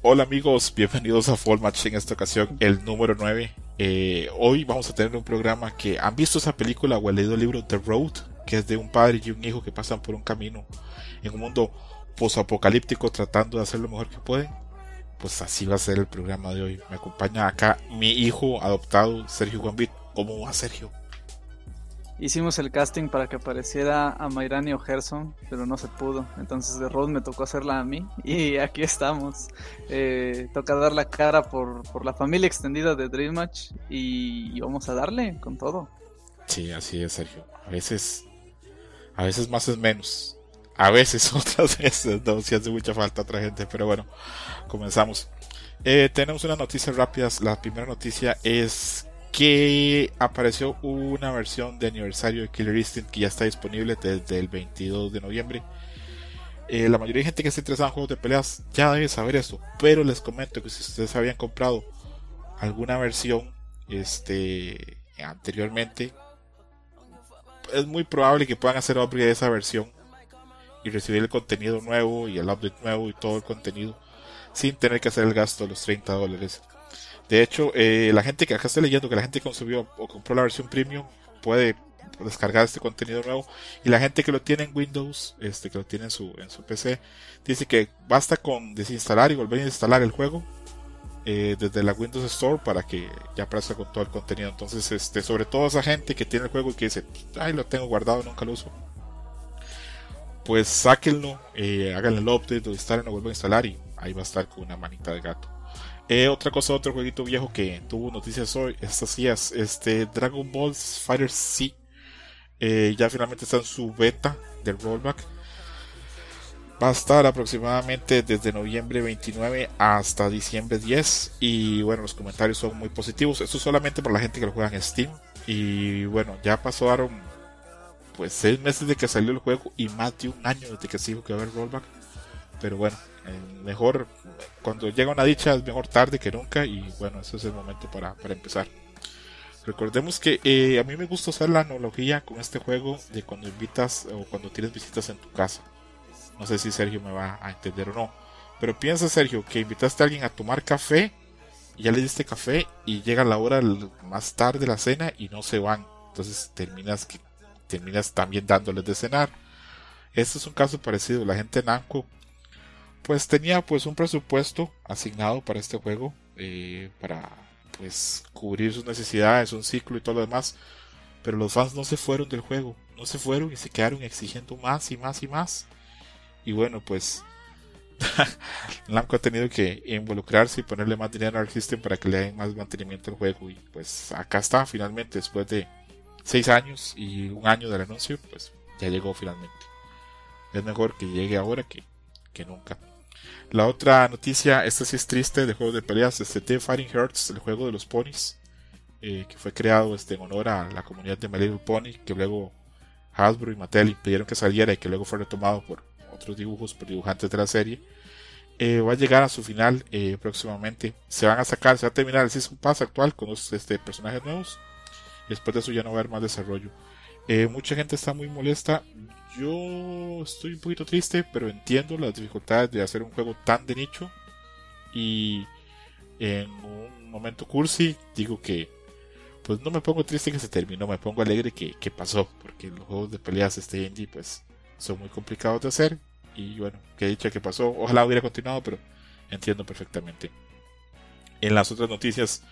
Hola amigos, bienvenidos a Fall Match en esta ocasión, el número 9. Eh, hoy vamos a tener un programa que han visto esa película o han leído el libro The Road, que es de un padre y un hijo que pasan por un camino en un mundo posapocalíptico tratando de hacer lo mejor que pueden. Pues así va a ser el programa de hoy. Me acompaña acá mi hijo adoptado, Sergio Gambit. ¿Cómo va Sergio? Hicimos el casting para que apareciera a Mayrani o Gerson, pero no se pudo. Entonces de Rod me tocó hacerla a mí y aquí estamos. Eh, toca dar la cara por, por, la familia extendida de Dream Match y, vamos a darle con todo. Sí, así es, Sergio. A veces, a veces más es menos. A veces, otras veces, no, si hace mucha falta otra gente, pero bueno, comenzamos. Eh, tenemos unas noticias rápidas. La primera noticia es que apareció una versión de aniversario de Killer Instinct que ya está disponible desde el 22 de noviembre. Eh, la mayoría de gente que está interesada en juegos de peleas ya debe saber esto, pero les comento que si ustedes habían comprado alguna versión este, anteriormente, es muy probable que puedan hacer upgrade de esa versión y recibir el contenido nuevo y el update nuevo y todo el contenido sin tener que hacer el gasto de los 30 dólares de hecho, eh, la gente que acá estoy leyendo que la gente consumió o compró la versión premium puede descargar este contenido nuevo y la gente que lo tiene en Windows, este que lo tiene en su en su PC, dice que basta con desinstalar y volver a instalar el juego eh, desde la Windows Store para que ya aparezca con todo el contenido. Entonces, este, sobre todo esa gente que tiene el juego y que dice, ay, lo tengo guardado, nunca lo uso, pues sáquenlo, eh, háganle el update, lo instalen, lo vuelvan a instalar y ahí va a estar con una manita de gato. Eh, otra cosa, otro jueguito viejo que tuvo noticias hoy, estas días, este Dragon Ball Fighter C, eh, ya finalmente está en su beta del rollback. Va a estar aproximadamente desde noviembre 29 hasta diciembre 10. Y bueno, los comentarios son muy positivos. Esto solamente para la gente que lo juega en Steam. Y bueno, ya pasaron pues 6 meses de que salió el juego y más de un año desde que se dijo que va a haber rollback. Pero bueno, mejor cuando llega una dicha es mejor tarde que nunca y bueno, ese es el momento para, empezar. Recordemos que eh, a mí me gusta usar la analogía con este juego de cuando invitas o cuando tienes visitas en tu casa. No sé si Sergio me va a entender o no. Pero piensa Sergio que invitaste a alguien a tomar café ya le diste café y llega la hora más tarde de la cena y no se van. Entonces terminas terminas también dándoles de cenar. Este es un caso parecido. La gente en Anco pues tenía pues un presupuesto asignado para este juego eh, para pues cubrir sus necesidades, un ciclo y todo lo demás. Pero los fans no se fueron del juego, no se fueron y se quedaron exigiendo más y más y más. Y bueno, pues Namco ha tenido que involucrarse y ponerle más dinero al System para que le den más mantenimiento al juego. Y pues acá está, finalmente, después de seis años y un año del anuncio, pues ya llegó finalmente. Es mejor que llegue ahora que, que nunca. La otra noticia, esta sí es triste, de juego de peleas, este The Fighting Hearts, el juego de los ponis, eh, que fue creado este, en honor a la comunidad de My Little Pony, que luego Hasbro y Mattel impidieron que saliera y que luego fue retomado por otros dibujos, por dibujantes de la serie. Eh, va a llegar a su final eh, próximamente. Se van a sacar, se va a terminar el Season Pass actual con los este, personajes nuevos. Después de eso ya no va a haber más desarrollo. mucha gente está muy molesta. Yo estoy un poquito triste, pero entiendo las dificultades de hacer un juego tan de nicho. Y en un momento cursi, digo que pues no me pongo triste que se terminó, me pongo alegre que, que pasó, porque los juegos de peleas este indie pues son muy complicados de hacer. Y bueno, que dicha que pasó, ojalá hubiera continuado, pero entiendo perfectamente. En las otras noticias,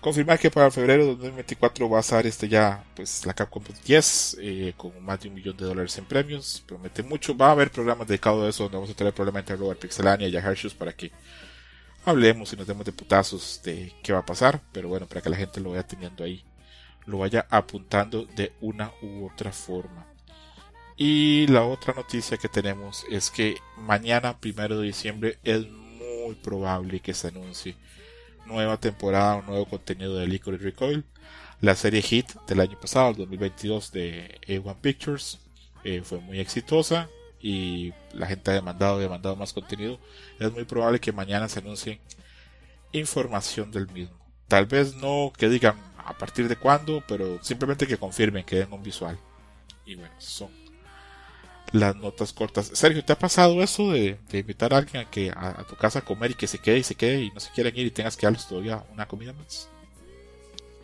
confirmar que para febrero de 2024 va a estar este ya pues la Capcom 10 eh, con más de un millón de dólares en premios. Promete mucho. Va a haber programas dedicados a eso donde vamos a tener probablemente a Robert Pixelania y a Hershus para que hablemos y nos demos de putazos de qué va a pasar. Pero bueno para que la gente lo vaya teniendo ahí lo vaya apuntando de una u otra forma. Y la otra noticia que tenemos es que mañana primero de diciembre es muy probable que se anuncie nueva temporada, un nuevo contenido de Liquid Recoil. La serie Hit del año pasado, el 2022 de A1 Pictures, eh, fue muy exitosa y la gente ha demandado, demandado más contenido. Es muy probable que mañana se anuncie información del mismo. Tal vez no que digan a partir de cuándo, pero simplemente que confirmen que den un visual. Y bueno, son las notas cortas. Sergio, ¿te ha pasado eso de, invitar a alguien a, que, a, tu casa a comer y que se quede y se quede y no se quieren ir y tengas que darles todavía una comida más?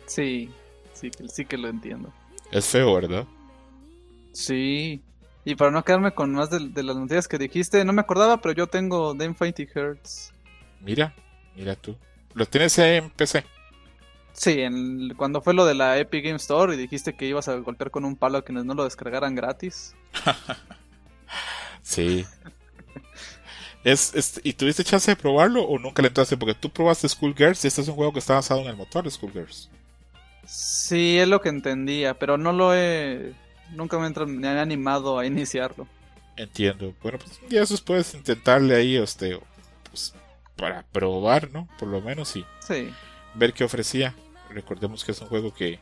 Sí, sí, sí que lo entiendo. Es feo, ¿verdad? Sí. Y para no quedarme con más de, las noticias que dijiste, no me acordaba, pero yo tengo The Infinity Hearts. Mira, mira tú. ¿Lo tienes en PC? Sí, en, cuando fue lo de la Epic Game Store y dijiste que ibas a golpear con un palo a quienes no lo descargaran gratis. sí. es, ¿Y tuviste chance de probarlo o nunca le entraste? Porque tú probaste Schoolgirls y este es un juego que está basado en el motor de Schoolgirls. Sí, es lo que entendía, pero no lo he... Nunca me, me he animado a iniciarlo. Entiendo. Bueno, pues un día eso puedes intentarle ahí, este, pues, para probar, ¿no? Por lo menos y sí. ver qué ofrecía. Recordemos que es un juego que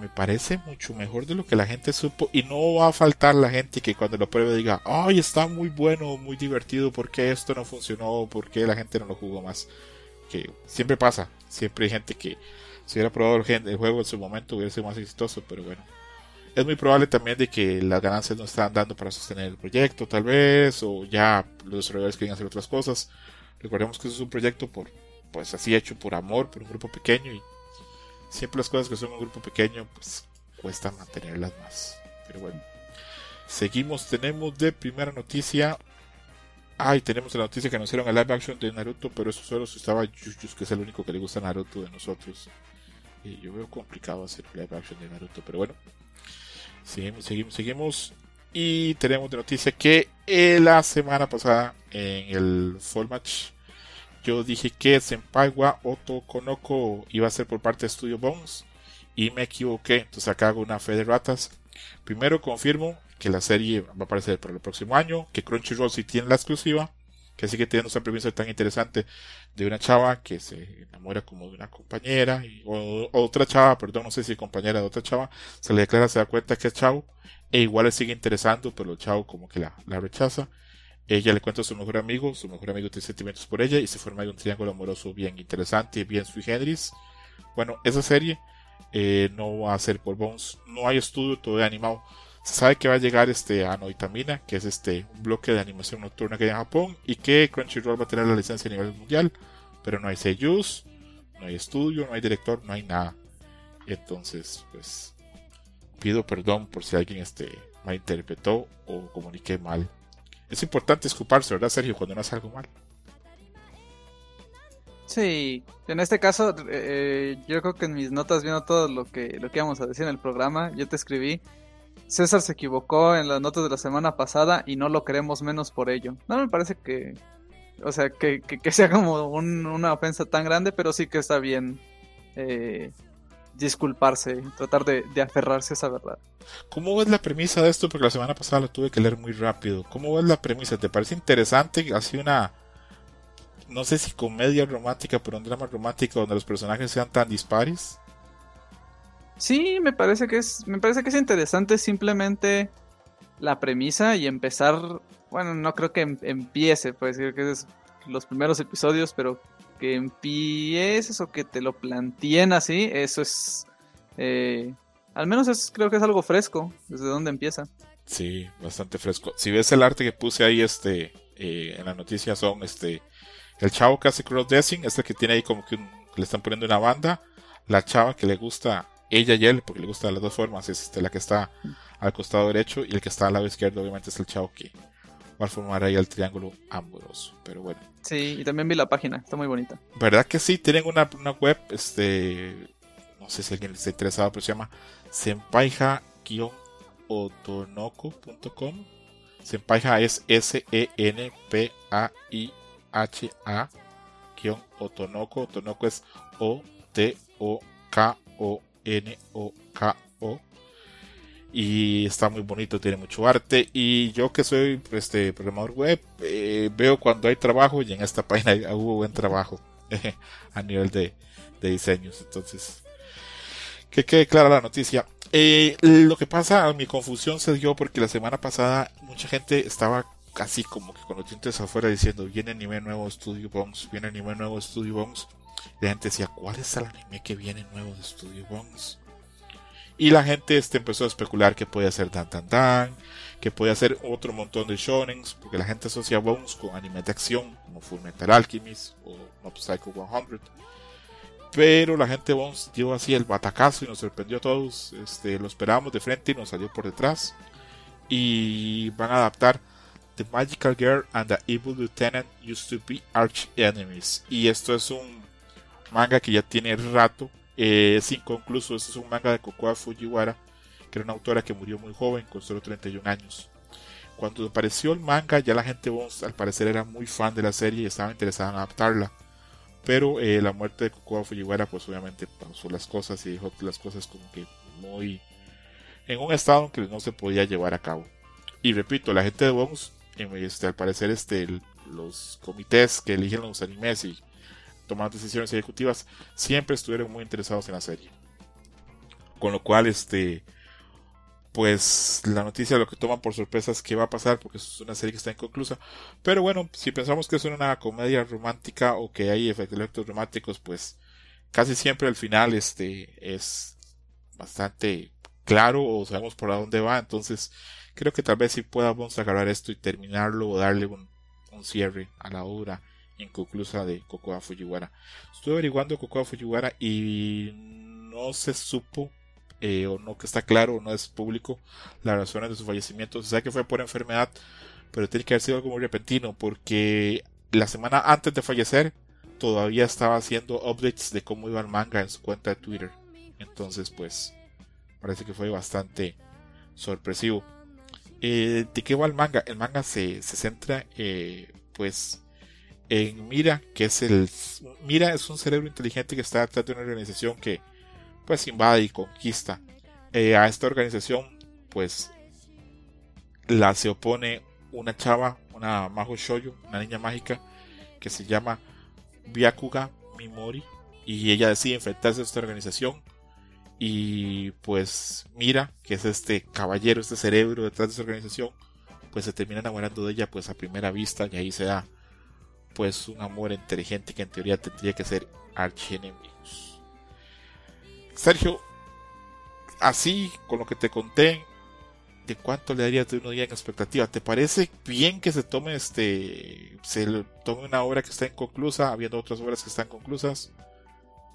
me parece mucho mejor de lo que la gente supo y no va a faltar la gente que cuando lo pruebe diga, ay, está muy bueno, muy divertido, ¿por qué esto no funcionó? ¿Por qué la gente no lo jugó más? Que siempre pasa, siempre hay gente que si hubiera probado el, juego en su momento hubiera sido más exitoso, pero bueno. Es muy probable también de que las ganancias no están dando para sostener el proyecto, tal vez, o ya los desarrolladores quieren hacer otras cosas. Recordemos que eso es un proyecto por, pues así hecho por amor, por un grupo pequeño, y siempre las cosas que son un grupo pequeño, pues cuesta mantenerlas más. Pero bueno, seguimos, tenemos de primera noticia Ay, tenemos la noticia que anunciaron el live action de Naruto, pero eso solo si estaba Yuyus, que es el único que le gusta Naruto de nosotros yo veo complicado hacer live action de Naruto, pero bueno. Seguimos, seguimos, seguimos. Y tenemos de noticia que eh, la semana pasada en el Fall Match yo dije que Senpai wa Oto Konoko iba a ser por parte de Studio Bones y me equivoqué. Entonces acá hago una fe de ratas. Primero confirmo que la serie va a aparecer para el próximo año, que Crunchyroll sí tiene la exclusiva que sigue teniendo esa premisa tan interesante de una chava que se enamora como de una compañera, o, otra chava, perdón, no sé si compañera de otra chava, se le declara, se da cuenta que es chavo, e igual le sigue interesando, pero el chavo como que la rechaza. Ella le cuenta a su mejor amigo, su mejor amigo tiene sentimientos por ella y se forma un triángulo amoroso bien interesante bien sui generis. Bueno, esa serie eh, no va a ser por Bones, no hay estudio todavía animado se sabe que va a llegar este a Noitamina, que es este un bloque de animación nocturna que hay en Japón, y que Crunchyroll va a tener la licencia a nivel mundial, pero no hay seiyus, no hay estudio, no hay director, no hay nada. Entonces, pues pido perdón por si alguien este malinterpretó o comuniqué mal. Es importante escuparse, ¿verdad, Sergio, cuando no hace algo mal? Sí, en este caso, eh, yo creo que en mis notas viendo todo lo que, lo que íbamos a decir en el programa, yo te escribí César se equivocó en las notas de la semana pasada y no lo queremos menos por ello. No me parece que, o sea, que, sea como una ofensa tan grande, pero sí que está bien eh, disculparse, tratar de, aferrarse a esa verdad. ¿Cómo ves la premisa de esto? Porque la semana pasada lo tuve que leer muy rápido. ¿Cómo ves la premisa? ¿Te parece interesante? Así una, no sé si comedia romántica, pero un drama romántico donde los personajes sean tan dispares. Sí, me parece que es, me parece que es interesante simplemente la premisa y empezar, bueno, no creo que em, empiece, pues decir que es los primeros episodios, pero que empieces o que te lo planteen así, eso es, eh, al menos es, creo que es algo fresco, desde donde empieza. Sí, bastante fresco. Si ves el arte que puse ahí, este, eh, en la noticia son, este, el chavo que hace crossdressing, este que tiene ahí como que le están poniendo una banda, la chava que le gusta ella y él, porque le gusta de las dos formas, es este, la que está al costado derecho y el que está al lado izquierdo, obviamente es el chavo que va a formar ahí el triángulo amoroso. Pero bueno. Sí, y también vi la página, está muy bonita. ¿Verdad que sí? Tienen una, web, este, no sé si alguien está interesado, pero se llama senpaija-otonoko.com. Senpaija es S-E-N-P-A-I-H-A Otonoko. Otonoko es O-T-O-K-O N-O-K-O. Y está muy bonito, tiene mucho arte. Y yo que soy este, programador web, eh, veo cuando hay trabajo y en esta página hubo buen trabajo a nivel de, diseños. Entonces, que quede clara la noticia. Eh, lo que pasa, mi confusión se dio porque la semana pasada mucha gente estaba casi como que con los dientes afuera diciendo viene anime nuevo Studio Bones, viene anime nuevo Studio Bones. Y la gente decía, ¿cuál es el anime que viene nuevo de Studio Bones? Y la gente este, empezó a especular que puede ser Dan Dan Dan, que puede hacer otro montón de shonens, porque la gente asocia Bones con anime de acción, como Full Metal Alchemist o Mob Psycho 100. Pero la gente Bones dio así el batacazo y nos sorprendió a todos. Este, lo esperábamos de frente y nos salió por detrás. Y van a adaptar The Magical Girl and the Evil Lieutenant Used to Be Arch Enemies. Y esto es un manga que ya tiene rato. Eh, es inconcluso. Este es un manga de Kokoa Fujiwara, que era una autora que murió muy joven, con solo 31 años. Cuando apareció el manga, ya la gente al parecer era muy fan de la serie y estaba interesada en adaptarla. Pero eh, la muerte de Kokoa Fujiwara, pues obviamente pausó las cosas y dejó las cosas como que muy en un estado en que no se podía llevar a cabo. Y repito, la gente de Bones este, al parecer este, los comités que eligen los animes y toman decisiones ejecutivas siempre estuvieron muy interesados en la serie. Con lo cual, este, pues la noticia lo que toman por sorpresa es que va a pasar porque es una serie que está inconclusa. Pero bueno, si pensamos que es una comedia romántica o que hay efectos románticos, pues casi siempre al final este es bastante claro o sabemos por dónde va. Entonces creo que tal vez si podamos agarrar esto y terminarlo o darle un, cierre a la obra inconclusa de Kokoa Fujiwara. Estuve averiguando Kokoa Fujiwara y no se supo eh, o no que está claro o no es público las razones de su fallecimiento. Se sabe que fue por enfermedad, pero tiene que haber sido algo muy repentino porque la semana antes de fallecer todavía estaba haciendo updates de cómo iba el manga en su cuenta de Twitter. Entonces, pues, parece que fue bastante sorpresivo. Eh, ¿De qué va el manga? El manga se, centra, eh, pues, en Mira, que es el. Mira es un cerebro inteligente que está detrás de una organización que, pues, invade y conquista. Eh, a esta organización, pues, la se opone una chava, una Majo Shoyo, una niña mágica, que se llama Byakuga Mimori, y ella decide enfrentarse a esta organización y pues Mira, que es este caballero, este cerebro detrás de esa organización, pues se termina enamorando de ella pues a primera vista y ahí se da pues un amor inteligente que en teoría tendría que ser archienemigos. Sergio, así con lo que te conté, ¿de cuánto le darías de uno día en expectativa? ¿Te parece bien que se tome este se tome una obra que está inconclusa, habiendo otras obras que están conclusas?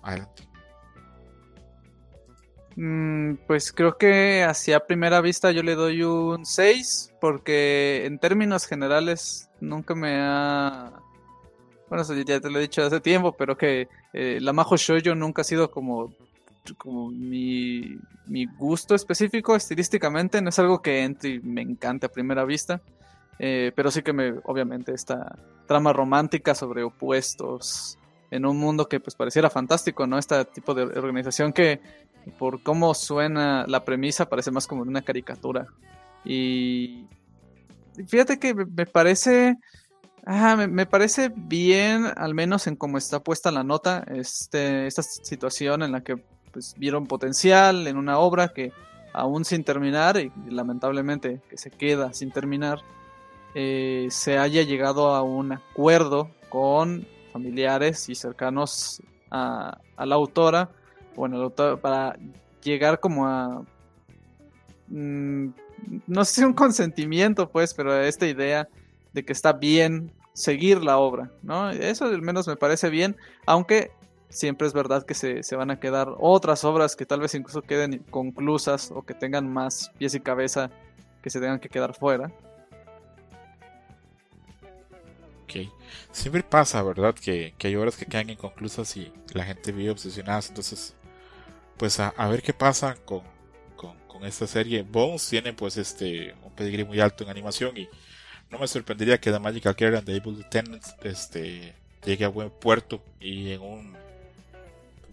Adelante. Mm, pues creo que hacia primera vista yo le doy un 6 porque en términos generales nunca me ha... Bueno, ya te lo he dicho hace tiempo, pero que eh, la Majo Shoujo nunca ha sido como, como mi, mi, gusto específico estilísticamente. No es algo que entre y me encante a primera vista. Eh, pero sí que me, obviamente, esta trama romántica sobre opuestos en un mundo que pues pareciera fantástico, ¿no? Este tipo de organización que por cómo suena la premisa, parece más como una caricatura. Y fíjate que me parece. Me, parece bien, al menos en cómo está puesta la nota, este, esta situación en la que pues, vieron potencial en una obra que aún sin terminar, y lamentablemente que se queda sin terminar, eh, se haya llegado a un acuerdo con familiares y cercanos a la autora bueno, para llegar como a... Mm, no sé un consentimiento, pues, pero esta idea de que está bien seguir la obra, ¿no? Eso al menos me parece bien, aunque siempre es verdad que se, se, van a quedar otras obras que tal vez incluso queden conclusas o que tengan más pies y cabeza que se tengan que quedar fuera. Ok. Siempre pasa, ¿verdad? Que, que hay obras que quedan inconclusas y la gente vive obsesionada, entonces pues a, ver qué pasa con, esta serie. Bones tiene pues este un pedigrí muy alto en animación y no me sorprendería que The Magical Care and the Evil Lieutenant este, llegue a buen puerto y en un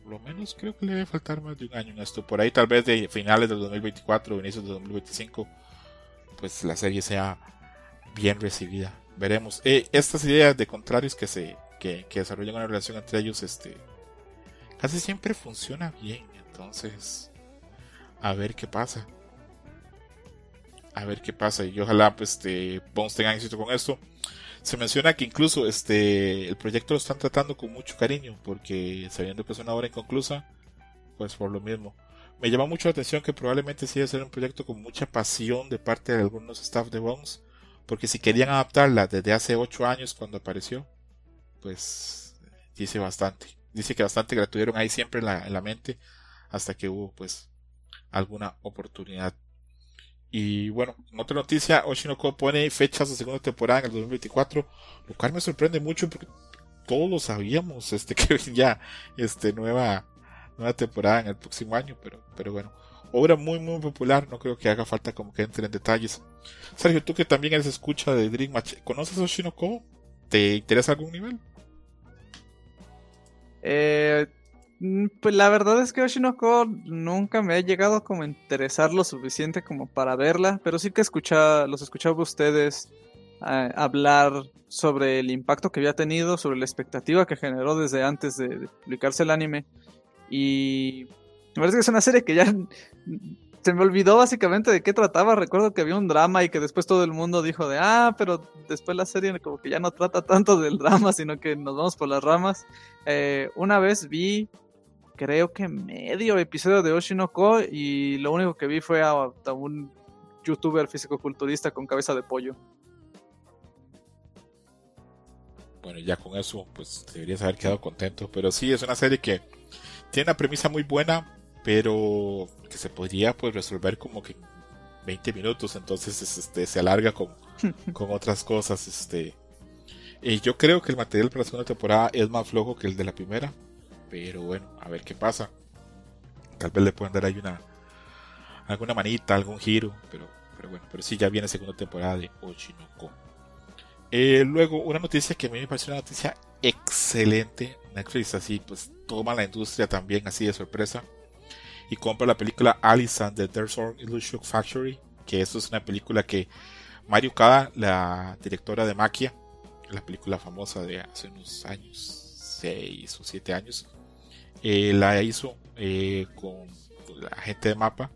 por lo menos creo que le debe faltar más de un año en esto. Por ahí tal vez de finales del 2024 o inicios del 2025 pues la serie sea bien recibida. Veremos. Eh, estas ideas de contrarios que se que, que desarrollan una relación entre ellos este casi siempre funciona bien. Entonces, a ver qué pasa. A ver qué pasa. Y ojalá pues este, Bones tengan éxito con esto. Se menciona que incluso este el proyecto lo están tratando con mucho cariño. Porque sabiendo que es una obra inconclusa, pues por lo mismo. me llama mucho la atención que probablemente sí debe ser un proyecto con mucha pasión de parte de algunos staff de Bones, porque si querían adaptarla desde hace 8 años cuando apareció, pues dice bastante. Dice que bastante que ahí siempre en la, en la mente hasta que hubo pues alguna oportunidad. Y bueno, en otra noticia, Oshinoko pone fechas de segunda temporada en el 2024, lo cual me sorprende mucho porque todos lo sabíamos, este que ya este nueva nueva temporada en el próximo año, pero pero bueno, obra muy muy popular, no creo que haga falta como que entre en detalles. Sergio, tú que también eres escucha de Dream Match, ¿conoces Oshinoko? ¿Te interesa algún nivel? Eh, pues la verdad es que Oshinoko nunca me ha llegado como a interesar lo suficiente como para verla, pero sí que escucha, los escuchaba ustedes hablar sobre el impacto que había tenido, sobre la expectativa que generó desde antes de, publicarse el anime. Y me parece que es una serie que ya se me olvidó básicamente de qué trataba. Recuerdo que había un drama y que después todo el mundo dijo de, ah, pero después la serie como que ya no trata tanto del drama, sino que nos vamos por las ramas. Eh, una vez vi creo que medio episodio de Oshinoko y lo único que vi fue a, un youtuber físico-culturista con cabeza de pollo. Bueno, ya con eso, pues deberías haber quedado contento. Pero sí, es una serie que tiene una premisa muy buena, pero que se podría pues resolver como que en 20 minutos. Entonces este, se alarga con, con otras cosas. Este. Y yo creo que el material para la segunda temporada es más flojo que el de la primera. Pero bueno, a ver qué pasa. Tal vez le puedan dar ahí una alguna manita, algún giro, pero, pero bueno, pero sí ya viene segunda temporada de Oshinoko. Eh, luego, una noticia que a mí me pareció una noticia excelente. Netflix así, pues toma la industria también así de sorpresa. Y compra la película Alice and the Desert Illusion Factory. Que esto es una película que Mario Kada, la directora de Maquia, la película famosa de hace unos años, 6 o 7 años, eh, la hizo eh, con la gente de Mapa.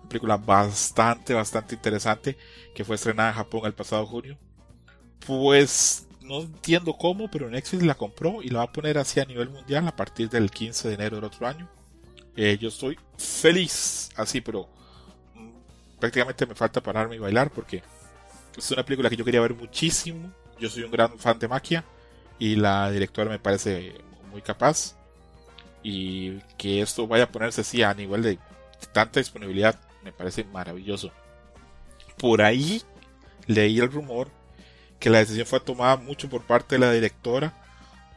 Una película bastante, bastante interesante que fue estrenada en Japón el pasado junio. Pues no entiendo cómo, pero Netflix la compró y la va a poner así a nivel mundial a partir del 15 de enero del otro año. Eh, yo estoy feliz así, pero mm, prácticamente me falta pararme y bailar porque es una película que yo quería ver muchísimo. Yo soy un gran fan de Maquia y la directora me parece muy capaz y que esto vaya a ponerse así a nivel de tanta disponibilidad me parece maravilloso. Por ahí leí el rumor que la decisión fue tomada mucho por parte de la directora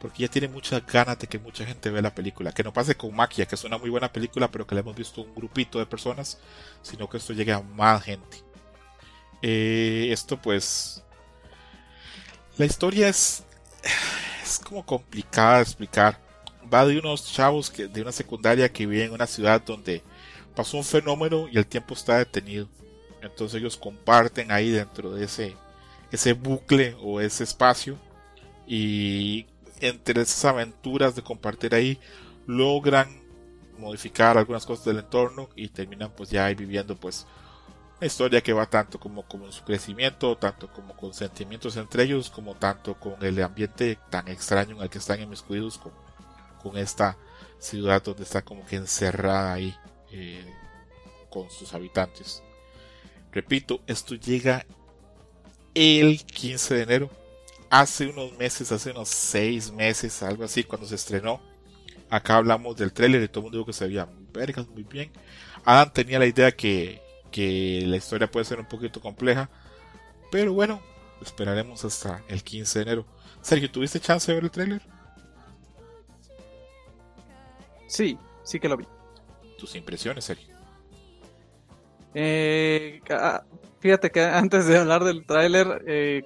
porque ella tiene muchas ganas de que mucha gente vea la película. Que no pase con Maquia, que es una muy buena película, pero que la hemos visto un grupito de personas, sino que esto llegue a más gente. Eh, esto pues... La historia es... Es como complicada de explicar va de unos chavos de una secundaria que viven en una ciudad donde pasó un fenómeno y el tiempo está detenido. Entonces ellos comparten ahí dentro de ese, ese bucle o ese espacio y entre esas aventuras de compartir ahí logran modificar algunas cosas del entorno y terminan pues ya ahí viviendo pues una historia que va tanto como con su crecimiento, tanto como con sentimientos entre ellos, como tanto con el ambiente tan extraño en el que están inmiscuidos como con esta ciudad donde está como que encerrada ahí eh, con sus habitantes. Repito, esto llega el 15 de enero. Hace unos meses, hace unos 6 meses, algo así, cuando se estrenó. Acá hablamos del tráiler y todo el mundo dijo que se veía vergas, muy bien. Adam tenía la idea que, que la historia puede ser un poquito compleja. Pero bueno, esperaremos hasta el 15 de enero. Sergio, ¿tuviste chance de ver el tráiler? Sí, sí que lo vi. ¿Tus impresiones, Sergio? Eh, ah, fíjate que antes de hablar del tráiler, eh,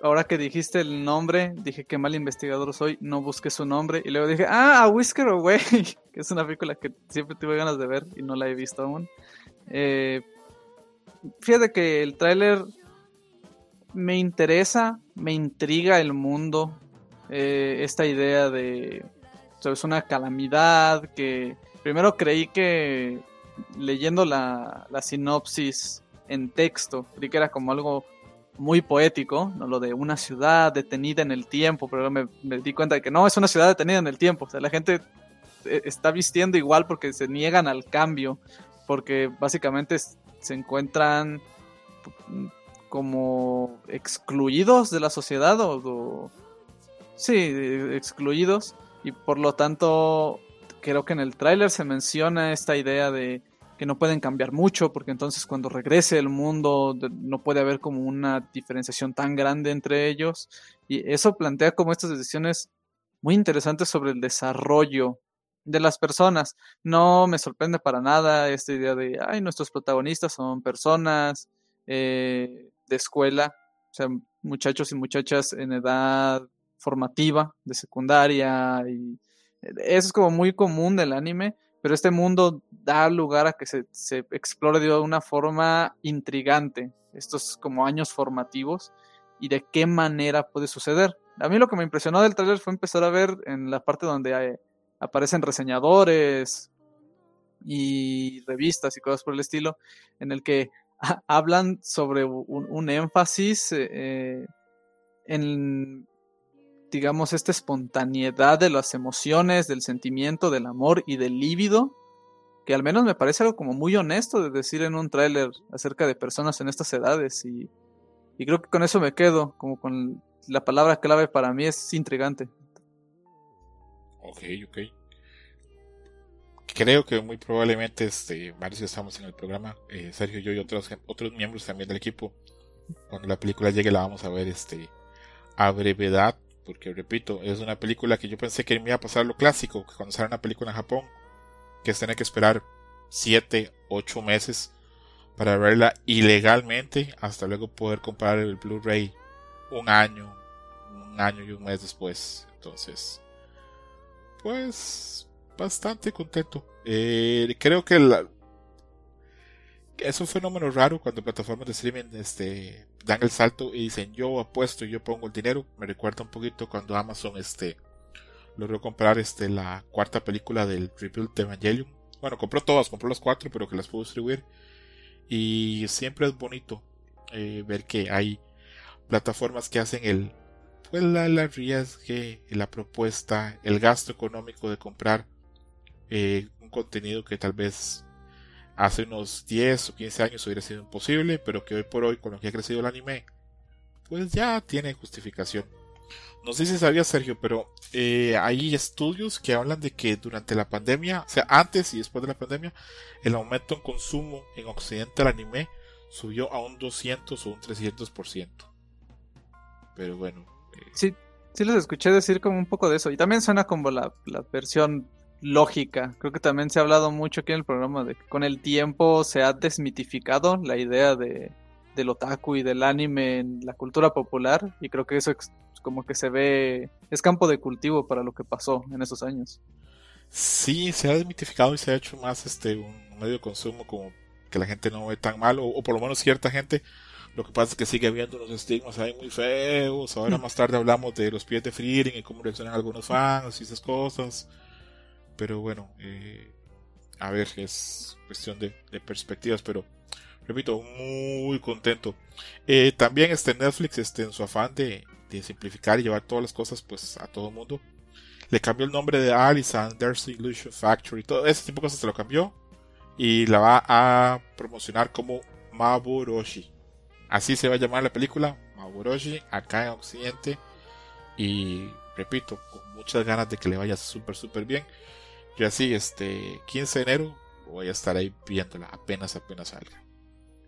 ahora que dijiste el nombre, dije que mal investigador soy, no busqué su nombre y luego dije, ah, A Whisker Away, que es una película que siempre tuve ganas de ver y no la he visto aún. Eh, fíjate que el tráiler me interesa, me intriga el mundo, esta idea de es una calamidad que primero creí que leyendo la, sinopsis en texto, creí que era como algo muy poético, ¿no? lo de una ciudad detenida en el tiempo, pero me, di cuenta de que no, es una ciudad detenida en el tiempo, o sea, la gente eh, está vistiendo igual porque se niegan al cambio, porque básicamente se encuentran como excluidos de la sociedad o, sí, excluidos y por lo tanto creo que en el tráiler se menciona esta idea de que no pueden cambiar mucho porque entonces cuando regrese el mundo no puede haber como una diferenciación tan grande entre ellos y eso plantea como estas decisiones muy interesantes sobre el desarrollo de las personas. No me sorprende para nada esta idea de, ay, nuestros protagonistas son personas eh, de escuela, o sea, muchachos y muchachas en edad formativa, de secundaria, y eso es como muy común del anime, pero este mundo da lugar a que se, se explore de una forma intrigante estos como años formativos y de qué manera puede suceder. A mí lo que me impresionó del trailer fue empezar a ver en la parte donde eh, aparecen reseñadores y revistas y cosas por el estilo, en el que hablan sobre un, énfasis eh, eh, en, digamos, esta espontaneidad de las emociones, del sentimiento, del amor y del líbido, que al menos me parece algo como muy honesto de decir en un tráiler acerca de personas en estas edades y, y creo que con eso me quedo, como con la palabra clave para mí es intrigante. Ok, ok. Creo que muy probablemente este, varios estamos en el programa, eh, Sergio, yo y otros, otros miembros también del equipo, cuando la película llegue la vamos a ver este, a brevedad, porque repito, es una película que yo pensé que me iba a pasar lo clásico, que cuando sale una película en Japón, que es tener que esperar 7, 8 meses para verla ilegalmente, hasta luego poder comprar el Blu-ray un año, un año y un mes después. Entonces, pues bastante contento. Eh, creo que la, es un fenómeno raro cuando plataformas de streaming este, dan el salto y dicen yo apuesto y yo pongo el dinero. Me recuerda un poquito cuando Amazon este, logró comprar este, la cuarta película del Rebuild de Evangelion. Bueno, compró todas, compró las cuatro, pero que las pudo distribuir. Y siempre es bonito eh, ver que hay plataformas que hacen el pues la, la la propuesta, el gasto económico de comprar eh, un contenido que tal vez hace unos 10 o 15 años hubiera sido imposible, pero que hoy por hoy, con lo que ha crecido el anime, pues ya tiene justificación. No sé si sabía Sergio, pero eh, hay estudios que hablan de que durante la pandemia, o sea, antes y después de la pandemia, el aumento en consumo en Occidente del anime subió a un 200 o un 300%. Pero bueno. Eh, sí, sí les escuché decir como un poco de eso. Y también suena como la, la versión lógica. Creo que también se ha hablado mucho aquí en el programa de que con el tiempo se ha desmitificado la idea de, del otaku y del anime en la cultura popular y creo que eso es como que se ve, es campo de cultivo para lo que pasó en esos años. Sí, se ha desmitificado y se ha hecho más este un medio de consumo como que la gente no ve tan mal o, por lo menos cierta gente lo que pasa es que sigue habiendo unos estigmas ahí muy feos. Ahora mm. más tarde hablamos de los pies de Freedom y cómo reaccionan algunos fans y esas cosas. Pero bueno, eh, a ver, es cuestión de, perspectivas, pero repito, muy contento. Eh, también este Netflix, este, en su afán de, simplificar y llevar todas las cosas pues a todo el mundo, le cambió el nombre de Alice and Illusion Factory, todo ese tipo de cosas se lo cambió y la va a promocionar como Maboroshi. Así se va a llamar la película, Maboroshi, acá en Occidente. Y repito, con muchas ganas de que le vaya súper, súper bien. Yo así, este, 15 de enero voy a estar ahí viéndola apenas, apenas salga.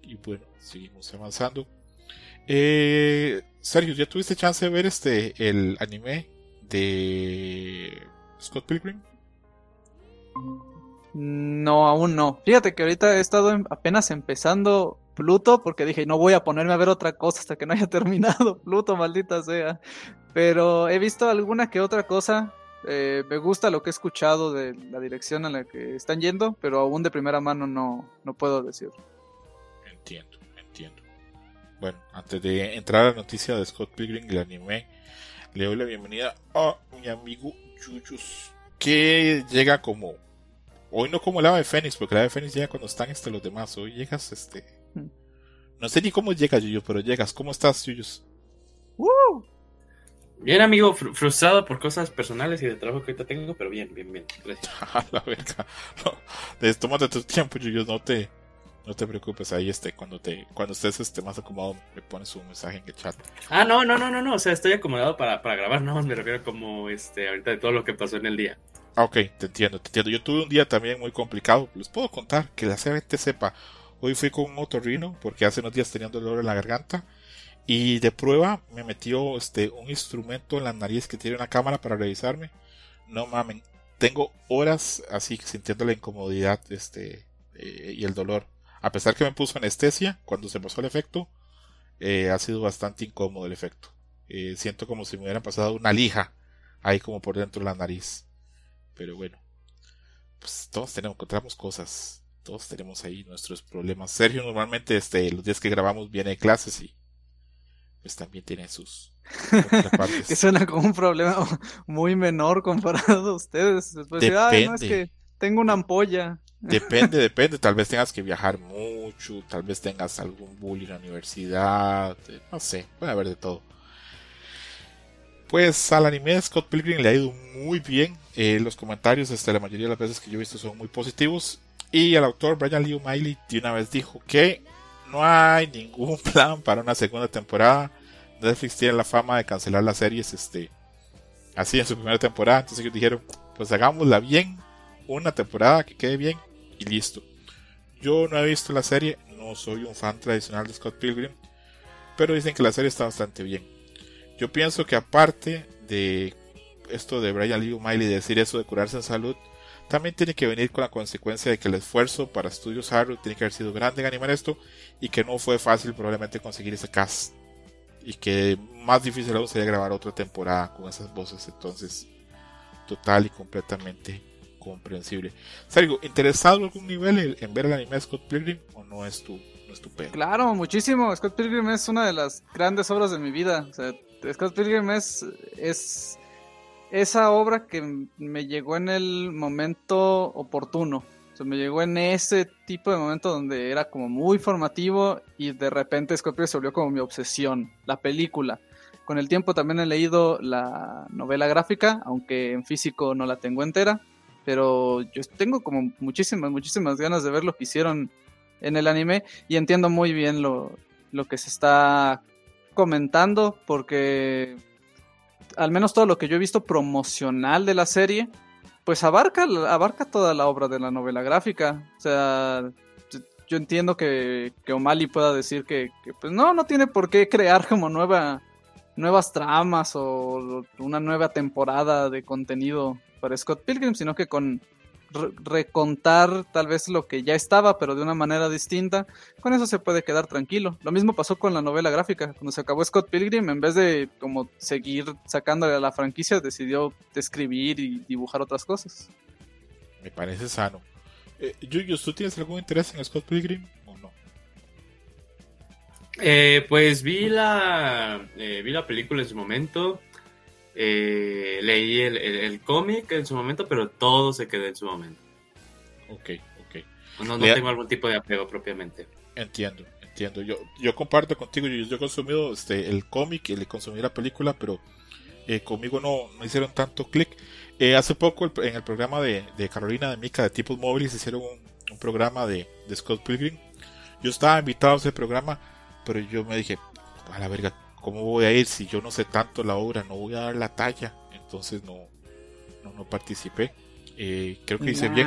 Y bueno, seguimos avanzando. Eh, Sergio, ¿ya tuviste chance de ver este, el anime de Scott Pilgrim? No, aún no. Fíjate que ahorita he estado apenas empezando Pluto porque dije, no voy a ponerme a ver otra cosa hasta que no haya terminado Pluto, maldita sea. Pero he visto alguna que otra cosa eh, me gusta lo que he escuchado de la dirección a la que están yendo, pero aún de primera mano no, no puedo decirlo. Entiendo, entiendo. Bueno, antes de entrar a la noticia de Scott Pilgrim y el anime, le doy la bienvenida a mi amigo Yuyus, que llega como. Hoy no como el ave Fénix, porque el ave Fénix llega cuando están este, los demás. Hoy llegas, este. Hmm. No sé ni cómo llegas, Yuyus, pero llegas. ¿Cómo estás, Yuyus? Bien, amigo, frustrado por cosas personales y de trabajo que ahorita tengo, pero bien, bien, bien. Gracias. A la verga. No, tómate tu tiempo, yo no te, no te preocupes. Ahí este, cuando te, cuando estés este, más acomodado, me pones un mensaje en el chat. Ah, no, no, no, no, no. O sea, estoy acomodado para, para grabar, no me refiero como este, ahorita de todo lo que pasó en el día. Ah, ok, te entiendo, te entiendo. Yo tuve un día también muy complicado. Les puedo contar que la CBT sepa. Hoy fui con un otorrino porque hace unos días tenía dolor en la garganta y de prueba me metió este, un instrumento en la nariz que tiene una cámara para revisarme. No mamen, tengo horas así sintiendo la incomodidad este, eh, y el dolor. A pesar que me puso anestesia, cuando se pasó el efecto, eh, ha sido bastante incómodo el efecto. Eh, siento como si me hubieran pasado una lija ahí como por dentro de la nariz. Pero bueno, pues todos tenemos, encontramos cosas. Todos tenemos ahí nuestros problemas. Sergio normalmente este, los días que grabamos viene de clases y pues también tiene sus que suena como un problema muy menor comparado a ustedes. Después depende. no, es que tengo una ampolla. Depende, depende. Tal vez tengas que viajar mucho, tal vez tengas algún bullying en la universidad, eh, no sé, puede haber de todo. Pues al anime de Scott Pilgrim le ha ido muy bien. Eh, los comentarios, este, la mayoría de las veces que yo he visto son muy positivos. Y el autor Brian Lee O'Malley de una vez dijo que no hay ningún plan para una segunda temporada. Netflix tiene la fama de cancelar las series este, así en su primera temporada. Entonces ellos dijeron, pues hagámosla bien, una temporada que quede bien y listo. Yo no he visto la serie, no soy un fan tradicional de Scott Pilgrim, pero dicen que la serie está bastante bien. Yo pienso que aparte de esto de Brian Lee O'Malley decir eso de curarse en salud, también tiene que venir con la consecuencia de que el esfuerzo para Studios Arrow tiene que haber sido grande en animar esto y que no fue fácil probablemente conseguir ese cast y que más difícil aún sería grabar otra temporada con esas voces entonces total y completamente comprensible. Sergio, ¿interesado en algún nivel en ver el anime de Scott Pilgrim o no es tu, no es tu Claro, muchísimo. Scott Pilgrim es una de las grandes obras de mi vida. Scott Pilgrim es, es esa obra que me llegó en el momento oportuno. O sea, me llegó en ese tipo de momento donde era como muy formativo y de repente Scorpio se volvió como mi obsesión, la película. Con el tiempo también he leído la novela gráfica, aunque en físico no la tengo entera, pero yo tengo como muchísimas, muchísimas ganas de ver lo que hicieron en el anime y entiendo muy bien lo, lo que se está comentando porque al menos todo lo que yo he visto promocional de la serie, pues abarca, abarca toda la obra de la novela gráfica. O sea, yo entiendo que, que O'Malley pueda decir que, que, pues no, no tiene por qué crear como nueva, nuevas tramas o una nueva temporada de contenido para Scott Pilgrim, sino que con recontar tal vez lo que ya estaba, pero de una manera distinta, con eso se puede quedar tranquilo. Lo mismo pasó con la novela gráfica. Cuando se acabó Scott Pilgrim, en vez de como seguir sacándole a la franquicia, decidió escribir y dibujar otras cosas. Me parece sano. Eh, ¿tú tienes algún interés en Scott Pilgrim o no? Eh, pues vi la, eh, vi la película en su momento. Eh, leí el, cómic en su momento, pero todo se quedó en su momento. Ok, ok. No, no tengo algún tipo de apego propiamente. Entiendo, entiendo. Yo, yo comparto contigo, yo, he consumido este, el cómic y le consumí la película, pero eh, conmigo no, no hicieron tanto clic. Eh, hace poco en el programa de, Carolina de Mica de Tipos Móviles hicieron un, programa de, de Scott Pilgrim. Yo estaba invitado a ese programa, pero yo me dije, a la verga, ¿cómo voy a ir si yo no sé tanto la obra? No voy a dar la talla. Entonces no, no, participé. Eh, creo que hice bien.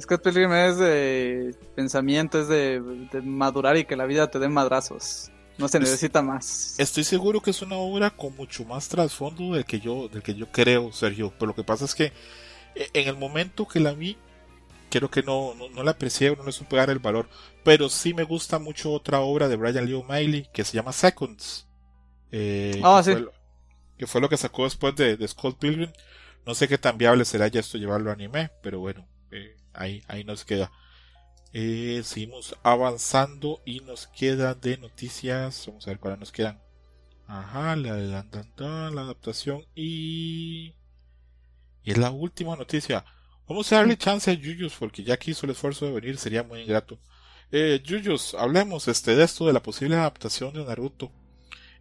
Scott Pilgrim es de pensamiento, es de, madurar y que la vida te dé madrazos. No se necesita más. Estoy seguro que es una obra con mucho más trasfondo del que yo, del que yo creo, Sergio. Pero lo que pasa es que eh, en el momento que la vi, creo que no, no, la aprecié, no le supe dar el valor. Pero sí me gusta mucho otra obra de Brian Lee O'Malley que se llama Seconds. Eh, ah, que, fue, que, fue, lo que sacó después de, de Scott Pilgrim. No sé qué tan viable será ya esto llevarlo a anime, pero bueno, eh, ahí, ahí nos queda. Eh, seguimos avanzando y nos queda de noticias. Vamos a ver cuáles nos quedan. Ajá, la, la, la, adaptación y... Y es la última noticia. Vamos a darle chance a Yuyus porque ya que hizo el esfuerzo de venir sería muy ingrato. Eh, Yuyus, hablemos este, de esto de la posible adaptación de Naruto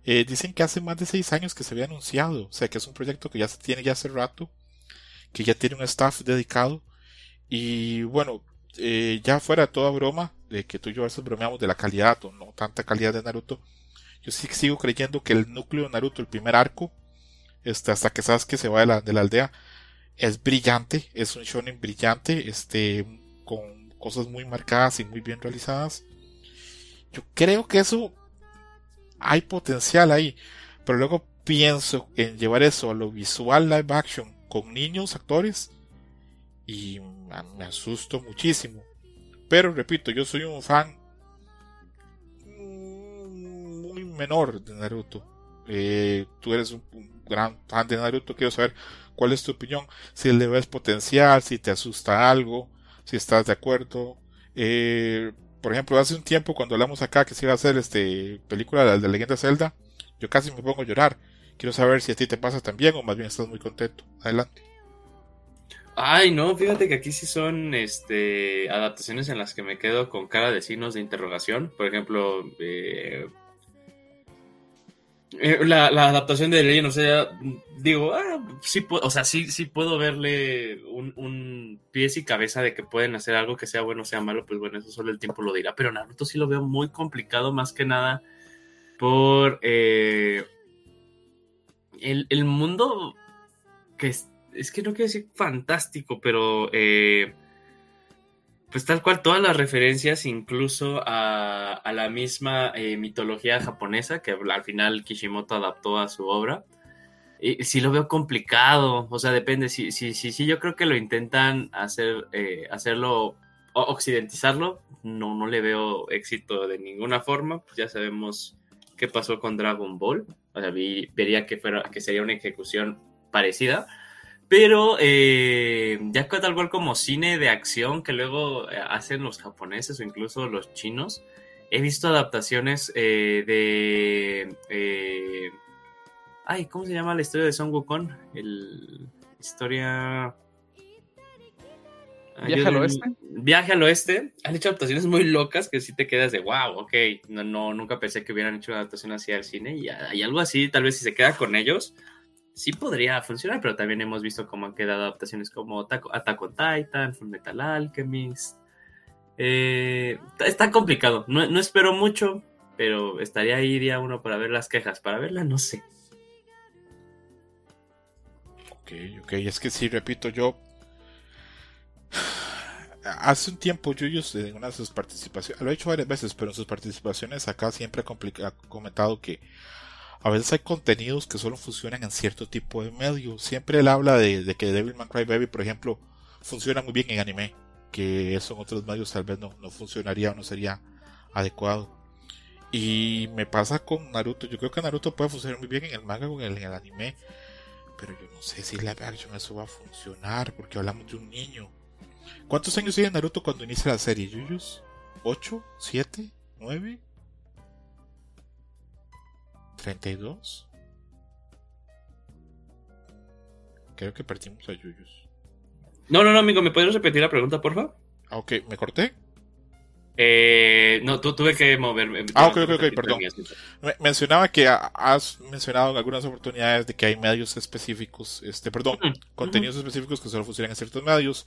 Eh, dicen que hace más de seis años que se había anunciado, o sea que es un proyecto que ya se tiene ya hace rato, que ya tiene un staff dedicado. Y bueno, eh, ya fuera toda broma, de que tú y yo a veces bromeamos de la calidad o no tanta calidad de Naruto, yo sí sigo creyendo que el núcleo de Naruto, el primer arco, este, hasta que sabes que se va de la, de la aldea, es brillante, es un shonen brillante, este, con cosas muy marcadas y muy bien realizadas. Yo creo que eso hay potencial ahí, pero luego pienso en llevar eso a lo visual live action con niños actores y me asusto muchísimo. Pero repito, yo soy un fan muy menor de Naruto. Eh, tú eres un, gran fan de Naruto, quiero saber cuál es tu opinión, si le ves potencial, si te asusta algo, si estás de acuerdo. Eh, por ejemplo, hace un tiempo cuando hablamos acá que se iba a hacer este película de, de Leyenda Zelda, yo casi me pongo a llorar. Quiero saber si a ti te pasa también o más bien estás muy contento. Adelante. Ay, no, fíjate que aquí sí son este, adaptaciones en las que me quedo con cara de signos de interrogación. Por ejemplo, eh, eh, la, adaptación de Legend, o sea, digo, ah, sí, o sea, sí, sí puedo verle un, pies y cabeza de que pueden hacer algo que sea bueno o sea malo, pues bueno, eso solo el tiempo lo dirá. Pero Naruto sí lo veo muy complicado, más que nada por eh, el, el mundo que es es que no quiero decir fantástico, pero eh, pues tal cual todas las referencias, incluso a, la misma eh, mitología japonesa que al final Kishimoto adaptó a su obra. Y sí lo veo complicado, o sea, depende, si sí, sí, sí, yo creo que lo intentan hacer, eh, hacerlo, occidentizarlo, no, no le veo éxito de ninguna forma, ya sabemos qué pasó con Dragon Ball, o sea, vería que, fuera, que sería una ejecución parecida, pero eh, ya tal cual como cine de acción que luego eh, hacen los japoneses o incluso los chinos, he visto adaptaciones eh, de... Eh, ay, ¿cómo se llama la historia de Son Wukong? El historia... Viaje al oeste. Viaje al oeste. Han hecho adaptaciones muy locas que sí te quedas de wow, ok. No, no, nunca pensé que hubieran hecho una adaptación así al cine. Y algo así, tal vez si se queda con ellos, sí podría funcionar, pero también hemos visto cómo han quedado adaptaciones como Attack on Titan, Full Metal Alchemist. Eh, está complicado, no, espero mucho, pero estaría ahí día uno para ver las quejas. Para verla, no sé. Ok, ok, es que sí, repito, yo. Hace un tiempo, Yuyos, en una de sus participaciones, lo he hecho varias veces, pero en sus participaciones acá siempre ha comentado que a veces hay contenidos que solo funcionan en cierto tipo de medio. Siempre él habla de, que Devil May Cry Baby, por ejemplo, funciona muy bien en anime, que eso en otros medios tal vez no, no funcionaría o no sería adecuado. Y me pasa con Naruto. Yo creo que Naruto puede funcionar muy bien en el manga o en el, anime. Pero yo no sé si live action eso va a funcionar. Porque hablamos de un niño. ¿Cuántos años tiene Naruto cuando inicia la serie, Yuyus? ¿8? ¿7? ¿9? 32. Creo que partimos a Yuyos. No, no, no, amigo, ¿me puedes repetir la pregunta, por favor? Ah, ok, ¿me corté? Eh, no, tú tuve que moverme. Ah, ok, ok, ok, perdón. Mencionaba que has mencionado en algunas oportunidades de que hay medios específicos, este, perdón, contenidos específicos que solo funcionan en ciertos medios.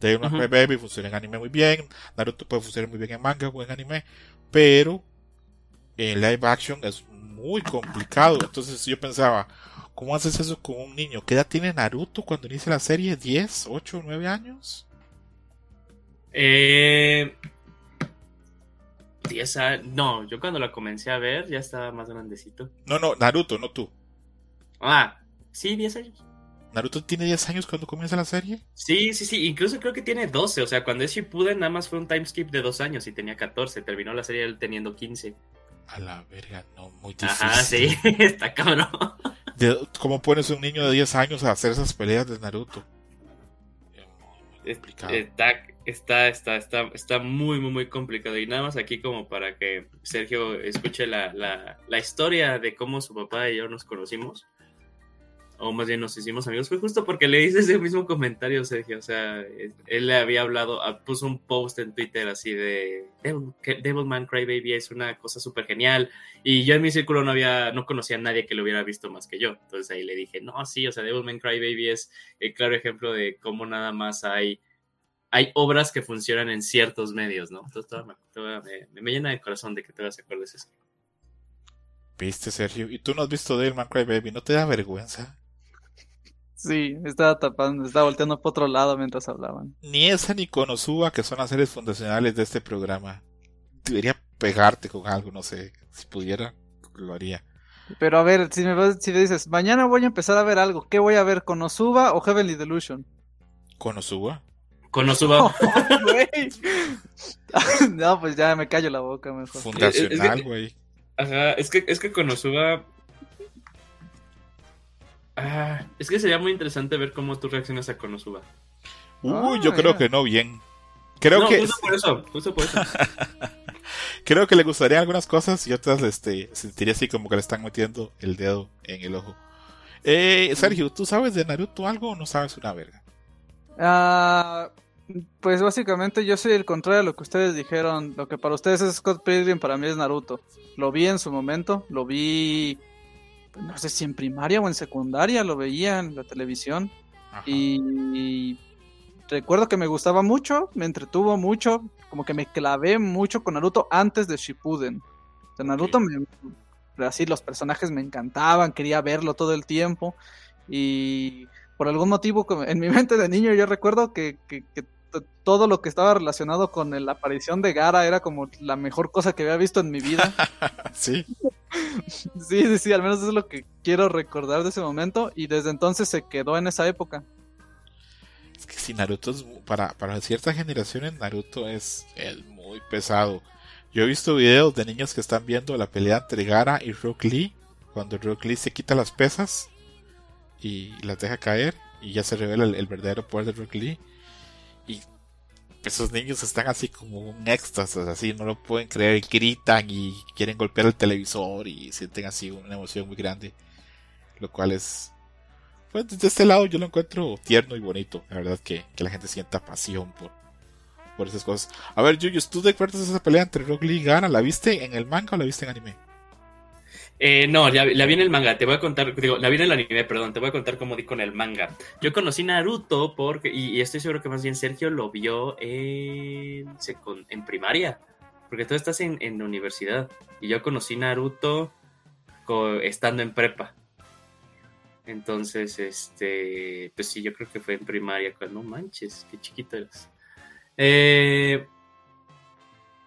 De una uh Baby funciona en anime muy bien, Naruto puede funcionar muy bien en manga o en anime, pero en live action es muy complicado. Entonces yo pensaba, ¿cómo haces eso con un niño? ¿Qué edad tiene Naruto cuando inicia la serie? ¿10, 8, 9 años? Eh, 10 años. No, yo cuando la comencé a ver ya estaba más grandecito. No, no, Naruto, no tú. Ah, sí, 10 años. ¿Naruto tiene 10 años cuando comienza la serie? Sí, sí, sí, incluso creo que tiene 12, o sea, cuando es Shippuden nada más fue un time skip de 2 años y tenía 14, terminó la serie él teniendo 15. A la verga, no, muy difícil. Ajá, sí, está cabrón. ¿Cómo pones un niño de 10 años a hacer esas peleas de Naruto? Muy. Está, está, está, está, está muy, muy, muy complicado. Y nada más aquí como para que Sergio escuche la, la, la historia de cómo su papá y yo nos conocimos. O más bien nos hicimos amigos, fue justo porque le hice ese mismo comentario, Sergio. O sea, él le había hablado, ah, puso un post en Twitter así de Devilman Crybaby es una cosa súper genial. Y yo en mi círculo no había, no conocía a nadie que lo hubiera visto más que yo. Entonces ahí le dije, no, sí, o sea, Devilman Crybaby es el claro ejemplo de cómo nada más hay, hay obras que funcionan en ciertos medios, ¿no? Entonces me, me, llena de corazón de que te vas a acordar de eso. ¿Viste, Sergio? ¿Y tú no has visto Devilman Crybaby? ¿No te da vergüenza? Sí, estaba tapando, estaba volteando por otro lado mientras hablaban. Ni esa ni Konosuba, que son las series fundacionales de este programa. Debería pegarte con algo, no sé. Si pudiera, lo haría. Pero a ver, si me, si me dices, mañana voy a empezar a ver algo, ¿qué voy a ver? ¿Konosuba o Heavenly Delusion? ¿Konosuba? Konosuba. no, pues ya me callo la boca mejor. Fundacional, güey. Ajá, es que, es que Konosuba Ah, es que sería muy interesante ver cómo tú reaccionas a Konosuba. Uy, yo ah, creo que no bien. Creo no, que. Justo por eso, justo por eso. creo que le gustaría algunas cosas y otras este, sentiría así como que le están metiendo el dedo en el ojo. Eh, Sergio, ¿tú sabes de Naruto algo o no sabes una verga? Ah, pues básicamente yo soy el contrario de lo que ustedes dijeron. Lo que para ustedes es Scott Pilgrim, para mí es Naruto. Lo vi en su momento, lo vi no sé si en primaria o en secundaria lo veía en la televisión. Y, recuerdo que me gustaba mucho, me entretuvo mucho, como que me clavé mucho con Naruto antes de Shippuden. O Naruto me, así los personajes me encantaban, quería verlo todo el tiempo y por algún motivo en mi mente de niño yo recuerdo que, que todo lo que estaba relacionado con la aparición de Gara era como la mejor cosa que había visto en mi vida. sí. Sí, sí, sí, al menos eso es lo que quiero recordar de ese momento y desde entonces se quedó en esa época. Es que si Naruto es, para, para ciertas generaciones Naruto es, es muy pesado. Yo he visto videos de niños que están viendo la pelea entre Gara y Rock Lee, cuando Rock Lee se quita las pesas y las deja caer y ya se revela el, el verdadero poder de Rock Lee esos niños están así como un éxtasis, así no lo pueden creer, gritan y quieren golpear el televisor y sienten así una emoción muy grande, lo cual es, pues desde este lado yo lo encuentro tierno y bonito, la verdad que, que la gente sienta pasión por, por esas cosas. A ver, Yuyos, ¿tú de acuerdo esa pelea entre Rock Lee y Gana? ¿La viste en el manga o la viste en anime? Eh, no, la, vi en el manga, te voy a contar, digo, la vi en el anime, perdón, te voy a contar cómo di con el manga. Yo conocí Naruto porque, y, estoy seguro que más bien Sergio lo vio en, en primaria, porque tú estás en, universidad, y yo conocí Naruto estando en prepa. Entonces, este, pues sí, yo creo que fue en primaria, no manches, qué chiquito eres. Eh,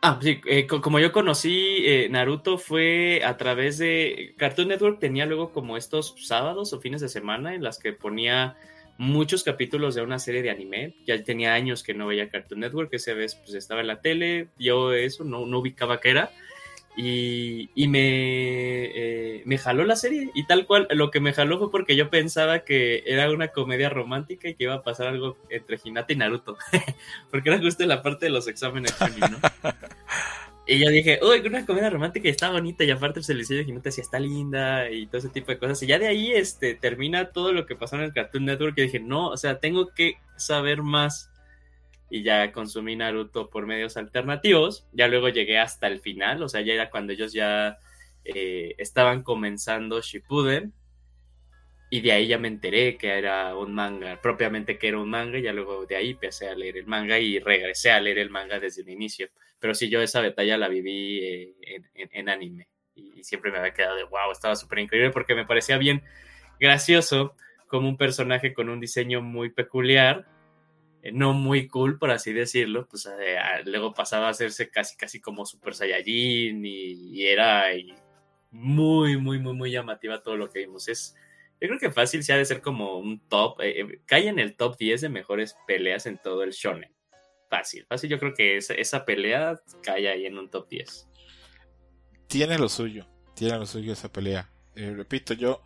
Ah, sí, eh, como yo conocí eh, Naruto fue a través de Cartoon Network, tenía luego como estos sábados o fines de semana en las que ponía muchos capítulos de una serie de anime. Ya tenía años que no veía Cartoon Network, esa vez pues estaba en la tele, yo eso no, no ubicaba qué era. Y, me, eh, me jaló la serie. Y tal cual, lo que me jaló fue porque yo pensaba que era una comedia romántica y que iba a pasar algo entre Hinata y Naruto. porque era justo la parte de los exámenes, ¿no? y yo dije, uy, una comedia romántica y está bonita. Y aparte, pues, el diseño de Hinata sí está linda y todo ese tipo de cosas. Y ya de ahí este, termina todo lo que pasó en el Cartoon Network. Y dije, no, o sea, tengo que saber más y ya consumí Naruto por medios alternativos. Ya luego llegué hasta el final, o sea, ya era cuando ellos ya eh, estaban comenzando Shippuden. Y de ahí ya me enteré que era un manga, propiamente que era un manga, y ya luego de ahí empecé a leer el manga y regresé a leer el manga desde el inicio. Pero sí, yo esa batalla la viví eh, en, anime y siempre me había quedado de wow, estaba súper increíble porque me parecía bien gracioso como un personaje con un diseño muy peculiar no muy cool, por así decirlo, pues eh, luego pasaba a hacerse casi, casi como Super Saiyajin y, era muy, muy, muy, muy llamativa todo lo que vimos. Es, yo creo que fácil se ha de ser como un top, eh, cae en el top 10 de mejores peleas en todo el shonen. Fácil, fácil, yo creo que esa, esa pelea cae ahí en un top 10. Tiene lo suyo, tiene lo suyo esa pelea. repito, yo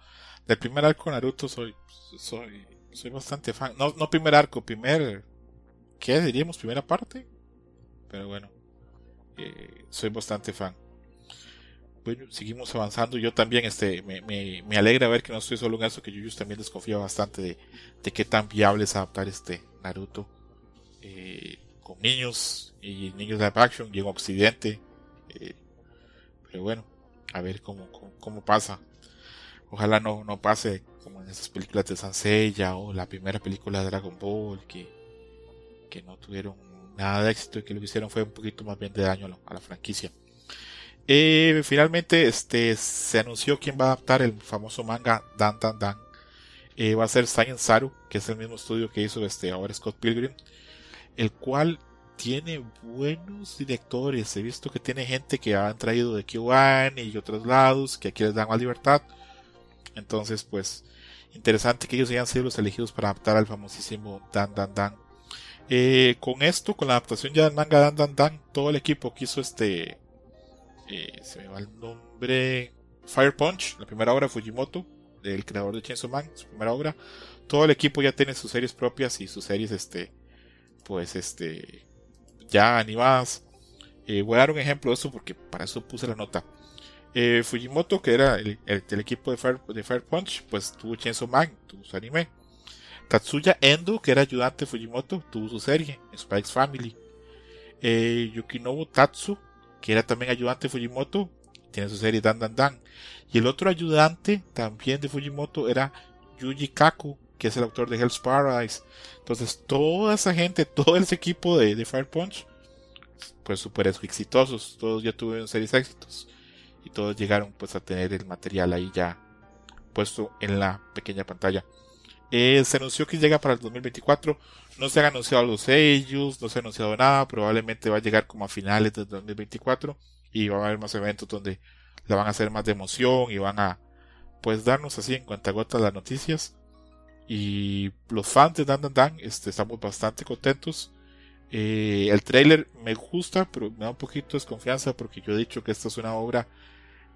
del primer arco Naruto soy, soy, soy bastante fan. No, no primer arco, primer ¿qué diríamos? Primera parte. Pero bueno, eh, soy bastante fan. bueno, seguimos avanzando. Yo también este, me, me, me, alegra ver que no estoy solo en eso, que yo también desconfía bastante de, de qué tan viable es adaptar este Naruto eh, con niños y niños de action y en Occidente. Eh, pero bueno, a ver cómo, cómo, pasa. Ojalá no, no pase como en esas películas de Sansella o la primera película de Dragon Ball que, que no tuvieron nada de éxito y que lo que hicieron fue un poquito más bien de daño a la, franquicia. Eh, finalmente este, se anunció quién va a adaptar el famoso manga Dan Dan Dan. Eh, va a ser Science Saru, que es el mismo estudio que hizo este, ahora Scott Pilgrim, el cual tiene buenos directores. He visto que tiene gente que han traído de Q1 y otros lados, que aquí les dan más libertad. Entonces, pues, interesante que ellos hayan sido los elegidos para adaptar al famosísimo Dan Dan Dan. Eh, con esto, con la adaptación ya del manga Dan Dan Dan, todo el equipo que hizo este. Eh, se me va el nombre. Fire Punch, la primera obra de Fujimoto, del creador de Chainsaw Man, su primera obra. Todo el equipo ya tiene sus series propias y sus series, este. Pues este ya animadas. Eh, voy a dar un ejemplo de eso porque para eso puse la nota. Fujimoto, que era el, el, equipo de Fire, de Fire, Punch, pues tuvo Chainsaw Man, tuvo su anime. Tatsuya Endo, que era ayudante de Fujimoto, tuvo su serie, Spike's Family. Eh, Yukinobu Tatsu, que era también ayudante de Fujimoto, tiene su serie Dan Dan Dan. Y el otro ayudante también de Fujimoto era Yuji Kaku, que es el autor de Hell's Paradise. Entonces, toda esa gente, todo ese equipo de, Fire Punch, pues súper exitosos. Todos ya tuvieron series éxitos. Y todos llegaron pues a tener el material ahí ya puesto en la pequeña pantalla. Eh, se anunció que llega para el 2024. No se han anunciado los sellos, no se ha anunciado nada. Probablemente va a llegar como a finales del 2024. Y va a haber más eventos donde la van a hacer más de emoción y van a pues darnos así en cuenta gota las noticias. Y los fans de Dan Dan Dan este, estamos bastante contentos. Eh, el trailer me gusta, pero me da un poquito de desconfianza porque yo he dicho que esta es una obra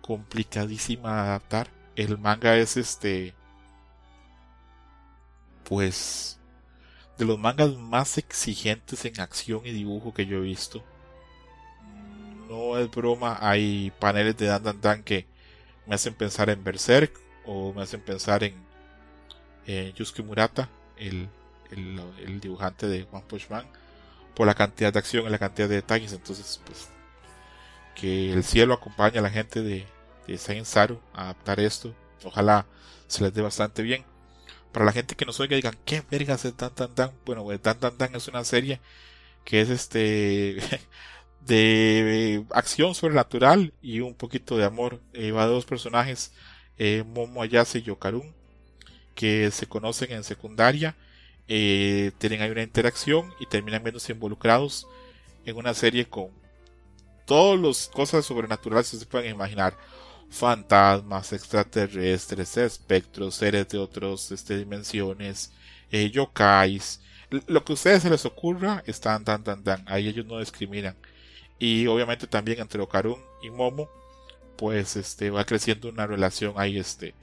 complicadísima de adaptar. El manga es este. Pues. De los mangas más exigentes en acción y dibujo que yo he visto. No es broma, hay paneles de Dan Dan Dan que me hacen pensar en Berserk o me hacen pensar en Yusuke Murata, el, el, dibujante de One Punch Man, por la cantidad de acción y la cantidad de detalles. Entonces, pues, que el cielo acompañe a la gente de, de Saru a adaptar esto. Ojalá se les dé bastante bien. Para la gente que nos oiga digan, ¿qué vergas es Dan Dan Dan? Bueno, Dan Dan Dan es una serie que es este de acción sobrenatural y un poquito de amor. Eh, va de dos personajes, eh, Momo Ayase y Yokarun que se conocen en secundaria, eh, tienen ahí una interacción y terminan viéndose involucrados en una serie con todas las cosas sobrenaturales que se pueden imaginar. Fantasmas, extraterrestres, espectros, seres de otras este, dimensiones, eh, yokais. Lo que a ustedes se les ocurra, están dan, dan, dan. Ahí ellos no discriminan. Y obviamente también entre Okarun y Momo, pues este va creciendo una relación ahí este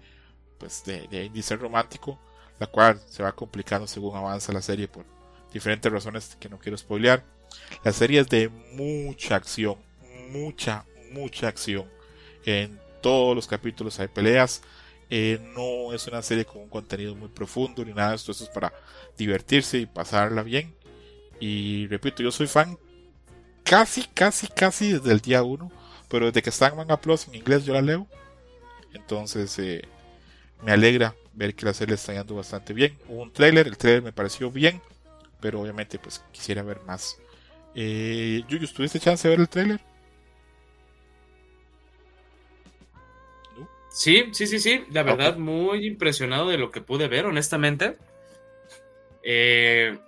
pues de, índice romántico, la cual se va complicando según avanza la serie por diferentes razones que no quiero spoilear. La serie es de mucha acción, mucha, mucha acción. Todos los capítulos hay peleas. Eh, no es una serie con un contenido muy profundo ni nada de esto. Esto es para divertirse y pasarla bien. Y repito, yo soy fan casi, casi, casi desde el día 1. Pero desde que está en Manga Plus en inglés yo la leo. Entonces, eh, me alegra ver que la serie está yendo bastante bien. Hubo un trailer, el trailer me pareció bien, pero obviamente pues quisiera ver más. Eh, Yuyu, ¿tuviste chance de ver el trailer? Sí, sí, sí, sí. La verdad, muy impresionado de lo que pude ver, honestamente. Eh,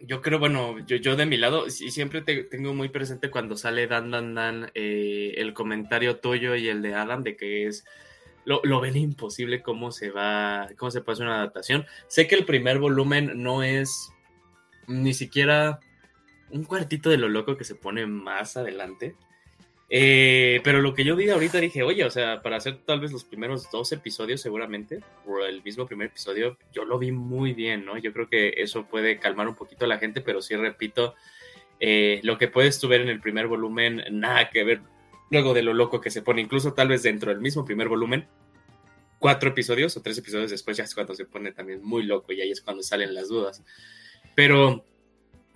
yo creo, bueno, yo, yo de mi lado, y siempre te, tengo muy presente cuando sale Dan Dan Dan eh, el comentario tuyo y el de Adam de que es lo, ven imposible cómo se va, cómo se puede hacer una adaptación. Sé que el primer volumen no es ni siquiera un cuartito de lo loco que se pone más adelante. Eh, pero lo que yo vi ahorita dije, oye, o sea, para hacer tal vez los primeros dos episodios seguramente, o el mismo primer episodio, yo lo vi muy bien, ¿no? Yo creo que eso puede calmar un poquito a la gente, pero sí repito, eh, lo que puedes tú ver en el primer volumen, nada que ver luego de lo loco que se pone, incluso tal vez dentro del mismo primer volumen, cuatro episodios o tres episodios después ya es cuando se pone también muy loco y ahí es cuando salen las dudas. Pero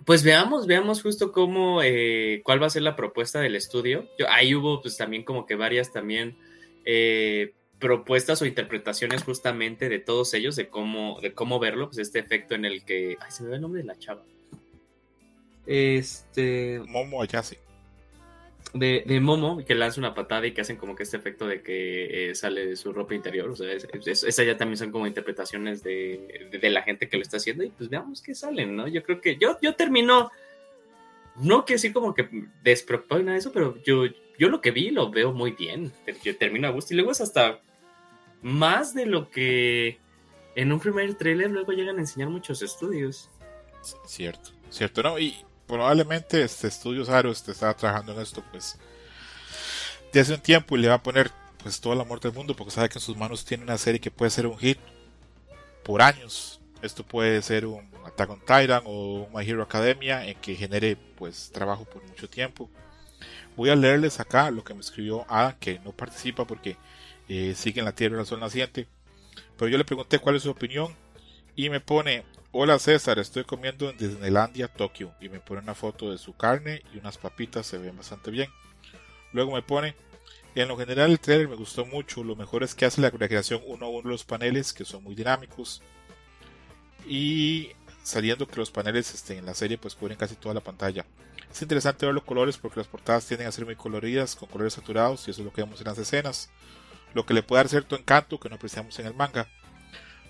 pues veamos, veamos justo cómo, eh, cuál va a ser la propuesta del estudio. Yo, ahí hubo pues también como que varias también eh, propuestas o interpretaciones justamente de todos ellos, de cómo, de cómo verlo, pues este efecto en el que, ay, se me ve el nombre de la chava. Este... Momo Ayase de, Momo que lanza una patada y que hacen como que este efecto de que eh, sale de su ropa interior. O sea, esa ya también son como interpretaciones de, la gente que lo está haciendo y pues veamos qué salen, ¿no? Yo creo que yo, yo termino, no que así como que despreocupado eso, pero yo, yo lo que vi lo veo muy bien. Yo termino a gusto y luego es hasta más de lo que en un primer trailer luego llegan a enseñar muchos estudios. Cierto, cierto, ¿no? Y probablemente este Estudios Aros este, estaba trabajando en esto pues de hace un tiempo y le va a poner pues todo el amor del mundo porque sabe que en sus manos tiene una serie que puede ser un hit por años. Esto puede ser un Attack on Titan o My Hero Academia en que genere pues trabajo por mucho tiempo. Voy a leerles acá lo que me escribió Adam que no participa porque eh, sigue en la Tierra del Sol naciente. Pero yo le pregunté cuál es su opinión y me pone Hola César, estoy comiendo en Disneylandia, Tokio, y me pone una foto de su carne y unas papitas, se ven bastante bien. Luego me pone, en lo general el trailer me gustó mucho, lo mejor es que hace la recreación uno a uno de los paneles, que son muy dinámicos, y saliendo que los paneles este, en la serie pues cubren casi toda la pantalla. Es interesante ver los colores porque las portadas tienden a ser muy coloridas, con colores saturados, y eso es lo que vemos en las escenas, lo que le puede dar cierto encanto que no apreciamos en el manga.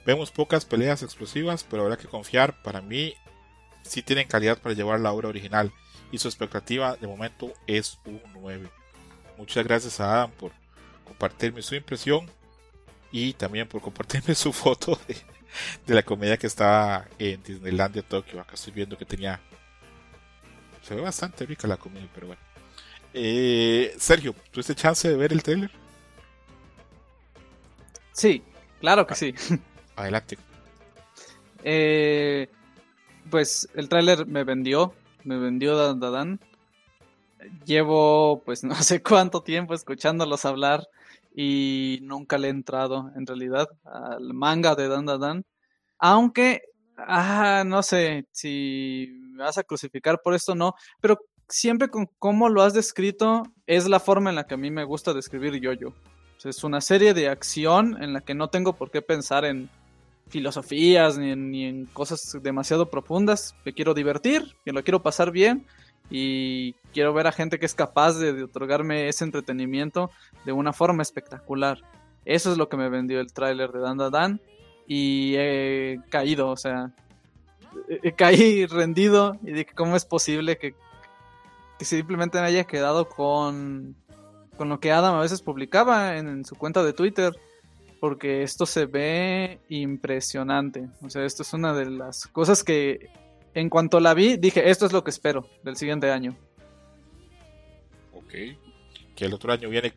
Vemos pocas peleas explosivas, pero habrá que confiar. Para mí, sí tienen calidad para llevar la obra original. Y su expectativa de momento es un 9. Muchas gracias a Adam por compartirme su impresión. Y también por compartirme su foto de, la comedia que estaba en Disneylandia Tokio. Acá estoy viendo que tenía. Se ve bastante rica la comida, pero bueno. Eh, Sergio, ¿tuviste chance de ver el trailer? Sí, claro que sí. Adelante. Eh, pues el tráiler me vendió, me vendió Dan Llevo pues no sé cuánto tiempo escuchándolos hablar y nunca le he entrado en realidad al manga de Dan Dan. Aunque, ah, no sé si me vas a crucificar por esto no, pero siempre con cómo lo has descrito es la forma en la que a mí me gusta describir yo-yo. es una serie de acción en la que no tengo por qué pensar en filosofías ni en, cosas demasiado profundas. Me quiero divertir, que lo quiero pasar bien y quiero ver a gente que es capaz de, otorgarme ese entretenimiento de una forma espectacular. Eso es lo que me vendió el tráiler de Dan Dan y he caído, o sea, he, caí rendido y dije, ¿cómo es posible que, que simplemente me haya quedado con, con lo que Adam a veces publicaba en su cuenta de Twitter? Porque esto se ve impresionante. O sea, esto es una de las cosas que en cuanto la vi dije, esto es lo que espero del siguiente año. Ok. Que el otro año viene,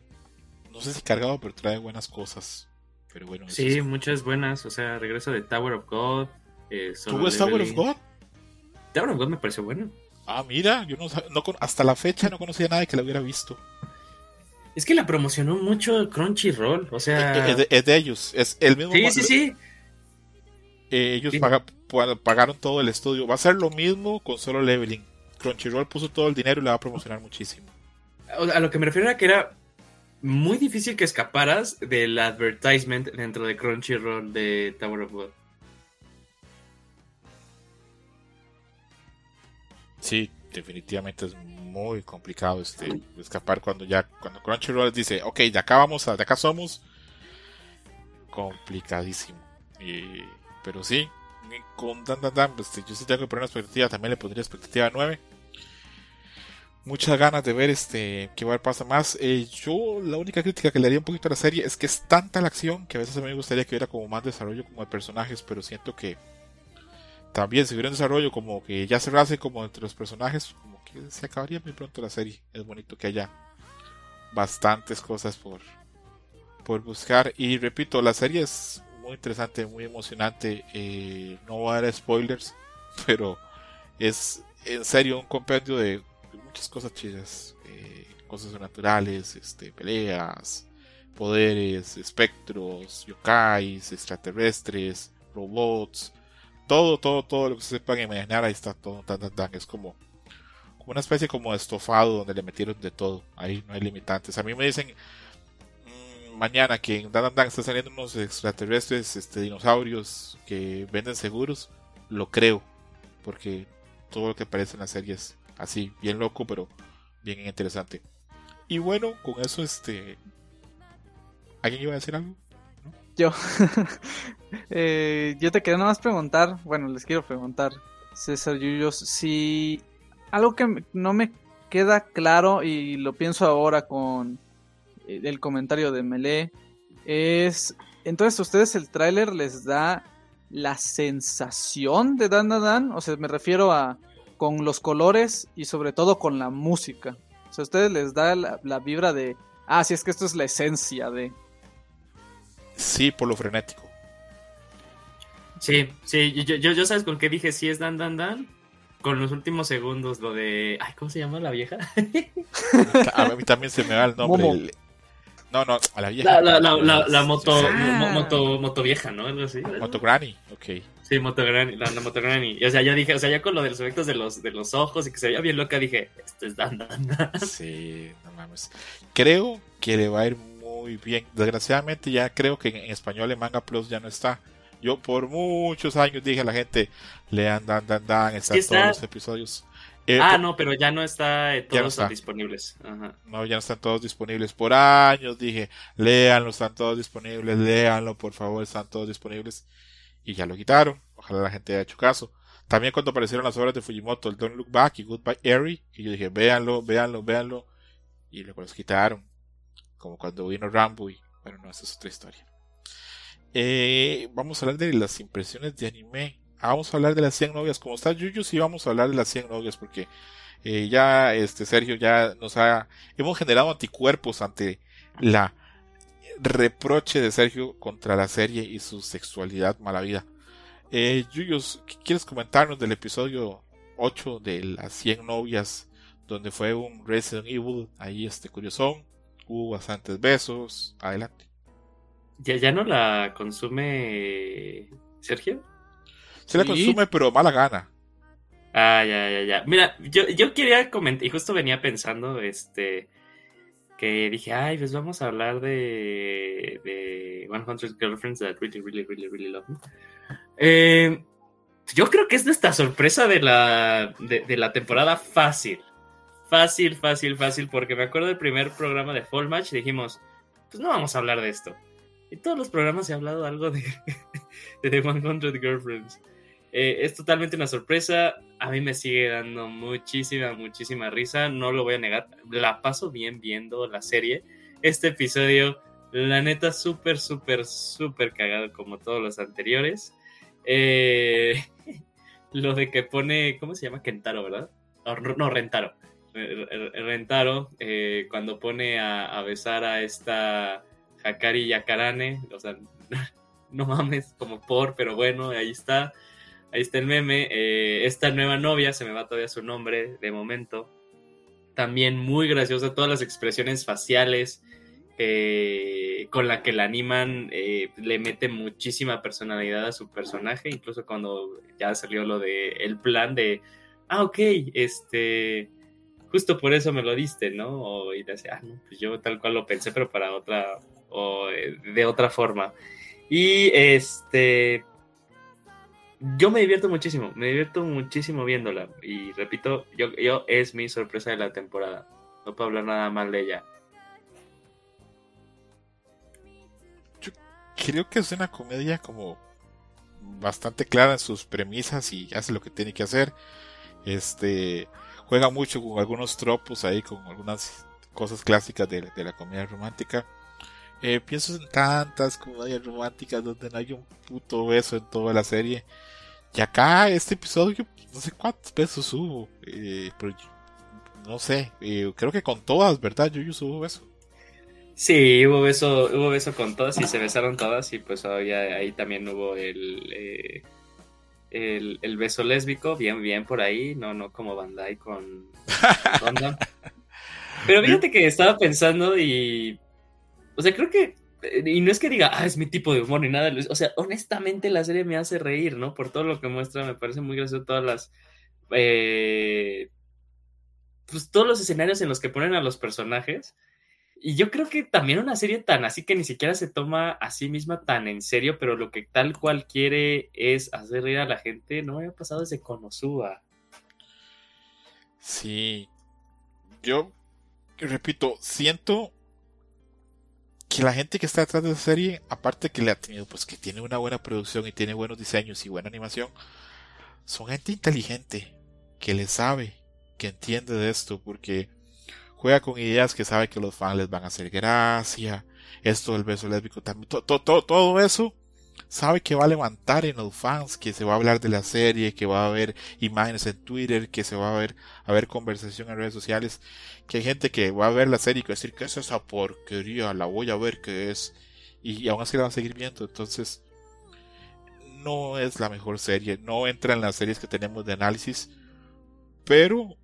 no sé si cargado, pero trae buenas cosas. Pero bueno. Sí, muchas buenas. O sea, regreso de Tower of God. Eh, ¿Tú Tower of God? Tower of God me pareció bueno. Ah, mira, yo no, no hasta la fecha no conocía a nadie que la hubiera visto. Es que la promocionó mucho Crunchyroll, o sea... Es de, ellos, es el mismo... Sí, sí, sí. Eh, ellos pagaron todo el estudio. Va a ser lo mismo con solo leveling. Crunchyroll puso todo el dinero y la va a promocionar muchísimo. A lo que me refiero era que era muy difícil que escaparas del advertisement dentro de Crunchyroll de Tower of God. Sí, definitivamente es muy complicado este escapar cuando ya cuando Crunchyroll dice ok de acá vamos de acá somos. Complicadísimo. Pero sí con Dan Dan Dan pues, yo sí tengo que poner una expectativa también le pondría expectativa 9 muchas ganas de ver este que va a pasar más. Eh, yo la única crítica que le haría un poquito a la serie es que es tanta la acción que a veces a mí me gustaría que hubiera como más desarrollo como de personajes pero siento que también si hubiera un desarrollo como que ya cerrase como entre los personajes que se acabaría muy pronto la serie. Es bonito que haya bastantes cosas por por buscar. Y repito la serie es muy interesante muy emocionante. Eh, no va a dar spoilers pero es en serio un compendio de muchas cosas chidas. Eh, cosas naturales, este, peleas, poderes, espectros, yokais, extraterrestres, robots, todo, todo, todo lo que se sepan imaginar, ahí está todo, tan, tan, tan. Es como una especie como estofado donde le metieron de todo. Ahí no hay limitantes. A mí me dicen mm, mañana que en Dan Dan está saliendo unos extraterrestres, este, dinosaurios que venden seguros. Lo creo, porque todo lo que aparece en la serie es así, bien loco, pero bien interesante. Y bueno, con eso, este. ¿Alguien iba a decir algo? Yo. eh, yo te quería nada más preguntar. Bueno, les quiero preguntar, César Yuyos, si algo que no me queda claro y lo pienso ahora con eh, el comentario de Melee es. Entonces, ¿a ustedes el tráiler les da la sensación de Dan Dan Dan? O sea, me refiero a con los colores y sobre todo con la música. O sea, a ustedes les da la, vibra de, ah, sí, es que esto es la esencia de... Sí, por lo frenético. Sí, sí, yo, yo, yo sabes con qué dije sí es Dan Dan Dan. Con los últimos segundos, lo de. Ay, ¿cómo se llama la vieja? a mí también se me va el nombre. No, no, a la vieja. La, la, la, la moto, moto, moto vieja, ¿no? Algo así. Moto Granny, ok. Sí, Moto Granny, la, Moto Granny. o sea, ya dije, o sea, ya con lo de los efectos de los, de los ojos y que se veía bien loca, dije, esto es Dan Dan Sí, no mames. Creo que le va a ir muy bien. Desgraciadamente ya creo que en español en Manga Plus ya no está. Yo por muchos años dije a la gente, lean Dan Dan Dan, están todos los episodios. Eh, ah, no, pero ya no está eh, todos disponibles. No, ya no están todos disponibles. Por años dije, léanlo, están todos disponibles, léanlo, por favor, están todos disponibles. Y ya lo quitaron. Ojalá la gente haya hecho caso. También cuando aparecieron las obras de Fujimoto, el Don't Look Back y Goodbye Eri, y yo dije, véanlo, véanlo, véanlo. Y luego los quitaron. Como cuando vino Rambo y bueno, no, esa es otra historia. Eh, vamos a hablar de las impresiones de anime Ah, vamos a hablar de las 100 novias. Como está Yuyu, sí vamos a hablar de las 100 novias porque eh, ya este Sergio ya nos ha hemos generado anticuerpos ante la reproche de Sergio contra la serie y su sexualidad mala vida. Eh, Yuyos, ¿quieres comentarnos del episodio 8 de las 100 novias donde fue un Resident Evil ahí este curiosón? Hubo bastantes besos. Adelante. ¿Ya, ya no la consume Sergio? Se la consume, pero mala gana. Ah, ya, ya, ya. Mira, yo, yo quería comentar, y justo venía pensando, este, que dije, ay, pues vamos a hablar de, de 100 Girlfriends that really, really, really, really love me. Eh, yo creo que es nuestra sorpresa de la, de, la temporada fácil. Fácil, fácil, fácil, porque me acuerdo del primer programa de Fall Match y dijimos, pues no vamos a hablar de esto. Y todos los programas he hablado algo de, de The 100 Girlfriends. Eh, es totalmente una sorpresa. A mí me sigue dando muchísima, muchísima risa. No lo voy a negar. La paso bien viendo la serie. Este episodio, la neta, súper, súper, súper cagado como todos los anteriores. Eh, lo de que pone, ¿cómo se llama? Kentaro, ¿verdad? No, Rentaro. Rentaro, eh, cuando pone a, besar a esta Hakari Yakarane, o sea, no mames, como por, pero bueno, ahí está. Ahí está el meme. Eh, esta nueva novia, se me va todavía su nombre de momento. También muy graciosa, todas las expresiones faciales eh, con la que la animan eh, le mete muchísima personalidad a su personaje. Incluso cuando ya salió lo de el plan de, ah, ok, este, justo por eso me lo diste, ¿no? y decía, ah, no, pues yo tal cual lo pensé, pero para otra, o de otra forma. Y este, yo me divierto muchísimo, me divierto muchísimo viéndola. Y repito, yo, yo es mi sorpresa de la temporada. No puedo hablar nada mal de ella. Yo creo que es una comedia como bastante clara en sus premisas y hace lo que tiene que hacer. Este juega mucho con algunos tropos ahí, con algunas cosas clásicas de, de la comedia romántica. Eh, pienso en tantas comedias románticas donde no hay un puto beso en toda la serie. Y acá, este episodio, no sé cuántos besos hubo. Eh, pero no sé, eh, creo que con todas, ¿verdad? Yo, yo hubo beso. Sí, hubo beso, hubo beso con todas y se besaron todas y pues ahí también hubo el, el, el, beso lésbico, bien, bien por ahí, no, no como Bandai con, Pero fíjate que estaba pensando y. O sea, creo que. Y no es que diga, ah, es mi tipo de humor ni nada. O sea, honestamente la serie me hace reír, ¿no? Por todo lo que muestra, me parece muy gracioso todas las. Eh, pues todos los escenarios en los que ponen a los personajes. Y yo creo que también una serie tan así que ni siquiera se toma a sí misma tan en serio, pero lo que tal cual quiere es hacer reír a la gente, no me había pasado desde Konosuba. Sí. Yo, repito, siento que la gente que está detrás de esa serie, aparte que le ha tenido, pues que tiene una buena producción y tiene buenos diseños y buena animación, son gente inteligente, que le sabe, que entiende de esto, porque juega con ideas que sabe que los fans les van a hacer gracia, esto del beso lésbico también, todo, todo, todo eso sabe que va a levantar en los fans, que se va a hablar de la serie, que va a haber imágenes en Twitter, que se va a ver, a ver conversación en redes sociales, que hay gente que va a ver la serie y va a decir que es esa porquería, la voy a ver que es, y, aún así la van a seguir viendo, entonces no es la mejor serie, no entra en las series que tenemos de análisis, pero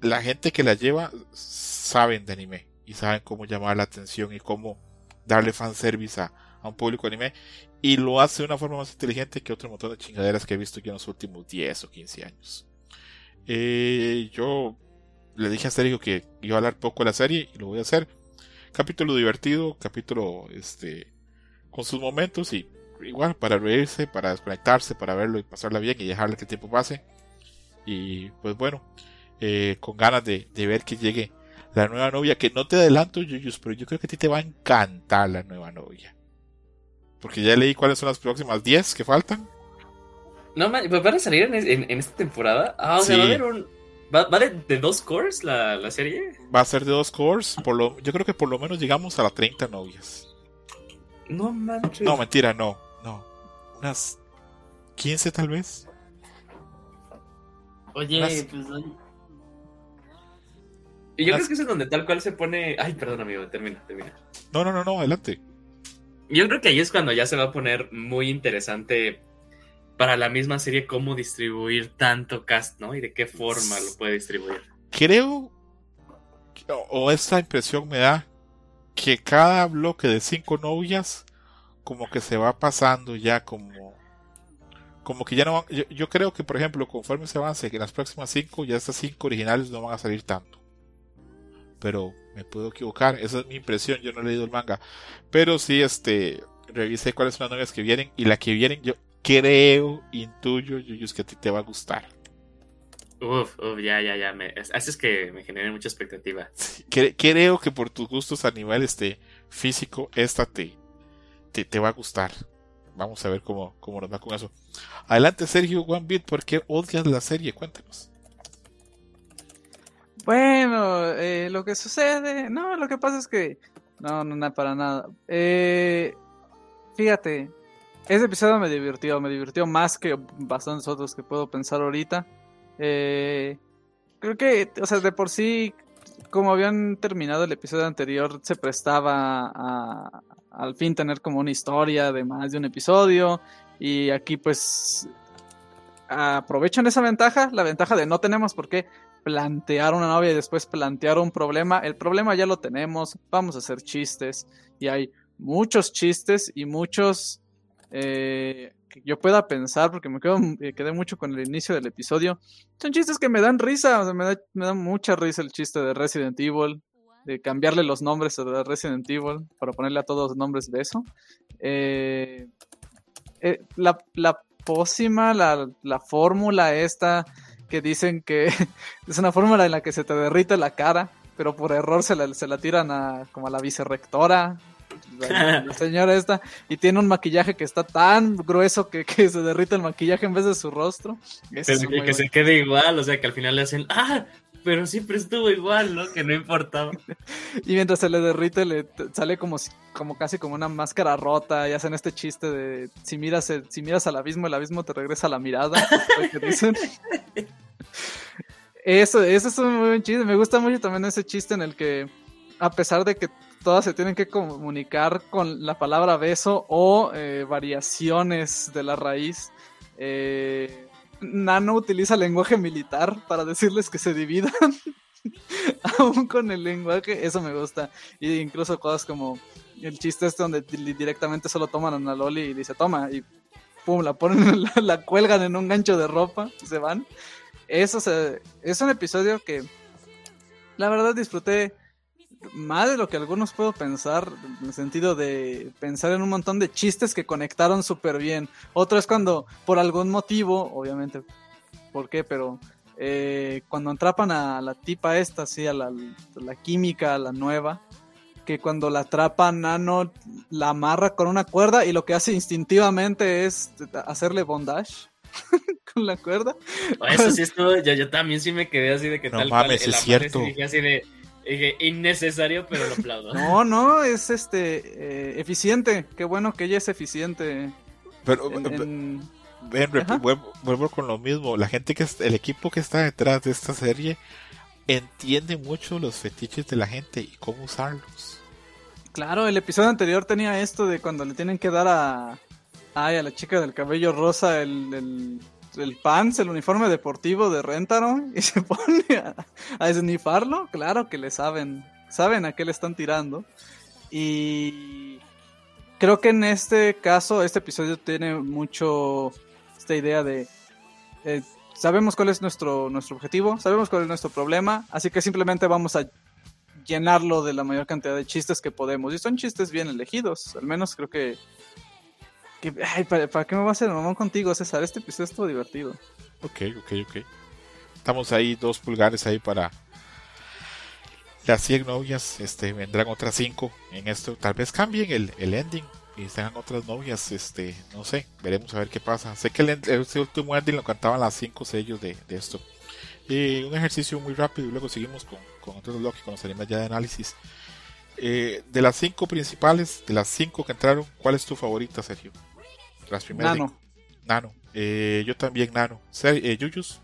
la gente que la lleva saben de anime y saben cómo llamar la atención y cómo darle fanservice a, a un público anime y lo hace de una forma más inteligente que otro montón de chingaderas que he visto yo en los últimos 10 o 15 años. Eh, yo le dije a Sergio que iba a hablar poco de la serie y lo voy a hacer. Capítulo divertido, capítulo este con sus momentos y igual para reírse, para desconectarse, para verlo y pasarla bien y dejarle que el tiempo pase. Y pues bueno, eh, con ganas de, de, ver que llegue la nueva novia, que no te adelanto, Yuyus, pero yo creo que a ti te va a encantar la nueva novia. Porque ya leí cuáles son las próximas 10 que faltan. No, pues van a salir en, esta temporada. Ah, o sea, va a haber un. ¿Va, de, dos cores la, la, serie? Va a ser de dos cores. Por lo, yo creo que por lo menos llegamos a las 30 novias. No manches. No, mentira, no. No. Unas 15 tal vez. Oye, pues. Y yo creo que es donde tal cual se pone. Ay, perdón, amigo, termina, termina. No, no, no, no, adelante. Yo creo que ahí es cuando ya se va a poner muy interesante para la misma serie cómo distribuir tanto cast, ¿no? Y de qué forma lo puede distribuir. Creo, o esa impresión me da, que cada bloque de cinco novias como que se va pasando ya como como que ya no van, yo, yo, creo que por ejemplo conforme se avance que las próximas cinco ya estas cinco originales no van a salir tanto pero me puedo equivocar, esa es mi impresión, yo no he leído el manga, pero sí, este, revisé cuáles son las novias que vienen, y la que vienen, yo creo, intuyo, Yuyus, que a ti te va a gustar. Uf, uf, ya, ya, ya, me, haces que me genere mucha expectativa. creo que por tus gustos a nivel este, físico, esta te, te, te va a gustar. Vamos a ver cómo, cómo nos va con eso. Adelante, Sergio One Beat, ¿por qué odias la serie? Cuéntanos. Bueno, eh, lo que sucede, no, lo que pasa es que, no, no, nada para nada. Eh, fíjate, ese episodio me divirtió, me divirtió más que bastantes otros que puedo pensar ahorita. Eh, creo que, o sea, de por sí, como habían terminado el episodio anterior, se prestaba a, al fin tener como una historia de más de un episodio. Y aquí pues aprovechan esa ventaja, la ventaja de no tenemos por qué plantear una novia y después plantear un problema. El problema ya lo tenemos, vamos a hacer chistes y hay muchos chistes y muchos eh, que yo pueda pensar porque me, quedo, quedé mucho con el inicio del episodio. Son chistes que me dan risa, me da, me da mucha risa el chiste de Resident Evil, de cambiarle los nombres de Resident Evil para ponerle a todos nombres de eso. Eh, eh, la, la pócima, la, la fórmula esta que dicen que es una fórmula en la que se te derrite la cara, pero por error se la, se la tiran a como a la vicerrectora, la, señora esta, y tiene un maquillaje que está tan grueso que, que se derrite el maquillaje en vez de su rostro. que se quede igual, o sea que al final le hacen, ¡ah! pero siempre estuvo igual, ¿no? Que no importaba. y mientras se le derrite, le sale como, como casi como una máscara rota. Y hacen este chiste de si miras, si miras al abismo, el abismo te regresa la mirada. Eso, eso es un muy buen chiste. Me gusta mucho también ese chiste en el que, a pesar de que todas se tienen que comunicar con la palabra beso o eh, variaciones de la raíz, eh, Nano utiliza lenguaje militar para decirles que se dividan. Aún con el lenguaje, eso me gusta. Y incluso cosas como el chiste este donde directamente solo toman a una Loli y dice toma y pum, la ponen, la, cuelgan en un gancho de ropa y se van. Eso es un episodio que la verdad disfruté más de lo que algunos puedo pensar, en el sentido de pensar en un montón de chistes que conectaron súper bien. Otro es cuando, por algún motivo, obviamente, ¿por qué? Pero eh, cuando atrapan a la tipa esta, sí, a la, la química, a la nueva, que cuando la atrapa Nano la amarra con una cuerda y lo que hace instintivamente es hacerle bondage con la cuerda. Eso sí estuvo, yo, yo también sí me quedé así de que No tal mames, cual, es cierto. Dije así de dije, innecesario, pero lo aplaudo. No, no, es este eh, eficiente. Qué bueno que ella es eficiente. Pero en- en- ven, vuelvo, vuelvo con lo mismo. La gente que es, el equipo que está detrás de esta serie entiende mucho los fetiches de la gente y cómo usarlos. Claro, el episodio anterior tenía esto de cuando le tienen que dar a, ay, a la chica del cabello rosa el, el, el pants, el uniforme deportivo de Rentaro y se pone a, a esnifarlo. Claro que le saben, saben a qué le están tirando. Y creo que en este caso, este episodio tiene mucho esta idea de... eh, sabemos cuál es nuestro, nuestro objetivo, sabemos cuál es nuestro problema, así que simplemente vamos a llenarlo de la mayor cantidad de chistes que podemos. Y son chistes bien elegidos. Al menos creo que. Que ay, ¿para, qué me va a hacer mamón contigo, César? Este episodio estuvo divertido. Ok, ok, ok. Estamos ahí, dos pulgares ahí para las 100 novias. Este, vendrán otras 5 en esto. Tal vez cambien el, el ending y sean otras novias. Este, no sé, veremos a ver qué pasa. Sé que el, ese último ending lo cantaban las 5 sellos de, de esto. Y un ejercicio muy rápido y luego seguimos con, con otros bloques, con los ya de análisis. Eh, de las 5 principales, de las 5 que entraron, ¿cuál es tu favorita, Sergio? Las primeras. Nano. Nano. Eh, yo también Nano. Eh, Yuyus.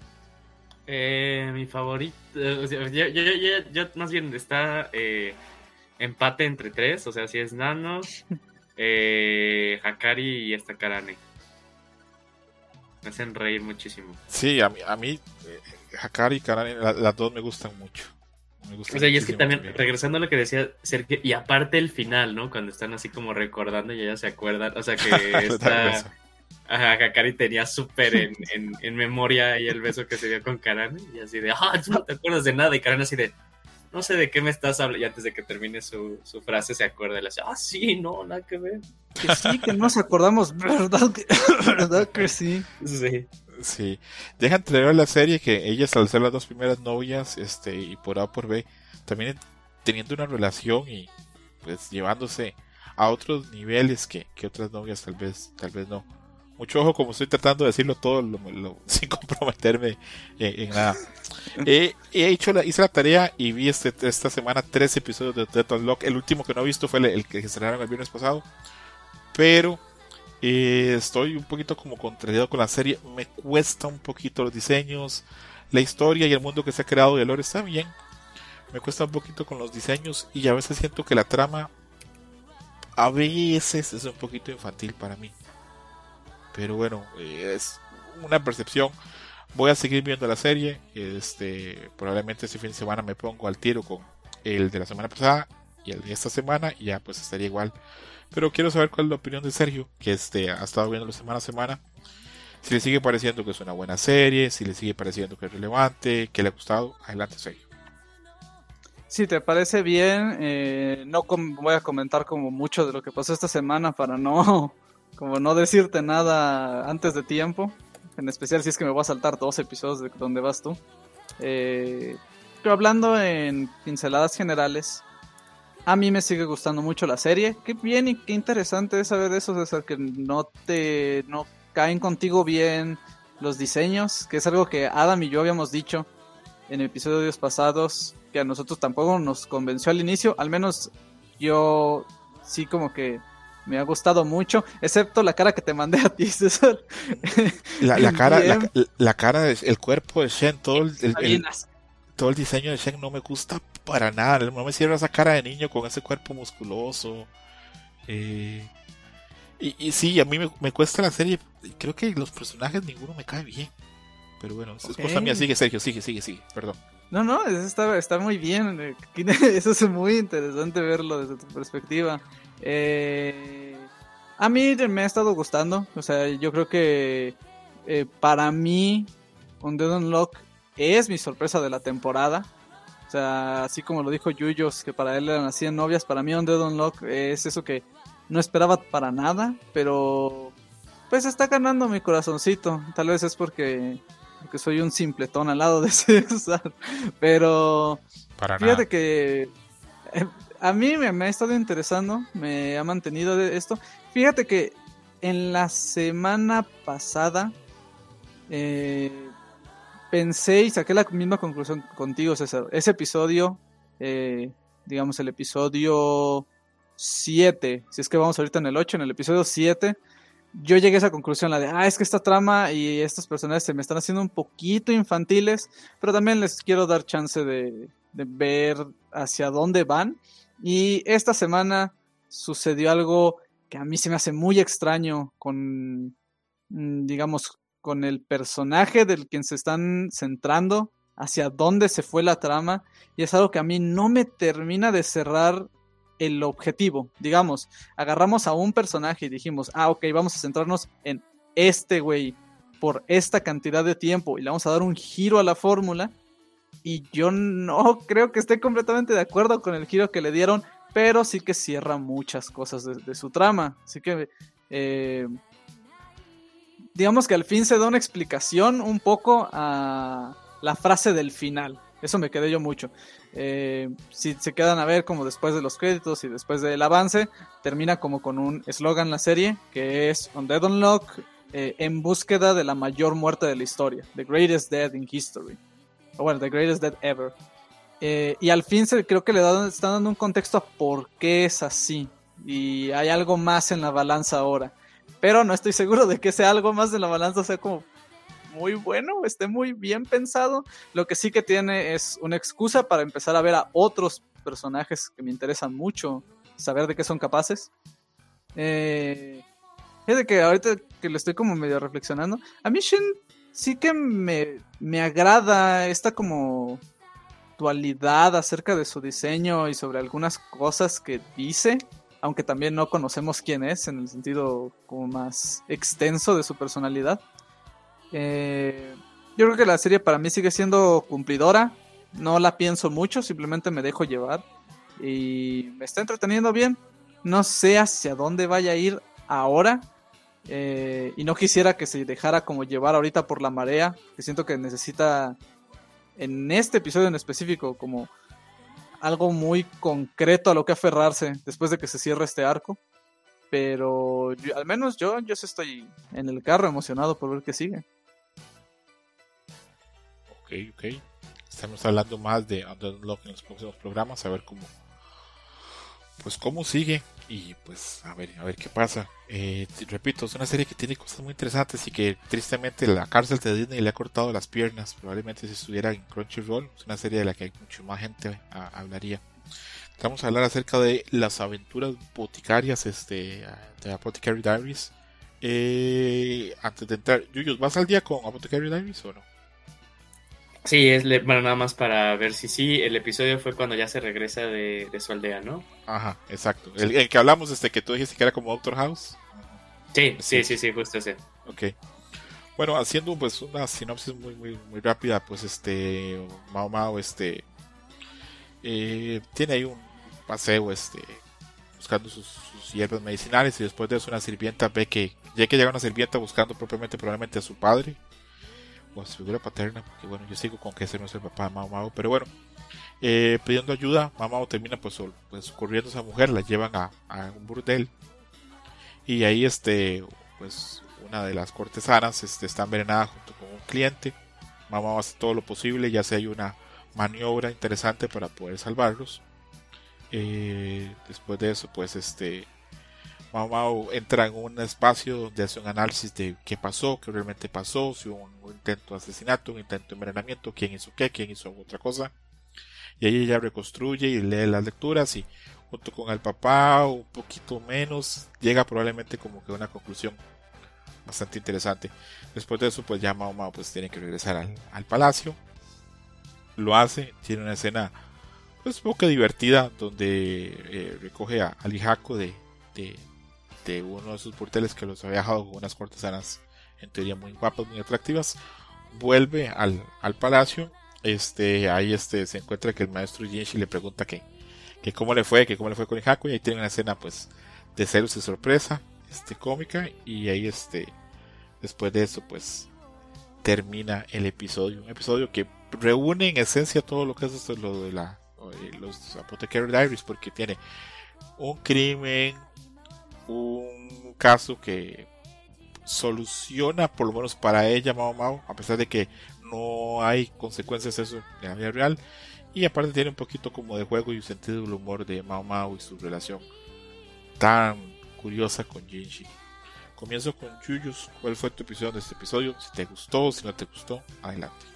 Eh, mi favorito. eh, o sea, yo, yo- yo- yo- yo más bien está eh, empate entre tres. O sea, si es Nano, eh, Hakari y esta Karane. Me hacen reír muchísimo. Sí, a mí, a mí eh, Hakari y Karane, la- las dos me gustan mucho. Me gustan O sea, y es que también, regresando a lo que decía Sergio, y aparte el final, ¿no? Cuando están así como recordando y ellas se acuerdan. O sea, que está. Ajá, Hakari tenía súper en, en, en memoria ahí el beso que se dio con Karane. Y así de, ah, tú no te acuerdas de nada. Y Karane así de, no sé de qué me estás hablando. Y antes de que termine su, su frase se acuerda. Y le dice, ah, sí, no, nada que ver. Que sí, que nos acordamos, ¿verdad? Que, ¿Verdad que sí? Sí. Sí. Deja entrever la serie que ellas al ser las dos primeras novias, este, y por A por B, también teniendo una relación y pues llevándose a otros niveles que, que otras novias tal vez, tal vez no. Mucho ojo como estoy tratando de decirlo todo lo- lo- sin comprometerme en, en nada. He, he hecho la, hice la tarea y vi este, esta semana tres episodios de Death Unlock. El último que no he visto fue el, el que estrenaron el viernes pasado. Pero eh, estoy un poquito como contrariado con la serie. Me cuesta un poquito los diseños. La historia y el mundo que se ha creado de Lore está bien. Me cuesta un poquito con los diseños. Y a veces siento que la trama a veces es un poquito infantil para mí. Pero bueno, es una percepción. Voy a seguir viendo la serie. Este, probablemente este fin de semana me pongo al tiro con el de la semana pasada y el de esta semana. Y ya pues estaría igual. Pero quiero saber cuál es la opinión de Sergio, que este, ha estado viendo semana a semana. Si le sigue pareciendo que es una buena serie, si le sigue pareciendo que es relevante, que le ha gustado. Adelante, Sergio. Si te parece bien, eh, no voy a comentar como mucho de lo que pasó esta semana para no, como no decirte nada antes de tiempo. En especial si es que me voy a saltar dos episodios de donde vas tú. Eh, pero hablando en pinceladas generales, a mí me sigue gustando mucho la serie. Qué bien y qué interesante es saber eso, César, que no te no caen contigo bien los diseños, que es algo que Adam y yo habíamos dicho en episodios pasados, que a nosotros tampoco nos convenció al inicio, al menos yo sí como que me ha gustado mucho, excepto la cara que te mandé a ti, César. La, la cara, la, cara, el cuerpo de Shen, todo el, el- Está el- bien así. Todo el diseño de Shen no me gusta para nada. No me cierra esa cara de niño con ese cuerpo musculoso. Eh, y, y sí, a mí me, me cuesta la serie. Creo que los personajes ninguno me cae bien. Pero bueno, es Ok. cosa mía. Sigue, Sergio, sigue, sigue, sigue. Perdón. No, no, eso está, está muy bien. Eso es muy interesante verlo desde tu perspectiva. Eh, a mí me ha estado gustando. O sea, yo creo que eh, para mí, un Dead Unlock es mi sorpresa de la temporada. O sea, así como lo dijo Yuyos, que para él eran las 100 novias, para mí un Dead Unlock es eso que no esperaba para nada, pero pues está ganando mi corazoncito. Tal vez es porque, porque soy un simpletón al lado de César. Pero Para fíjate nada. que eh, a mí me, me ha estado interesando, me ha mantenido de esto. Fíjate que en la semana pasada eh, pensé y saqué la misma conclusión contigo, César. Ese episodio, eh, digamos el episodio 7, si es que vamos ahorita en el 8, en el episodio 7, yo llegué a esa conclusión, la de, ah, es que esta trama y estos personajes se me están haciendo un poquito infantiles, pero también les quiero dar chance de, de ver hacia dónde van. Y esta semana sucedió algo que a mí se me hace muy extraño con, mm, digamos, con el personaje del quien se están centrando, hacia dónde se fue la trama, y es algo que a mí no me termina de cerrar el objetivo. Digamos, agarramos a un personaje y dijimos, ah, ok, vamos a centrarnos en este güey por esta cantidad de tiempo y le vamos a dar un giro a la fórmula. Y yo no creo que esté completamente de acuerdo con el giro que le dieron, pero sí que cierra muchas cosas de, su trama. Así que, eh, digamos que al fin se da una explicación un poco a la frase del final. Eso me quedé yo mucho. Eh, si se quedan a ver como después de los créditos y después del avance, termina como con un eslogan la serie que es On Dead Unlock eh, en búsqueda de la mayor muerte de la historia, The Greatest Dead in History. O bueno, The Greatest Dead Ever. Eh, y al fin se, creo que le están dando un contexto a por qué es así. Y hay algo más en la balanza ahora. Pero no estoy seguro de que sea algo más en la balanza sea como muy bueno, esté muy bien pensado. Lo que sí que tiene es una excusa para empezar a ver a otros personajes que me interesan mucho, saber de qué son capaces. Eh, fíjate que ahorita que lo estoy como medio reflexionando, a mí Shin sí que me, me agrada esta como dualidad acerca de su diseño y sobre algunas cosas que dice, aunque también no conocemos quién es en el sentido como más extenso de su personalidad. Eh, yo creo que la serie para mí sigue siendo cumplidora. No la pienso mucho, simplemente me dejo llevar. Y me está entreteniendo bien. No sé hacia dónde vaya a ir ahora. eh, y no quisiera que se dejara como llevar ahorita por la marea. Que siento que necesita, en este episodio en específico, como algo muy concreto a lo que aferrarse después de que se cierre este arco. Pero al menos yo, yo sí estoy en el carro emocionado por ver qué sigue. Ok, ok. Estamos hablando más de Under Unlock en los próximos programas, a ver cómo, pues cómo sigue y pues a ver, a ver qué pasa. Eh, repito, es una serie que tiene cosas muy interesantes y que tristemente la cárcel de Disney le ha cortado las piernas. Probablemente si estuviera en Crunchyroll, es una serie de la que mucho más gente ah, hablaría. Vamos a hablar acerca de las aventuras boticarias este, de Apothecary Diaries. Eh, antes de entrar, Yuyos, ¿vas al día con Apothecary Diaries o no? Sí, es bueno, nada más para ver si sí. El episodio fue cuando ya se regresa de, de su aldea, ¿no? Ajá, exacto. El, el que hablamos, este que tú dijiste que era como Doctor House. Sí, sí, sí, sí, justo ese. Ok. Bueno, haciendo pues una sinopsis muy muy muy rápida, pues este Mao Mao este eh, tiene ahí un paseo este buscando sus, sus hierbas medicinales y después de eso una sirvienta ve que ya que llega una sirvienta buscando propiamente probablemente a su padre su figura paterna, porque bueno, yo sigo con que ese no es el papá de Mao Mao, pero bueno, eh, pidiendo ayuda, Mao Mao termina pues, pues corriendo a esa mujer, la llevan a, a un burdel y ahí este pues una de las cortesanas este, está envenenada junto con un cliente. Mamá hace todo lo posible, ya se hay una maniobra interesante para poder salvarlos. Eh, después de eso, pues este Mamá entra en un espacio donde hace un análisis de qué pasó, qué realmente pasó, si hubo un, intento de asesinato, un intento de envenenamiento, quién hizo qué, quién hizo otra cosa. Y ahí ella reconstruye y lee las lecturas y junto con el papá, un poquito menos, llega probablemente como que a una conclusión bastante interesante. Después de eso, pues ya Mao Mao pues tiene que regresar al, al palacio. lo hace, tiene una escena pues un poco divertida donde eh, recoge a, al hijaco de, uno de sus porteles que los había dejado con unas cortesanas en teoría muy guapas, muy atractivas, vuelve al, al palacio, este, ahí este, se encuentra que el maestro Jinshi le pregunta que, que cómo le fue, que cómo le fue con hijaco y ahí tiene una escena pues de celos y sorpresa, este, cómica y ahí este, después de eso pues termina el episodio. Un episodio que reúne en esencia todo lo que es esto, lo de la, eh, los Apothecary Diaries, porque tiene un crimen, un caso que soluciona, por lo menos para ella, Mao Mao, a pesar de que no hay consecuencias eso en la vida real. Y aparte tiene un poquito como de juego y un sentido del humor de Mao Mao y su relación tan curiosa con Jinji. Comienzo con Chuyus. ¿Cuál fue tu episodio de este episodio? Si te gustó, si no te gustó, adelante.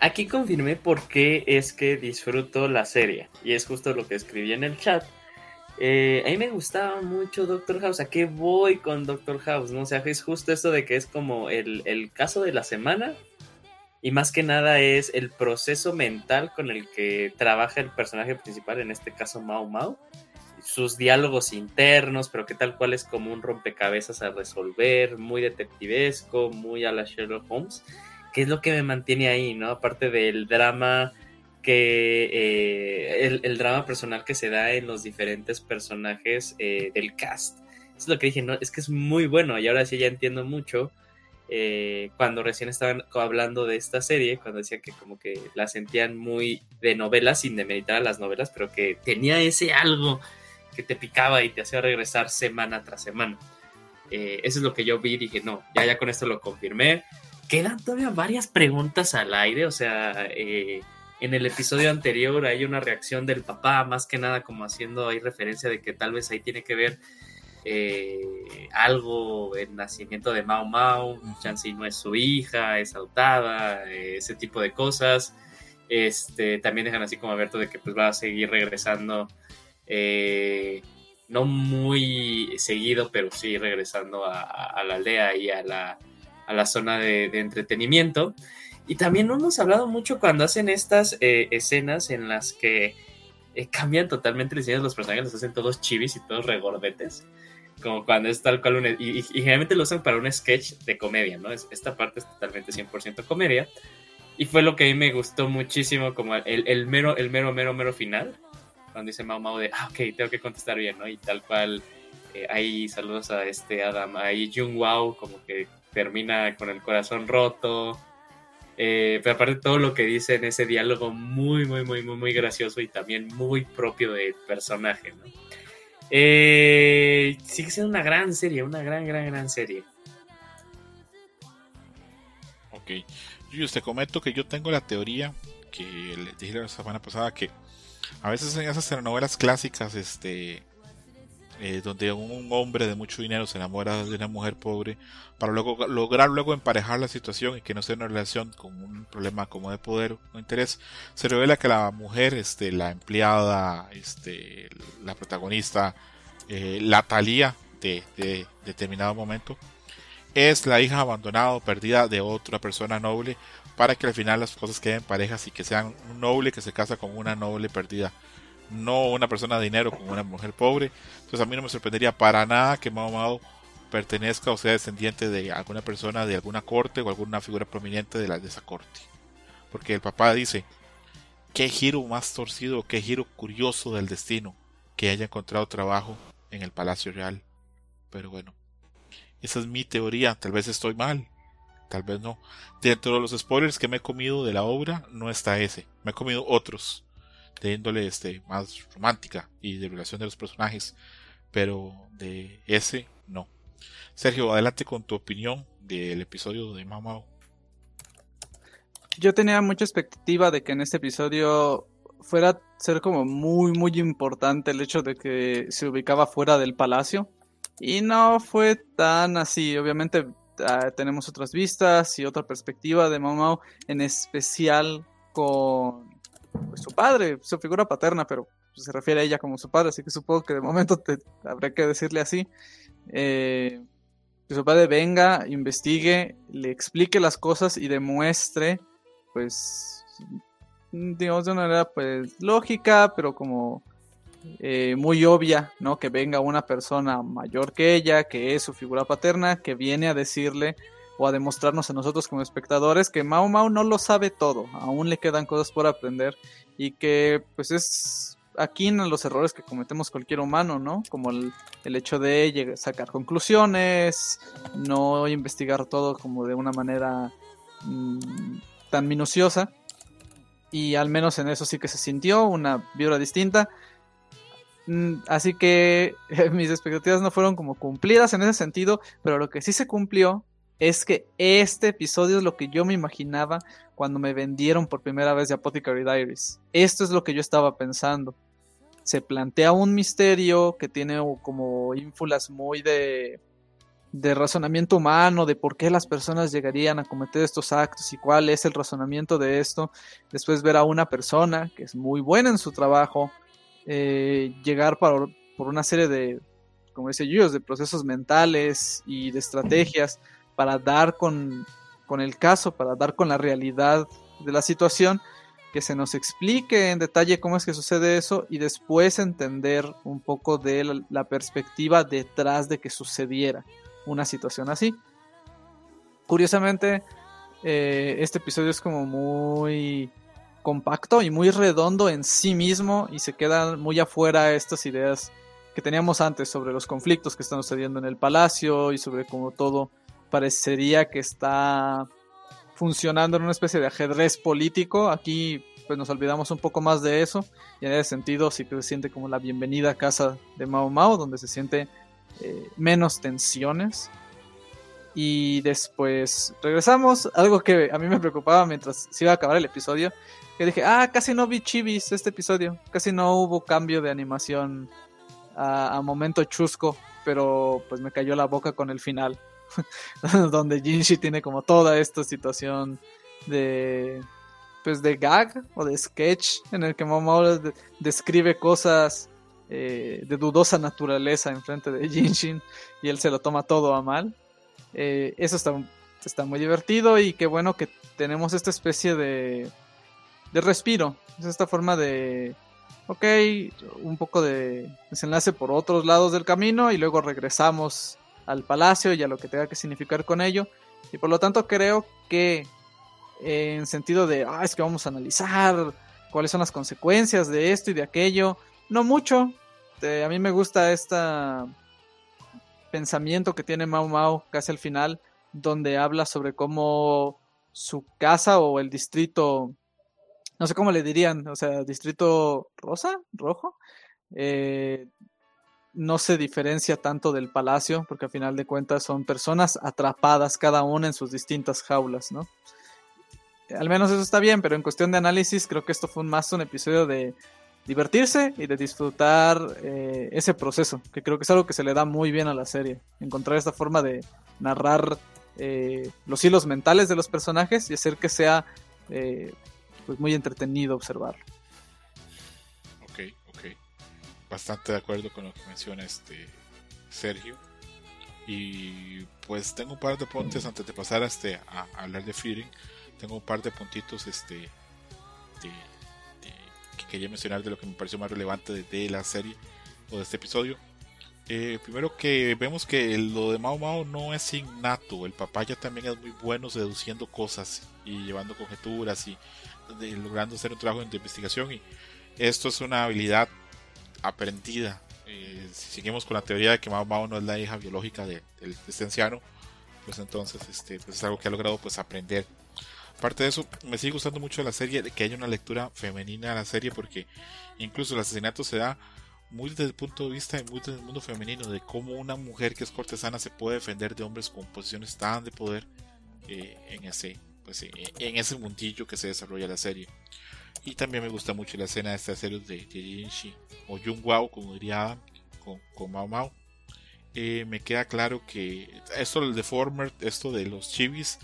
Aquí confirmé por qué es que disfruto la serie. Y es justo lo que escribí en el chat. Eh, a mí me gustaba mucho Doctor House. ¿A qué voy con Doctor House? ¿no? O sea, es justo esto de que es como el, el caso de la semana. Y más que nada es el proceso mental con el que trabaja el personaje principal, en este caso Mao Mao sus diálogos internos, pero que tal cual es como un rompecabezas a resolver, muy detectivesco, muy a la Sherlock Holmes, que es lo que me mantiene ahí, ¿no? Aparte del drama que eh, el, drama personal que se da en los diferentes personajes eh, del cast. es lo que dije, no, es que es muy bueno y ahora sí ya entiendo mucho. Eh, cuando recién estaban hablando de esta serie, cuando decía que como que la sentían muy de novela, sin demeritar a las novelas, pero que tenía ese algo que te picaba y te hacía regresar semana tras semana. Eso es lo que yo vi y dije, no, ya, ya con esto lo confirmé. Quedan todavía varias preguntas al aire, o sea, en el episodio anterior hay una reacción del papá, más que nada como haciendo ahí referencia de que tal vez ahí tiene que ver eh, algo, el nacimiento de Mao Mao, Chansi no es su hija, es autada, ese tipo de cosas. Este, también dejan así como abierto de que pues va a seguir regresando eh, no muy seguido, pero sí regresando a, la aldea y a la, a la zona de, entretenimiento. Y también no hemos hablado mucho cuando hacen estas eh, escenas en las que eh, cambian totalmente los diseños de los personajes, los hacen todos chivis y todos regordetes. Como cuando es tal cual un, y, generalmente lo usan para un sketch de comedia, ¿no? esta parte es totalmente 100% comedia. Y fue lo que a mí me gustó muchísimo, como el, el mero, el mero, mero, mero final cuando dice Mao Mao de, ah, ok, tengo que contestar bien, ¿no? Y tal cual, eh, ahí saludos a este Adam, ahí Jung Wow, como que termina con el corazón roto. Eh, pero aparte todo lo que dice en ese diálogo muy, muy, muy, muy, muy gracioso y también muy propio del personaje, ¿no? Eh, sigue siendo una gran serie, una gran, gran, gran serie. Ok. Yo te comento que yo tengo la teoría que les dije la semana pasada que a veces en esas telenovelas clásicas, este, eh, donde un hombre de mucho dinero se enamora de una mujer pobre, para luego lograr luego emparejar la situación y que no sea una relación con un problema como de poder o interés, se revela que la mujer, este, la empleada, este, la protagonista, eh, la Talía de, de determinado momento, es la hija abandonada o perdida de otra persona noble para que al final las cosas queden parejas y que sean un noble que se casa con una noble perdida, no una persona de dinero con una mujer pobre. Entonces a mí no me sorprendería para nada que Mao Mao pertenezca o sea descendiente de alguna persona de alguna corte o alguna figura prominente de, la, de esa corte. Porque el papá dice, qué giro más torcido, qué giro curioso del destino que haya encontrado trabajo en el Palacio Real. Pero bueno, esa es mi teoría, tal vez estoy mal, tal vez no. Dentro de los spoilers que me he comido de la obra, no está ese. Me he comido otros de índole este, más romántica y de relación de los personajes, pero de ese no. Sergio, adelante con tu opinión del episodio de Mamao. Yo tenía mucha expectativa de que en este episodio fuera ser como muy muy importante el hecho de que se ubicaba fuera del palacio y no fue tan así. Obviamente Ah, tenemos otras vistas y otra perspectiva de Mau en especial con pues, su padre, su figura paterna, pero se refiere a ella como su padre, así que supongo que de momento te, habrá que decirle así. Eh, que su padre venga, investigue, le explique las cosas y demuestre, pues, digamos, de una manera pues lógica, pero como eh, muy obvia, ¿no? Que venga una persona mayor que ella, que es su figura paterna, que viene a decirle o a demostrarnos a nosotros como espectadores que Mao Mao no lo sabe todo, aún le quedan cosas por aprender y que pues es aquí en los errores que cometemos cualquier humano, ¿no? Como el, hecho de sacar conclusiones, no investigar todo como de una manera mm, tan minuciosa y al menos en eso sí que se sintió una vibra distinta. Mm, así que mis expectativas no fueron como cumplidas en ese sentido, pero lo que sí se cumplió es que este episodio es lo que yo me imaginaba cuando me vendieron por primera vez de Apothecary Diaries. Esto es lo que yo estaba pensando. Se plantea un misterio que tiene como ínfulas muy de, de razonamiento humano, de por qué las personas llegarían a cometer estos actos y cuál es el razonamiento de esto. Después ver a una persona que es muy buena en su trabajo, eh, llegar por, por una serie de, como dice de procesos mentales y de estrategias para dar con, el caso, para dar con la realidad de la situación, que se nos explique en detalle cómo es que sucede eso y después entender un poco de la, perspectiva detrás de que sucediera una situación así. Curiosamente, eh, este episodio es como muy compacto y muy redondo en sí mismo y se quedan muy afuera estas ideas que teníamos antes sobre los conflictos que están sucediendo en el palacio y sobre cómo todo parecería que está funcionando en una especie de ajedrez político. Aquí pues nos olvidamos un poco más de eso. Y en ese sentido sí que se siente como la bienvenida casa de Mao Mao donde se siente eh, menos tensiones. Y después regresamos. Algo que a mí me preocupaba mientras se iba a acabar el episodio que dije ah casi no vi chivis este episodio. Casi no hubo cambio de animación a momento chusco pero pues me cayó la boca con el final donde Jinshi tiene como toda esta situación de pues de gag o de sketch en el que Momo describe cosas eh, de dudosa naturaleza en frente de Jinshin y él se lo toma todo a mal. Eh, eso está, está muy divertido y qué bueno que tenemos esta especie de, de respiro. Es esta forma de, ok, un poco de desenlace por otros lados del camino y luego regresamos al palacio y a lo que tenga que significar con ello. Y por lo tanto creo que en sentido de, ah, es que vamos a analizar cuáles son las consecuencias de esto y de aquello, no mucho. a mí me gusta este pensamiento que tiene Mau Mau casi al final, donde habla sobre cómo su casa o el distrito, no sé cómo le dirían, o sea, distrito rosa, rojo, eh, no se diferencia tanto del palacio, porque al final de cuentas son personas atrapadas cada una en sus distintas jaulas, ¿no? Al menos eso está bien, pero en cuestión de análisis creo que esto fue más un episodio de divertirse y de disfrutar eh, ese proceso, que creo que es algo que se le da muy bien a la serie, encontrar esta forma de narrar eh, los hilos mentales de los personajes y hacer que sea eh, pues muy entretenido observarlo bastante de acuerdo con lo que menciona este Sergio. Y pues tengo un par de puntos antes de pasar este, a, hablar de Feeding. Tengo un par de puntitos este, que quería mencionar de lo que me pareció más relevante de, la serie o de este episodio. Eh, primero que vemos que lo de Mao Mao no es innato. El papaya también es muy bueno seduciendo cosas y llevando conjeturas y logrando hacer un trabajo de investigación. Y esto es una habilidad aprendida. Eh, si seguimos con la teoría de que Mao Mao no es la hija biológica de, del este anciano, pues entonces este, pues es algo que ha logrado pues aprender. Aparte de eso, me sigue gustando mucho la serie que haya una lectura femenina a la serie porque incluso el asesinato se da muy desde el punto de vista muy desde el mundo femenino, de cómo una mujer que es cortesana se puede defender de hombres con posiciones tan de poder eh, en ese pues en ese mundillo que se desarrolla la serie. Y también me gusta mucho la escena de esta serie de Jinshi o Jung Wao, como diría con, con Mao Mao. Eh, me queda claro que esto del Deformer, esto de los chivis,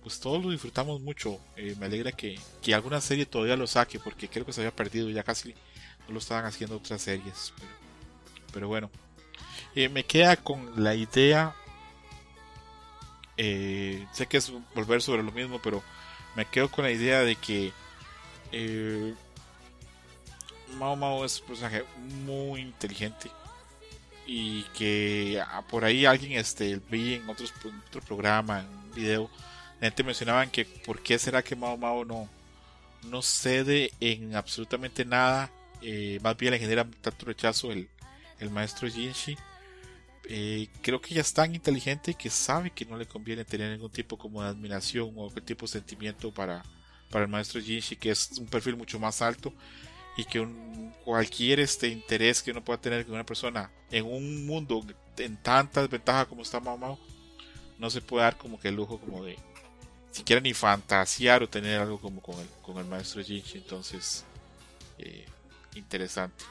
pues todos lo disfrutamos mucho. Eh, me alegra que, que, alguna serie todavía lo saque, porque creo que se había perdido, ya casi no lo estaban haciendo otras series. Pero, bueno, eh, me queda con la idea. sé que es volver sobre lo mismo, pero me quedo con la idea de que Eh, Mao Mao es un personaje muy inteligente y que ah, por ahí alguien este vi en otros otro programa en un video la gente mencionaban que por qué será que Mao Mao no no cede en absolutamente nada eh, más bien le genera tanto rechazo el, el maestro Jinshi. Eh, creo que ella es tan inteligente que sabe que no le conviene tener ningún tipo como de admiración o qué tipo de sentimiento para, para el maestro Jinshi que es un perfil mucho más alto y que un, cualquier este interés que uno pueda tener con una persona en un mundo en tanta desventaja como está Mao Mao no se puede dar como que el lujo como de siquiera ni fantasear o tener algo como con el, con el maestro Jinchi entonces eh, interesante.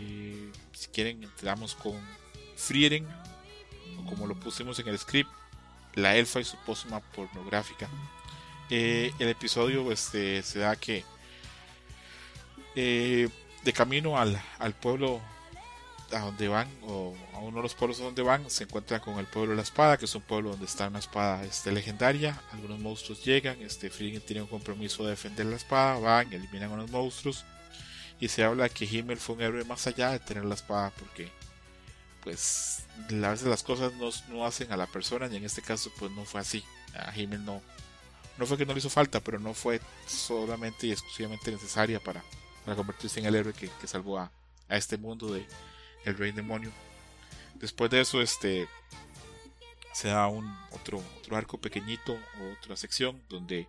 Eh, si quieren entramos con Frieren o como lo pusimos en el script la elfa y su pócima pornográfica eh, el episodio este, se da que eh, de camino al, al, pueblo a donde van, o a uno de los pueblos donde van, se encuentran con el pueblo de la espada, que es un pueblo donde está una espada este, legendaria. Algunos monstruos llegan, este Frieden tiene un compromiso de defender la espada, van, eliminan a los monstruos. Y se habla que Himmel fue un héroe más allá de tener la espada, porque pues a veces las cosas no, no hacen a la persona, y en este caso pues no fue así. A Himmel no, no fue que no le hizo falta, pero no fue solamente y exclusivamente necesaria para, para convertirse en el héroe que, que salvó a, a, este mundo de el rey demonio. Después de eso, este se da un otro, otro arco pequeñito, otra sección donde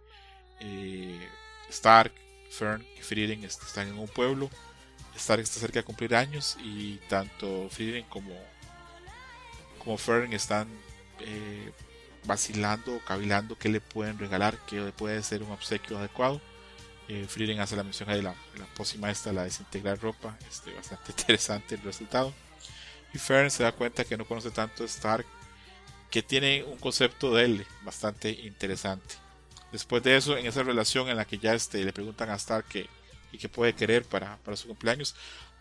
eh, Stark, Fern y Frieden están en un pueblo. Stark está cerca de cumplir años y tanto Frieden como, como Fern están eh, vacilando, cavilando qué le pueden regalar, qué puede ser un obsequio adecuado. Eh, Frieden hace la mención de la, la esta, la desintegrar ropa, este, bastante interesante el resultado. Y Fern se da cuenta que no conoce tanto a Stark, que tiene un concepto de él bastante interesante. Después de eso, en esa relación en la que ya este, le preguntan a Stark qué y que puede querer para, para su cumpleaños,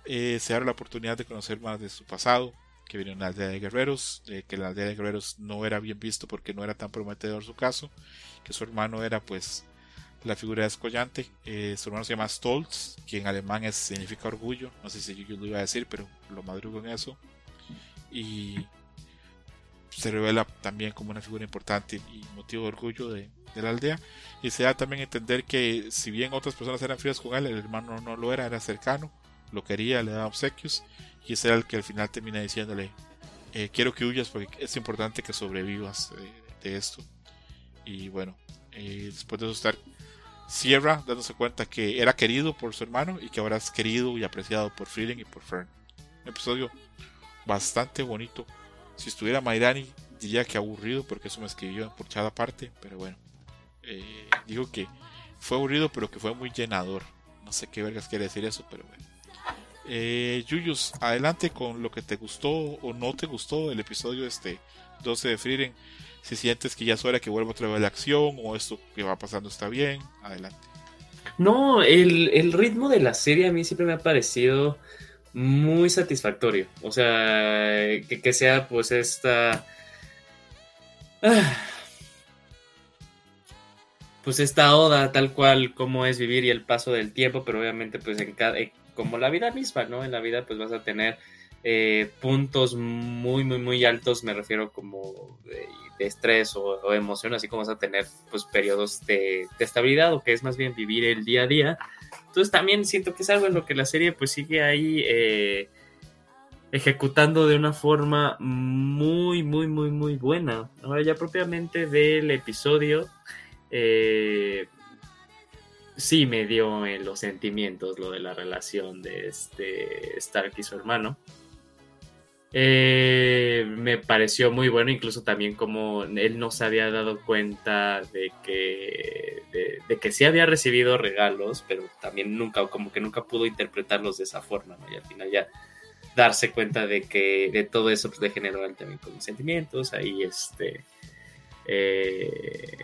eh, se abre la oportunidad de conocer más de su pasado, que viene de una aldea de guerreros, eh, que la aldea de guerreros no era bien visto porque no era tan prometedor su caso, que su hermano era pues la figura descollante, eh, su hermano se llama Stolz, que en alemán significa orgullo, no sé si yo lo iba a decir, pero lo madrugo en eso, y se revela también como una figura importante y motivo de orgullo de, de, la aldea y se da también a entender que si bien otras personas eran frías con él, el hermano no lo era, era cercano, lo quería, le daba obsequios y era el que al final termina diciéndole eh, quiero que huyas porque es importante que sobrevivas de, de esto y bueno eh, después de eso estar cierra dándose cuenta que era querido por su hermano y que ahora es querido y apreciado por Frieden y por Fern. Un episodio bastante bonito. Si estuviera Mairani diría que aburrido porque eso me escribió por cada parte pero bueno eh, digo que fue aburrido pero que fue muy llenador. No sé qué vergas quiere decir eso pero bueno eh, Yuyus, adelante con lo que te gustó o no te gustó el episodio este 12 de Frieren. Si sientes que ya es hora que vuelva otra vez la acción o esto que va pasando está bien, adelante. No, el, el ritmo de la serie a mí siempre me ha parecido muy satisfactorio. O sea, que, que sea pues esta... Ah, pues esta oda tal cual como es vivir y el paso del tiempo, pero obviamente pues en cada, como la vida misma, ¿no? En la vida pues vas a tener eh, puntos muy, muy, muy altos, me refiero como de, estrés o, emoción, así como vas a tener pues periodos de, de, estabilidad o que es más bien vivir el día a día. Entonces también siento que es algo en lo que la serie pues sigue ahí eh, ejecutando de una forma muy, muy, muy, muy buena. Ahora ya propiamente del episodio. Eh, sí me dio en los sentimientos lo de la relación de este Stark y su hermano. Eh, me pareció muy bueno, incluso también como él no se había dado cuenta de que, de, que sí había recibido regalos, pero también nunca, como que nunca pudo interpretarlos de esa forma, ¿no? Y al final ya darse cuenta de que de todo eso pues, le generó también con sentimientos, ahí este... Eh,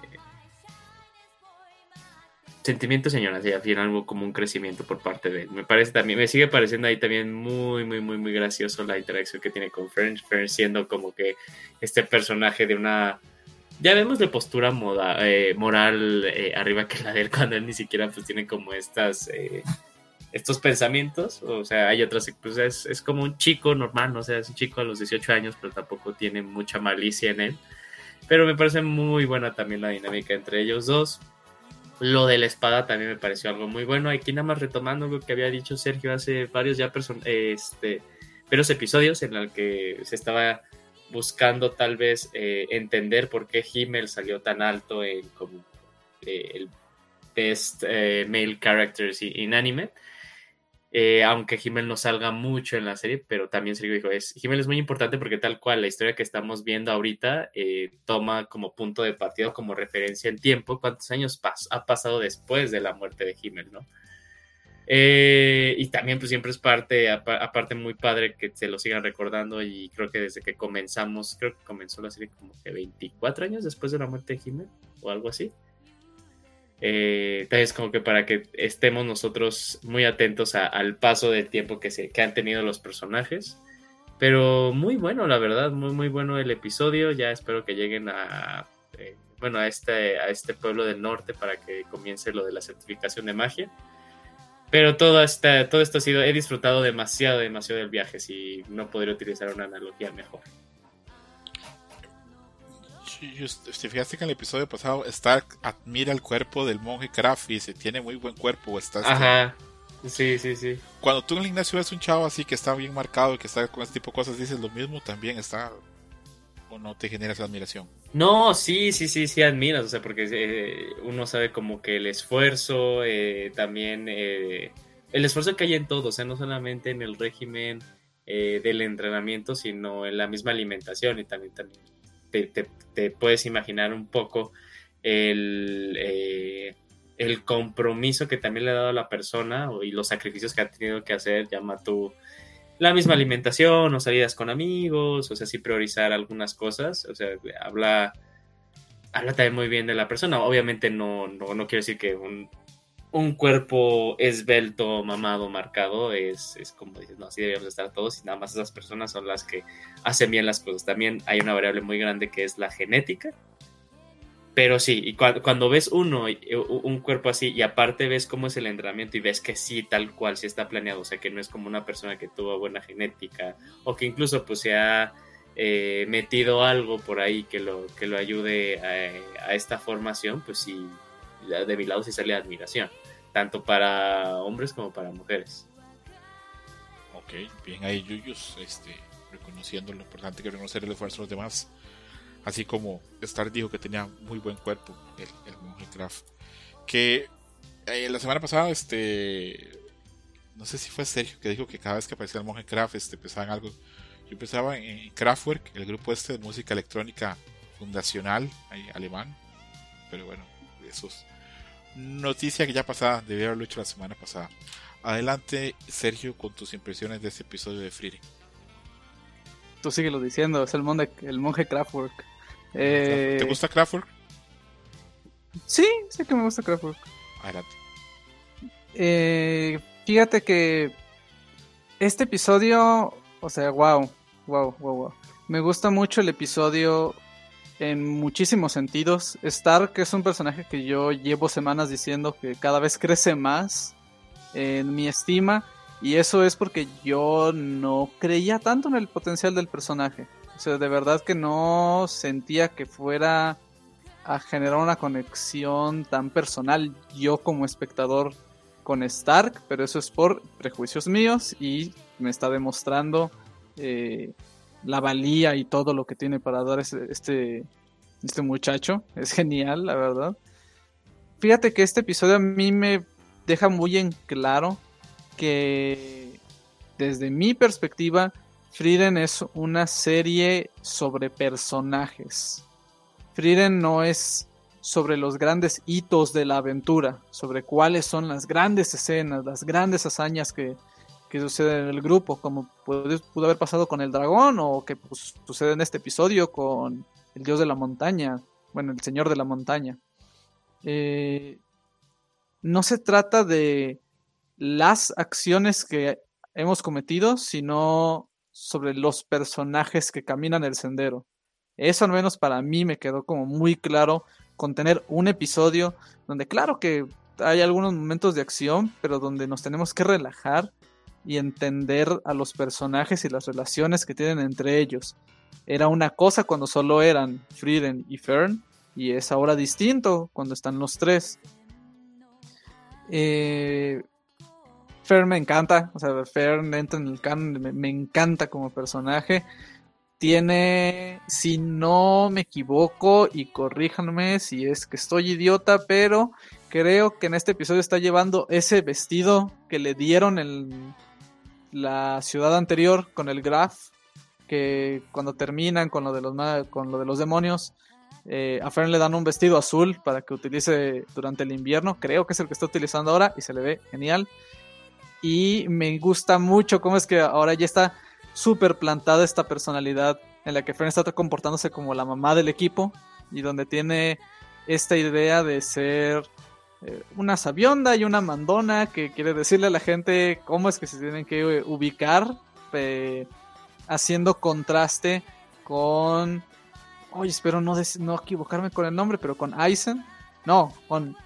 sentimientos, señoras, y al final como un crecimiento por parte de él. Me parece también, me sigue pareciendo ahí también muy, muy, muy, muy gracioso la interacción que tiene con Fern, Fern siendo como que este personaje de una ya vemos de postura eh, moral eh, arriba que la de él cuando él ni siquiera pues tiene como estas eh, estos pensamientos, o sea, hay otras, pues es, es, como un chico normal, ¿no? o sea, es un chico a los 18 años, pero tampoco tiene mucha malicia en él, pero me parece muy buena también la dinámica entre ellos dos. Lo de la espada también me pareció algo muy bueno. Aquí nada más retomando lo que había dicho Sergio hace varios ya este, varios episodios en el que se estaba buscando tal vez eh, entender por qué Himmel salió tan alto en como eh, el Best eh, Male Characters in Anime. Aunque Himmel no salga mucho en la serie, pero también Sergio dijo, es, Himmel es muy importante porque tal cual la historia que estamos viendo ahorita toma como punto de partida, como referencia en tiempo, cuántos años ha pasado después de la muerte de Himmel, ¿no? Eh, y también pues siempre es parte, aparte muy padre que se lo sigan recordando y creo que desde que comenzamos, creo que comenzó la serie como que 24 años después de la muerte de Jiménez o algo así. Eh, entonces como que para que estemos nosotros muy atentos al paso del tiempo que, se, que han tenido los personajes. Pero muy bueno, la verdad, muy muy bueno el episodio. Ya espero que lleguen a, eh, bueno, a este, a este pueblo del norte para que comience lo de la certificación de magia. Pero todo, esta, todo esto ha sido, he disfrutado demasiado, demasiado del viaje, si no podría utilizar una analogía mejor. Si fijaste que en el episodio pasado Stark admira el cuerpo del monje Kraft y dice, tiene muy buen cuerpo. Está Ajá. Sí, sí, sí. Cuando tú en el Ignacio ves un chavo así que está bien marcado y que está con este tipo de cosas, dices lo mismo, también está o no te genera esa admiración? No, sí, sí, sí, sí admiras, o sea, porque eh, uno sabe como que el esfuerzo, eh, también eh, el esfuerzo que hay en todo, o sea, no solamente en el régimen del entrenamiento, sino en la misma alimentación y también, también te, puedes imaginar un poco el, el compromiso que también le ha dado a la persona y los sacrificios que ha tenido que hacer, llama tú la misma alimentación o salidas con amigos, o sea, sí priorizar algunas cosas, o sea, habla, habla también muy bien de la persona. Obviamente no, no, no quiero decir que un, un cuerpo esbelto, mamado, marcado, es, es como dices, no, así debemos estar todos y nada más esas personas son las que hacen bien las cosas. También hay una variable muy grande que es la genética, pero sí, y cuando, ves uno, un cuerpo así, y aparte ves cómo es el entrenamiento y ves que sí, tal cual, sí está planeado, o sea, que no es como una persona que tuvo buena genética o que incluso pues se ha eh, metido algo por ahí que lo, que lo ayude a, esta formación, pues sí, de mi lado sí sale admiración, tanto para hombres como para mujeres. Ok, bien ahí Yuyus, este, reconociendo lo importante que reconocer el esfuerzo de los demás Así como Star dijo que tenía muy buen cuerpo, el, el monje Kraft. Que eh, la semana pasada, este. No sé si fue Sergio que dijo que cada vez que aparecía el monje Kraft, este, pensaban algo. Yo pensaba en Kraftwerk, el grupo este de música electrónica fundacional alemán. Pero bueno, eso es noticia que ya pasada, debía haberlo hecho la semana pasada. Adelante, Sergio, con tus impresiones de este episodio de Freedom. Tú síguelo diciendo, es el monje, el monje Kraftwerk. ¿Te eh, gusta Kraftwerk? Sí, sí que me gusta Kraftwerk. Adelante. Eh, fíjate que este episodio, o sea, wow, wow, wow, wow. Me gusta mucho el episodio en muchísimos sentidos. Stark es un personaje que yo llevo semanas diciendo que cada vez crece más en mi estima. Y eso es porque yo no creía tanto en el potencial del personaje. O sea, de verdad que no sentía que fuera a generar una conexión tan personal yo como espectador con Stark, pero eso es por prejuicios míos y me está demostrando eh, la valía y todo lo que tiene para dar este, este muchacho. Es genial, la verdad. Fíjate que este episodio a mí me deja muy en claro que desde mi perspectiva Frieden es una serie sobre personajes. Frieden no es sobre los grandes hitos de la aventura, sobre cuáles son las grandes escenas, las grandes hazañas que, suceden en el grupo, como pudo, haber pasado con el dragón o que pues, sucede en este episodio con el dios de la montaña, bueno, el señor de la montaña. Eh, no se trata de las acciones que hemos cometido, sino sobre los personajes que caminan el sendero. Eso al menos para mí me quedó como muy claro con tener un episodio donde claro que hay algunos momentos de acción, pero donde nos tenemos que relajar y entender a los personajes y las relaciones que tienen entre ellos. Era una cosa cuando solo eran Frieden y Fern, y es ahora distinto cuando están los tres. Eh, Fern me encanta, o sea, Fern entra en el canon, me, encanta como personaje. Tiene, si no me equivoco, y corríjanme si es que estoy idiota, pero creo que en este episodio está llevando ese vestido que le dieron en la ciudad anterior con el Graf, que cuando terminan con lo de los, con lo de los demonios, eh, a Fern le dan un vestido azul para que utilice durante el invierno. Creo que es el que está utilizando ahora y se le ve genial. Y me gusta mucho cómo es que ahora ya está súper plantada esta personalidad en la que Fern está comportándose como la mamá del equipo y donde tiene esta idea de ser eh, una sabionda y una mandona que quiere decirle a la gente cómo es que se tienen que eh, ubicar, haciendo contraste con Oye, espero no, no equivocarme con el nombre, pero con Aizen. No, con.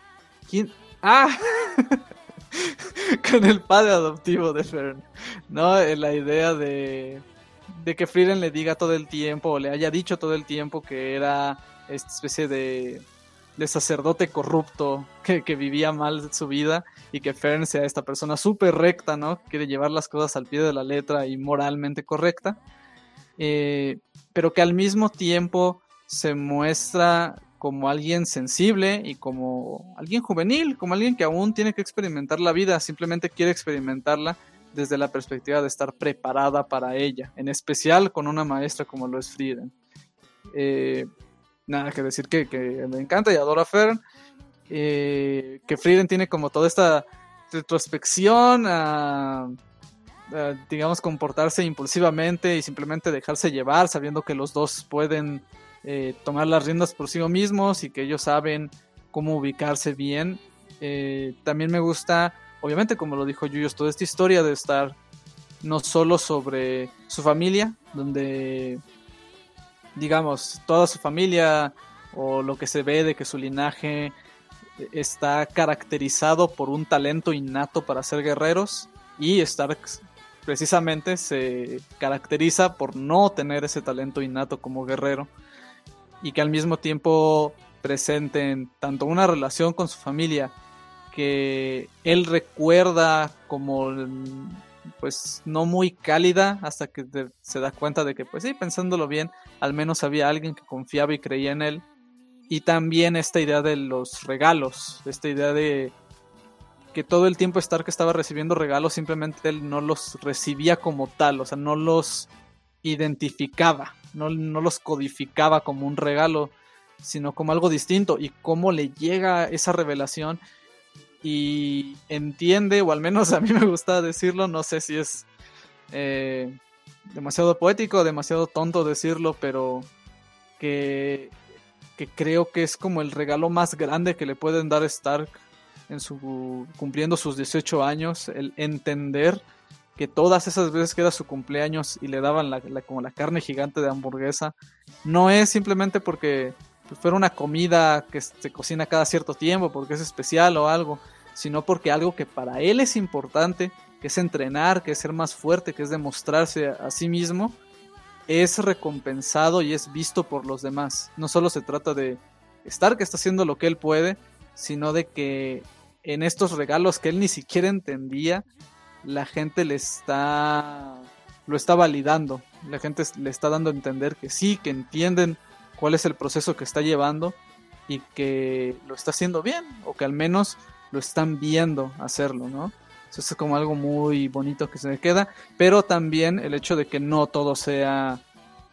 ¿Quién? ¡Ah! con el padre adoptivo de Fern. No, eh, la idea de. De que Frieden le diga todo el tiempo, o le haya dicho todo el tiempo que era esta especie de. De sacerdote corrupto que, que vivía mal su vida y que Fern sea esta persona súper recta, ¿no? Quiere llevar las cosas al pie de la letra y moralmente correcta. Eh, pero que al mismo tiempo se muestra como alguien sensible y como alguien juvenil, como alguien que aún tiene que experimentar la vida, simplemente quiere experimentarla desde la perspectiva de estar preparada para ella, en especial con una maestra como lo es Frieden. Eh, nada que decir que, me encanta y adoro a Fern, eh, que Frieden tiene como toda esta retrospección a digamos, comportarse impulsivamente y simplemente dejarse llevar, sabiendo que los dos pueden eh, tomar las riendas por sí mismos y que ellos saben cómo ubicarse bien. Eh, también me gusta, obviamente, como lo dijo Yuyos, toda esta historia de estar no solo sobre su familia, donde, digamos, toda su familia o lo que se ve de que su linaje está caracterizado por un talento innato para ser guerreros y estar precisamente se caracteriza por no tener ese talento innato como guerrero y que al mismo tiempo presenten tanto una relación con su familia que él recuerda como pues no muy cálida hasta que se da cuenta de que pues sí pensándolo bien al menos había alguien que confiaba y creía en él y también esta idea de los regalos esta idea de que todo el tiempo Stark estaba recibiendo regalos, simplemente él no los recibía como tal, o sea, no los identificaba, no, los codificaba como un regalo, sino como algo distinto. Y cómo le llega esa revelación y entiende, o al menos a mí me gusta decirlo, no sé si es eh, demasiado poético, demasiado tonto decirlo, pero que, que creo que es como el regalo más grande que le pueden dar a Stark en su cumpliendo sus 18 años, el entender que todas esas veces que era su cumpleaños y le daban la, como la carne gigante de hamburguesa, no es simplemente porque pues, fuera una comida que se cocina cada cierto tiempo, porque es especial o algo, sino porque algo que para él es importante, que es entrenar, que es ser más fuerte, que es demostrarse a, a sí mismo, es recompensado y es visto por los demás. No solo se trata de estar que está haciendo lo que él puede, sino de que en estos regalos que él ni siquiera entendía, la gente le está lo está validando, la gente le está dando a entender que sí, que entienden cuál es el proceso que está llevando y que lo está haciendo bien o que al menos lo están viendo hacerlo, ¿no? Eso es como algo muy bonito que se me queda, pero también el hecho de que no todo sea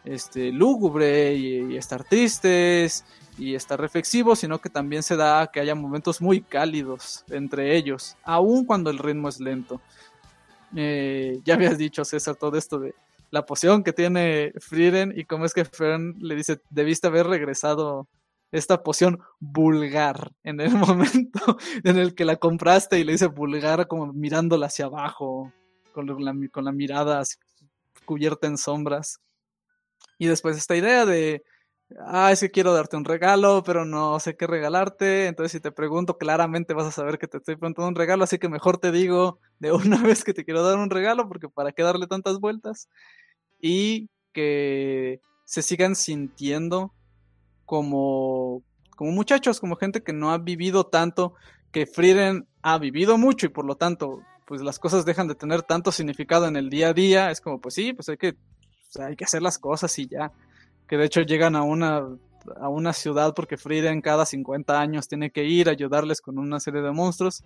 este lúgubre y estar tristes y estar reflexivo, sino que también se da que haya momentos muy cálidos entre ellos, aun cuando el ritmo es lento. Eh, ya habías dicho, César, todo esto de la poción que tiene Frieden y cómo es que Fern le dice, debiste haber regresado esta poción vulgar en el momento en el que la compraste y le dice vulgar como mirándola hacia abajo, con la, con la mirada cubierta en sombras. Y después esta idea de ah, es que quiero darte un regalo, pero no sé qué regalarte, entonces si te pregunto claramente vas a saber que te estoy preguntando un regalo, así que mejor te digo de una vez que te quiero dar un regalo, porque para qué darle tantas vueltas, y que se sigan sintiendo como, como muchachos, como gente que no ha vivido tanto, que Frieden ha vivido mucho y por lo tanto, pues las cosas dejan de tener tanto significado en el día a día, es como, pues sí, pues hay que, hay que hacer las cosas y ya. Que de hecho llegan a una, a una ciudad porque Frieden cada 50 años tiene que ir a ayudarles con una serie de monstruos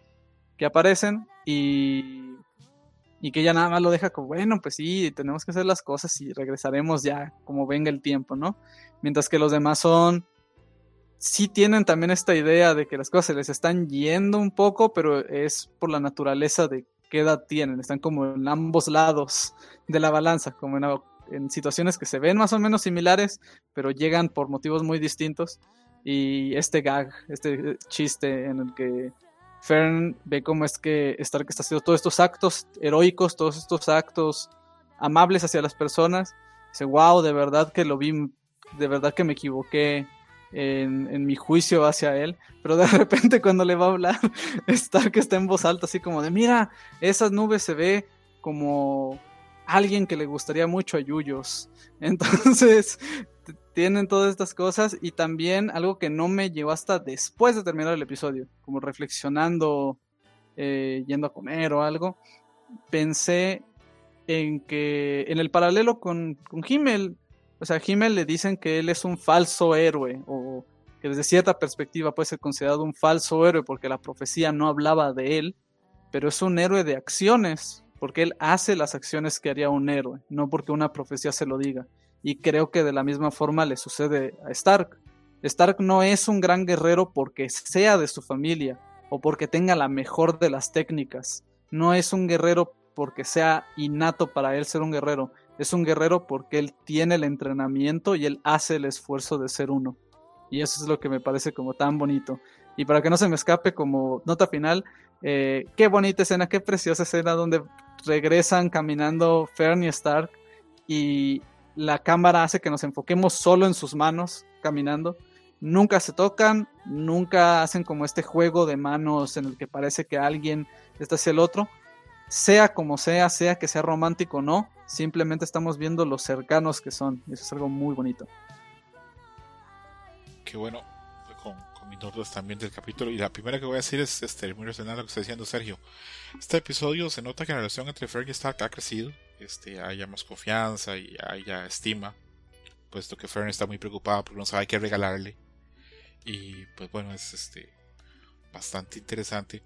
que aparecen y, y que ella nada más lo deja como, bueno, pues sí, tenemos que hacer las cosas y regresaremos ya como venga el tiempo, ¿no? Mientras que los demás son, sí tienen también esta idea de que las cosas se les están yendo un poco, pero es por la naturaleza de qué edad tienen, están como en ambos lados de la balanza, como en en situaciones que se ven más o menos similares, pero llegan por motivos muy distintos. Y este gag, este chiste en el que Fern ve cómo es que Stark está haciendo todos estos actos heroicos, todos estos actos amables hacia las personas. Dice, wow, de verdad que lo vi, de verdad que me equivoqué en, en, mi juicio hacia él. Pero de repente cuando le va a hablar, Stark está en voz alta, así como de, mira, esas nubes se ve como alguien que le gustaría mucho a Yuyos. Entonces, tienen todas estas cosas y también algo que no me llevó hasta después de terminar el episodio, como reflexionando, eh, yendo a comer o algo, pensé en que en el paralelo con, con Himmel, o sea, a Himmel le dicen que él es un falso héroe o que desde cierta perspectiva puede ser considerado un falso héroe porque la profecía no hablaba de él, pero es un héroe de acciones, porque él hace las acciones que haría un héroe, no porque una profecía se lo diga. Y creo que de la misma forma le sucede a Stark. Stark no es un gran guerrero porque sea de su familia o porque tenga la mejor de las técnicas. No es un guerrero porque sea innato para él ser un guerrero. Es un guerrero porque él tiene el entrenamiento y él hace el esfuerzo de ser uno. Y eso es lo que me parece como tan bonito. Y para que no se me escape como nota final, eh, qué bonita escena, qué preciosa escena donde regresan caminando Fern y Stark y la cámara hace que nos enfoquemos solo en sus manos caminando. Nunca se tocan, nunca hacen como este juego de manos en el que parece que alguien está hacia el otro. Sea como sea, sea que sea romántico o no, simplemente estamos viendo los cercanos que son. Eso es algo muy bonito. Qué bueno notas también del capítulo. Y la primera que voy a decir es este, muy relacionado lo que está diciendo Sergio. Este episodio se nota que la relación entre Ferg y Stark ha crecido. Este, haya más confianza y haya estima. Puesto que Fern está muy preocupada porque no sabe qué regalarle. Y pues bueno, es este bastante interesante.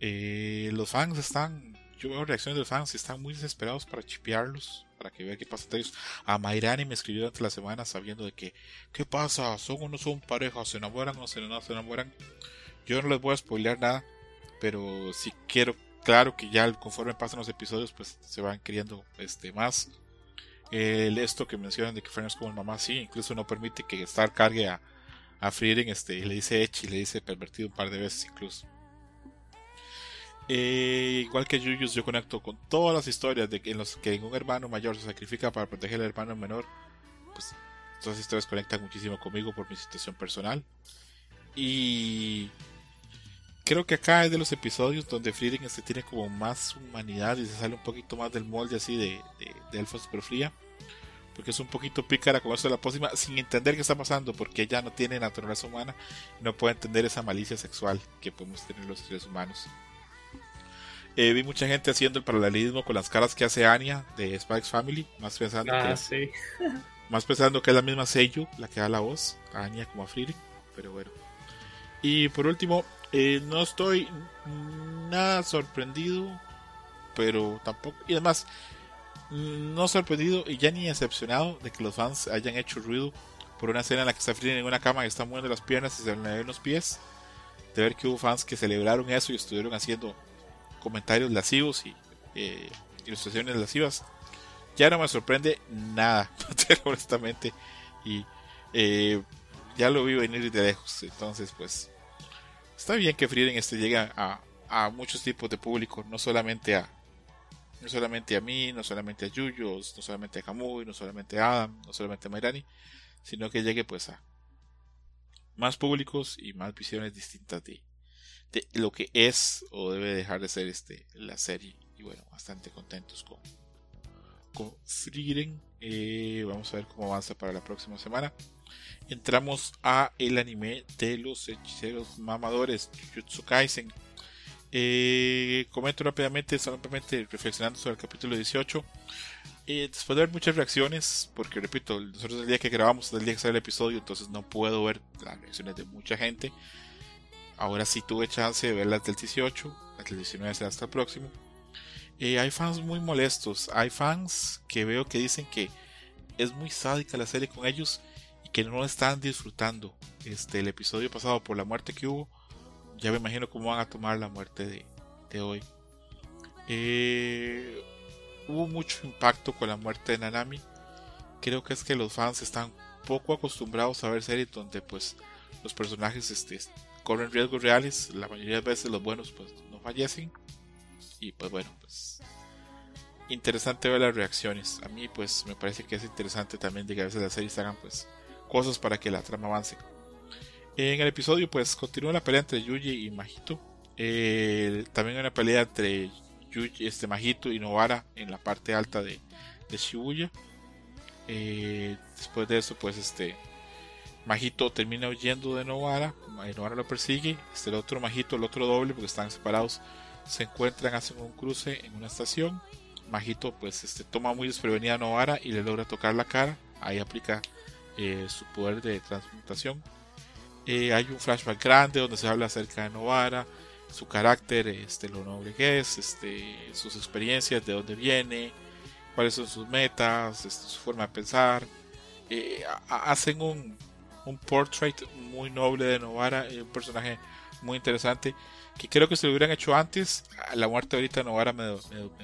Eh, los fans están. Yo veo reacciones de los fans están muy desesperados para chipearlos para que vea qué pasa entre ellos. A Mairani me escribió durante la semana sabiendo de que, ¿qué pasa? ¿Son o no son pareja? ¿Se enamoran o no se enamoran? Yo no les voy a spoilear nada, pero si quiero, claro que ya conforme pasan los episodios, pues se van queriendo este, más. El esto que mencionan de que Fern es como mamá, sí, incluso no permite que Star cargue a, a este, le dice Echi, le dice pervertido un par de veces incluso. Eh, igual que Yuyus, yo conecto con todas las historias de que en los que un hermano mayor se sacrifica para proteger al hermano menor. Pues todas historias conectan muchísimo conmigo por mi situación personal. Y creo que acá es de los episodios donde Frieden este tiene como más humanidad y se sale un poquito más del molde así de, de, elfo super fría. Porque es un poquito pícara como eso de la pócima, sin entender qué está pasando, porque ella no tiene naturaleza humana y no puede entender esa malicia sexual que podemos tener los seres humanos. Eh, vi mucha gente haciendo el paralelismo con las caras que hace Anya de Spike's Family, más pensando, que, ah, es, más pensando que es la misma Seiyu la que da la voz, a Anya como a Frieren, pero bueno. Y por último, eh, no estoy nada sorprendido, pero tampoco, y además, no sorprendido y ya ni decepcionado de que los fans hayan hecho ruido por una escena en la que está Frieren en una cama y está moviendo las piernas y se le ven los pies. De ver que hubo fans que celebraron eso y estuvieron haciendo comentarios lascivos y eh, ilustraciones lascivas, ya no me sorprende nada, honestamente. Y eh, ya lo vi venir de lejos. Entonces, pues, está bien que Frieren este llega a, a muchos tipos de público, no solamente a no solamente a mí, no solamente a Yuyos, no solamente a Kamui, no solamente a Adam, no solamente a Mairani, sino que llegue pues a más públicos y más visiones distintas de, de lo que es o debe dejar de ser este la serie y bueno bastante contentos con con eh, vamos a ver cómo avanza para la próxima semana entramos a el anime de los hechiceros mamadores Jujutsu Kaisen eh, comento rápidamente, solamente reflexionando sobre el capítulo 18. Eh, después de ver muchas reacciones, porque repito, nosotros el día que grabamos es el día que sale el episodio, entonces no puedo ver las reacciones de mucha gente. Ahora sí tuve chance de ver las del 18, las del 19 será hasta el próximo. Eh, hay fans muy molestos, hay fans que veo que dicen que es muy sádica la serie con ellos que no están disfrutando este, el episodio pasado por la muerte que hubo ya me imagino cómo van a tomar la muerte de, hoy. Eh, hubo mucho impacto con la muerte de Nanami. Creo que es que los fans están poco acostumbrados a ver series donde pues los personajes este, corren riesgos reales. La mayoría de veces los buenos pues no fallecen. Y pues bueno, pues interesante ver las reacciones. A mí pues me parece que es interesante también de que a veces las series hagan pues cosas para que la trama avance. En el episodio, pues continúa la pelea entre Yuji y Majito. Eh, también hay una pelea entre Yuji, este Majito y Novara en la parte alta de, Shibuya. Eh, después de eso, pues este Majito termina huyendo de Novara. Novara lo persigue. Este, el otro Majito, el otro doble, porque están separados, se encuentran, hacen un cruce en una estación. Majito, pues este, toma muy desprevenida a Novara y le logra tocar la cara. Ahí aplica eh, su poder de transmutación eh, hay un flashback grande donde se habla acerca de Novara, su carácter, este, lo noble que es, este, sus experiencias, de dónde viene, cuáles son sus metas, este, su forma de pensar. Eh, hacen un, un, portrait muy noble de Novara, un personaje muy interesante que creo que si lo hubieran hecho antes, la muerte ahorita de Novara me,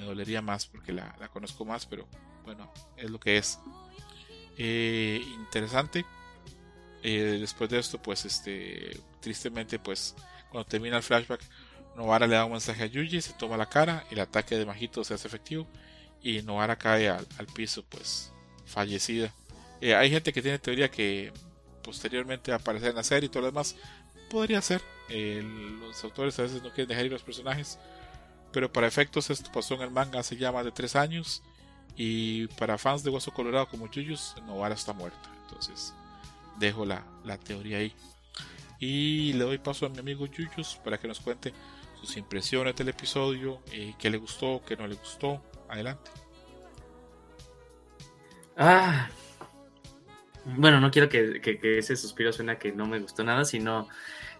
dolería más porque la, la, conozco más, pero bueno, es lo que es. Interesante. Eh, después de esto, pues este, tristemente, pues cuando termina el flashback, Novara le da un mensaje a Yuji, se toma la cara, el ataque de Majito se hace efectivo y Novara cae al, piso, pues fallecida. Eh, hay gente que tiene teoría que posteriormente aparecer en la serie y todo lo demás. Podría ser. Eh, los autores a veces no quieren dejar ir los personajes. Pero para efectos esto pasó en el manga hace ya más de tres años. Y para fans de Hueso Colorado como Yuyus, Novara está muerta. Entonces, dejo la, teoría ahí. Y le doy paso a mi amigo Yuyus para que nos cuente sus impresiones del episodio, eh, qué le gustó, qué no le gustó. Adelante. Ah, bueno, no quiero que, ese suspiro suena que no me gustó nada, sino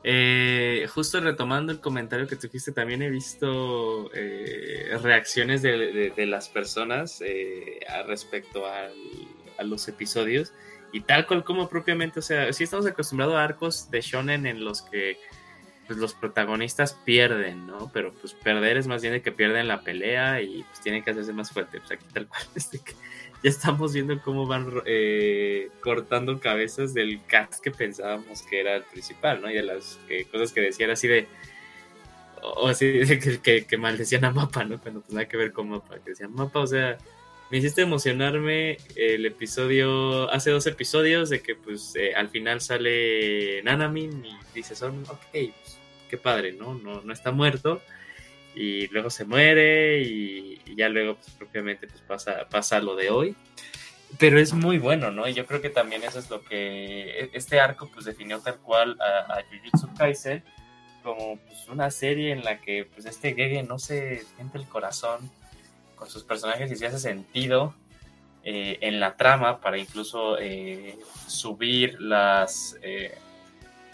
eh, justo retomando el comentario que tuviste, también he visto eh, reacciones de, las personas respecto a los episodios y tal cual como propiamente, o sea, sí estamos acostumbrados a arcos de shonen en los que pues, los protagonistas pierden, ¿no? Pero pues perder es más bien de que pierden la pelea y pues tienen que hacerse más fuerte. Pues aquí tal cual, este, ya estamos viendo cómo van eh, cortando cabezas del cast que pensábamos que era el principal, ¿no? Y de las cosas que decían así de o así de que, que, maldecían a Mapa, ¿no? Cuando pues nada que ver con Mapa, que decían Mapa, o sea, me hiciste emocionarme el episodio, hace dos episodios, de que pues eh, al final sale Nanamin y dices, oh, ok, pues, qué padre, ¿no? ¿no? No está muerto y luego se muere y, ya luego pues propiamente pues pasa, pasa lo de hoy. Pero es muy bueno, ¿no? Y yo creo que también eso es lo que e, este arco pues definió tal cual a, a Jujutsu Kaisen como pues una serie en la que pues este Gege no se siente el corazón con sus personajes y si hace sentido eh, en la trama para incluso eh, subir las... Eh,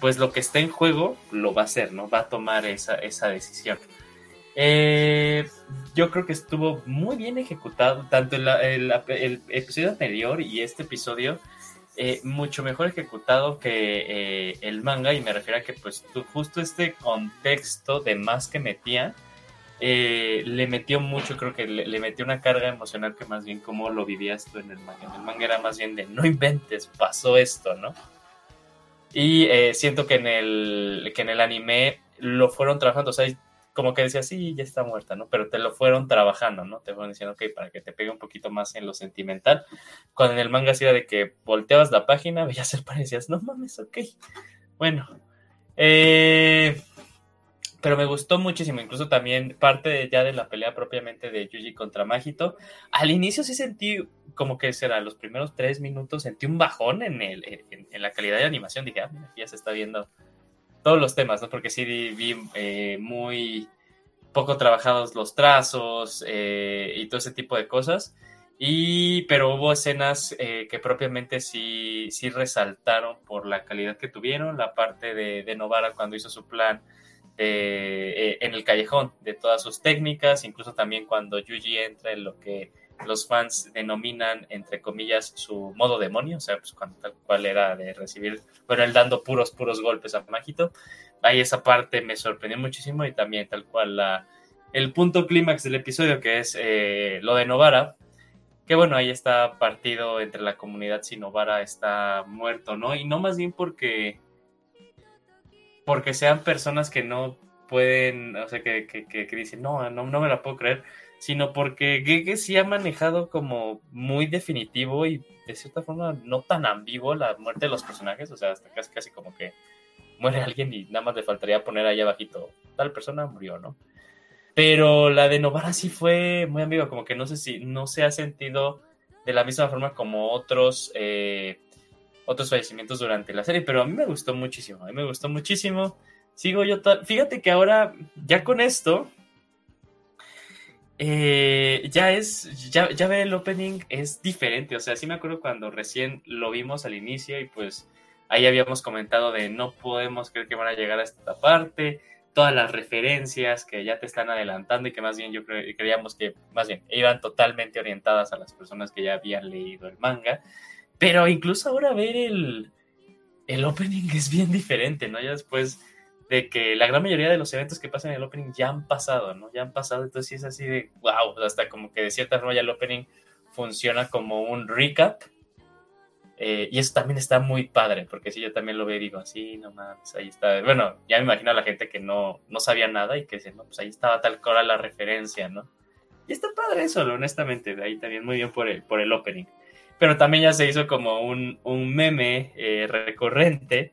pues lo que está en juego lo va a hacer, ¿no? Va a tomar esa, esa decisión. Yo creo que estuvo muy bien ejecutado, tanto el, episodio anterior y este episodio, mucho mejor ejecutado que el manga, y me refiero a que pues justo este contexto de más que metía, eh, le metió mucho, creo que le, metió una carga emocional que más bien como lo vivías tú en el manga. En el manga era más bien de no inventes, pasó esto, ¿no? Y eh, siento que en, el, que en el anime lo fueron trabajando, o sea, como que decía, sí, ya está muerta, ¿no? Pero te lo fueron trabajando, ¿no? Te fueron diciendo, ok, para que te pegue un poquito más en lo sentimental. Cuando en el manga era de que volteabas la página, veías el par y decías, no mames, ok. Bueno. Eh, pero me gustó muchísimo, incluso también parte ya de la pelea propiamente de Yuji contra Magito. Al inicio sí sentí como que será los primeros tres minutos, sentí un bajón en, el, en, la calidad de animación. Dije, ah, mira, ya se está viendo todos los temas, ¿no? Porque sí vi eh, muy poco trabajados los trazos eh, y todo ese tipo de cosas. Y, pero hubo escenas eh, que propiamente sí, sí resaltaron por la calidad que tuvieron, la parte de, de Novara cuando hizo su plan en el callejón, de todas sus técnicas, incluso también cuando Yuji entra en lo que los fans denominan, entre comillas, su modo demonio, o sea, pues cuando tal cual era de recibir, bueno, él dando puros, puros golpes a Majito. Ahí esa parte me sorprendió muchísimo y también tal cual la, el punto clímax del episodio, que es eh, lo de Novara, que bueno, ahí está partido entre la comunidad si Novara está muerto, ¿no? Y no más bien porque, porque sean personas que no pueden, o sea, que, que, que, dicen, no, no, no me la puedo creer, sino porque Gege sí ha manejado como muy definitivo y de cierta forma no tan ambiguo la muerte de los personajes, o sea, hasta casi, casi como que muere alguien y nada más le faltaría poner ahí abajito, tal persona murió, ¿no? Pero la de Novara sí fue muy ambigua, como que no sé si no se ha sentido de la misma forma como otros, eh, otros fallecimientos durante la serie, pero a mí me gustó muchísimo, a mí me gustó muchísimo. Sigo yo, fíjate que ahora, ya con esto, eh, ya es, ya, ya ver el opening es diferente, o sea, sí me acuerdo cuando recién lo vimos al inicio y pues ahí habíamos comentado de no podemos creer que van a llegar a esta parte, todas las referencias que ya te están adelantando y que más bien yo creíamos que más bien iban totalmente orientadas a las personas que ya habían leído el manga, pero incluso ahora ver el, el opening es bien diferente, ¿no? Ya después de que la gran mayoría de los eventos que pasan en el opening ya han pasado, ¿no? Ya han pasado, entonces sí es así de, wow, hasta como que de cierta forma ya el opening funciona como un recap. Eh, y eso también está muy padre, porque si yo también lo veo y digo, así, no mames, ahí está. Bueno, ya me imagino a la gente que no, no sabía nada y que dice, no, pues ahí estaba tal cual la referencia, ¿no? Y está padre eso, honestamente, de ahí también muy bien por el, por el opening. Pero también ya se hizo como un, un meme eh, recurrente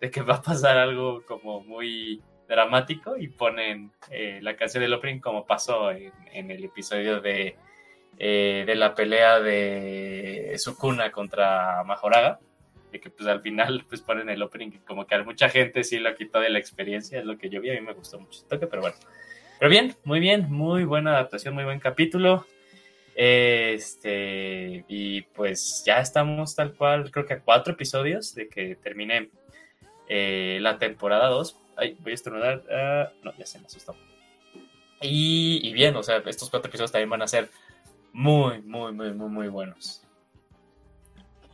de que va a pasar algo como muy dramático y ponen eh, la canción del opening como pasó en, el episodio de, eh, de la pelea de Sukuna contra Majoraga, de que pues al final pues ponen el opening como que a mucha gente sí lo quitó de la experiencia, es lo que yo vi, a mí me gustó mucho toque, pero bueno. Pero bien, muy bien, muy buena adaptación, muy buen capítulo. Este, y pues ya estamos tal cual, creo que a cuatro episodios de que termine eh, la temporada 2. Ay, voy a estornudar. Ah, no, ya se me asustó. Y, bien, o sea, estos cuatro episodios también van a ser muy, muy, muy, muy, muy buenos.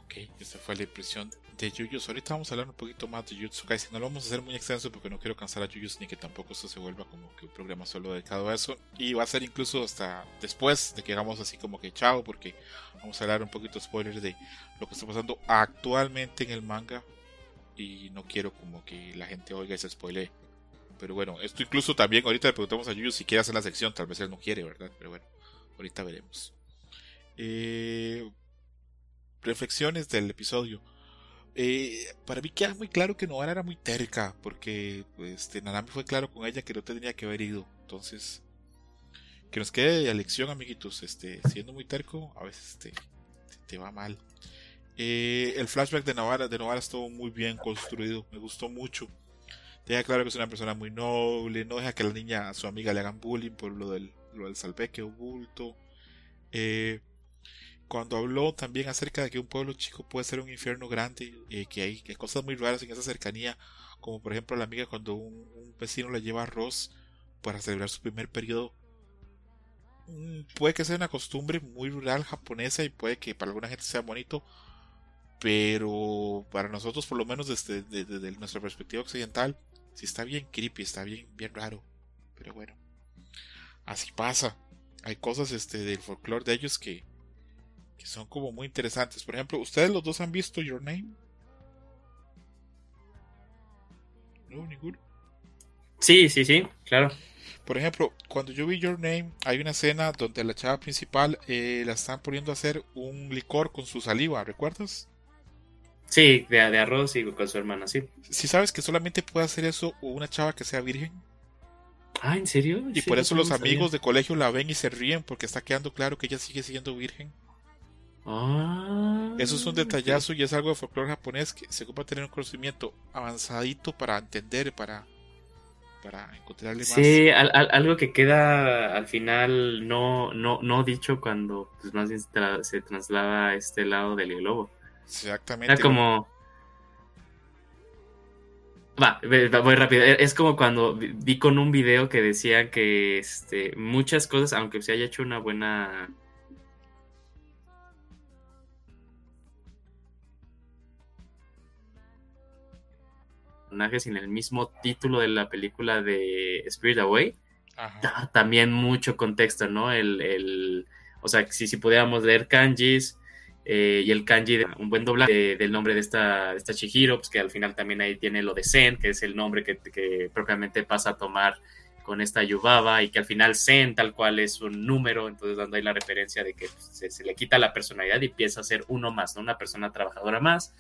Ok, esa fue la impresión de Yuyus. Ahorita vamos a hablar un poquito más de Jutsu Kaisen. No lo vamos a hacer muy extenso porque no quiero cansar a Yuyus ni que tampoco esto se vuelva como que un programa solo dedicado a eso. Y va a ser incluso hasta después de que hagamos así como que chao, porque vamos a hablar un poquito spoilers de lo que está pasando actualmente en el manga y no quiero como que la gente oiga ese spoiler. Pero bueno, esto incluso también ahorita le preguntamos a Yuyu si quiere hacer la sección, tal vez él no quiere, ¿verdad? Pero bueno, ahorita veremos. Eh, reflexiones del episodio. Eh, para mí queda muy claro que Novara era muy terca, porque este, Nanami fue claro con ella que no tendría que haber ido. Entonces, que nos quede de lección, amiguitos. Este, siendo muy terco, a veces te, te va mal. Eh, el flashback de Navarra, de Navarra estuvo muy bien construido, me gustó mucho. Deja claro que es una persona muy noble, no deja que la niña, a su amiga, le hagan bullying por lo del, lo del salveque oculto. Eh, cuando habló también acerca de que un pueblo chico puede ser un infierno grande, eh, que, hay, que, cosas muy raras en esa cercanía, como por ejemplo la amiga cuando un, vecino le lleva arroz para celebrar su primer periodo. Mm, puede que sea una costumbre muy rural japonesa y puede que para alguna gente sea bonito, pero para nosotros, por lo menos desde, nuestra perspectiva occidental, sí está bien creepy, está bien, bien raro. Pero bueno, así pasa. Hay cosas este, del folclore de ellos que, que son como muy interesantes. Por ejemplo, ¿ustedes los dos han visto Your Name? ¿No? ¿Ninguno? Sí, sí, sí, claro. Por ejemplo, cuando yo vi Your Name, hay una escena donde la chava principal eh, la están poniendo a hacer un licor con su saliva, ¿recuerdas? Sí, de, de arroz y con su hermana, sí. Si sabes que solamente puede hacer eso una chava que sea virgen. Ah, ¿en serio? Y Sí, por eso los sabía. amigos de colegio la ven y se ríen porque está quedando claro que ella sigue siendo virgen. Ah, Eso es un detallazo y es algo de folclore japonés que se ocupa tener un conocimiento avanzadito para entender, para, para encontrarle más. Sí, al- al- algo que queda al final no, no, no dicho cuando pues, más bien se, tra- se traslada a este lado del globo. Exactamente. Era como... Va, voy rápido. E- Es como cuando vi con un video que decía que este, muchas cosas, aunque se haya hecho una buena... personajes en el mismo título de la película de Spirit Away, Ajá. también mucho contexto, ¿no? El, el- o sea, si, si pudiéramos leer kanjis eh, y el kanji, de, un buen doblaje de- del nombre de esta, de esta Chihiro, pues que al final también ahí tiene lo de Zen, que es el nombre que, que propiamente pasa a tomar con esta Yubaba y que al final Zen tal cual es un número, entonces dando ahí la referencia de que pues, se, se le quita la personalidad y empieza a ser uno más, ¿no? Una persona trabajadora más.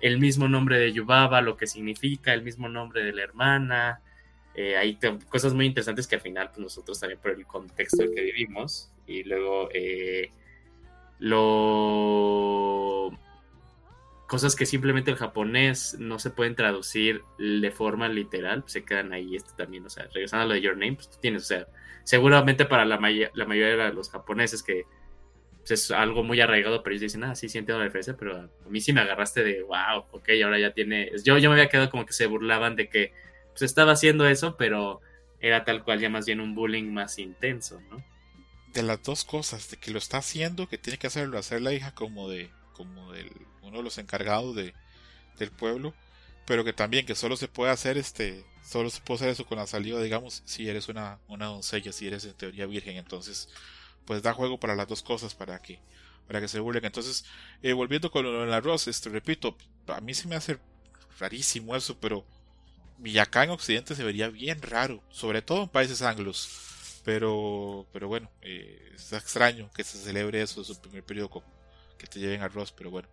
El mismo nombre de Yubaba, lo que significa, el mismo nombre de la hermana, eh, hay cosas muy interesantes que al final pues, nosotros también por el contexto en que vivimos y luego eh, lo cosas que simplemente el japonés no se pueden traducir de forma literal pues, se quedan ahí esto también o sea regresando a lo de Your Name pues tú tienes o sea seguramente para la, may- la mayoría de los japoneses que pues, es algo muy arraigado pero ellos dicen ah sí sí entiendo la referencia pero a mí sí me agarraste de wow ok ahora ya tiene yo, yo me había quedado como que se burlaban de que pues estaba haciendo eso, pero era tal cual ya más bien un bullying más intenso, ¿no? De las dos cosas, de que lo está haciendo, que tiene que hacerlo, hacer la hija como de, como del, uno de los encargados de, del pueblo, pero que también que solo se puede hacer este, solo se puede hacer eso con la saliva, digamos, si eres una, una doncella, si eres en teoría virgen, entonces, pues da juego para las dos cosas para que, para que se burlen. Entonces, eh, volviendo con del arroz, este, repito, a mí se me hace rarísimo eso, pero y acá en Occidente se vería bien raro, sobre todo en países anglos. Pero, pero bueno, eh, es extraño que se celebre eso su primer periodo con- que te lleven arroz, pero bueno.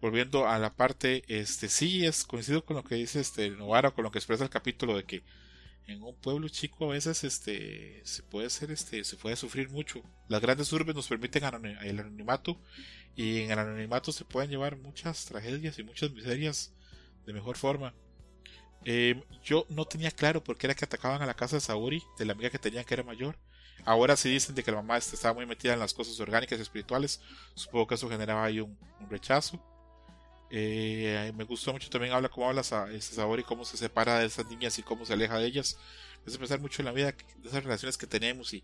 Volviendo a la parte, este sí es coincido con lo que dice este Novara, con lo que expresa el capítulo de que en un pueblo chico a veces este se puede ser este se puede sufrir mucho. Las grandes urbes nos permiten el anonimato y en el anonimato se pueden llevar muchas tragedias y muchas miserias de mejor forma. Eh, yo no tenía claro por qué era que atacaban a la casa de Saori, de la amiga que tenían que era mayor. Ahora sí dicen de que la mamá este, estaba muy metida en las cosas orgánicas y espirituales. Supongo que eso generaba ahí un, un rechazo. Eh, me gustó mucho también habla cómo habla este Saori, cómo se separa de esas niñas y cómo se aleja de ellas. Me hace pensar mucho en la vida, de esas relaciones que tenemos y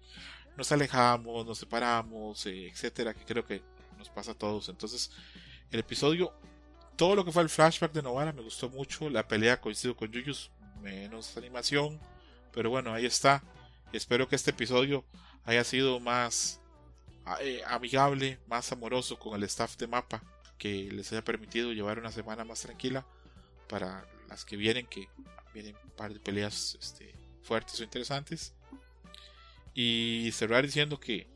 nos alejamos, nos separamos, eh, etcétera, que creo que nos pasa a todos. Entonces, el episodio todo lo que fue el flashback de Novara me gustó mucho. La pelea coincido con Yuyus, menos animación. Pero bueno, ahí está. Espero que este episodio haya sido más eh, amigable, más amoroso con el staff de Mapa. Que les haya permitido llevar una semana más tranquila para las que vienen, que vienen un par de peleas este, fuertes o interesantes. Y cerrar diciendo que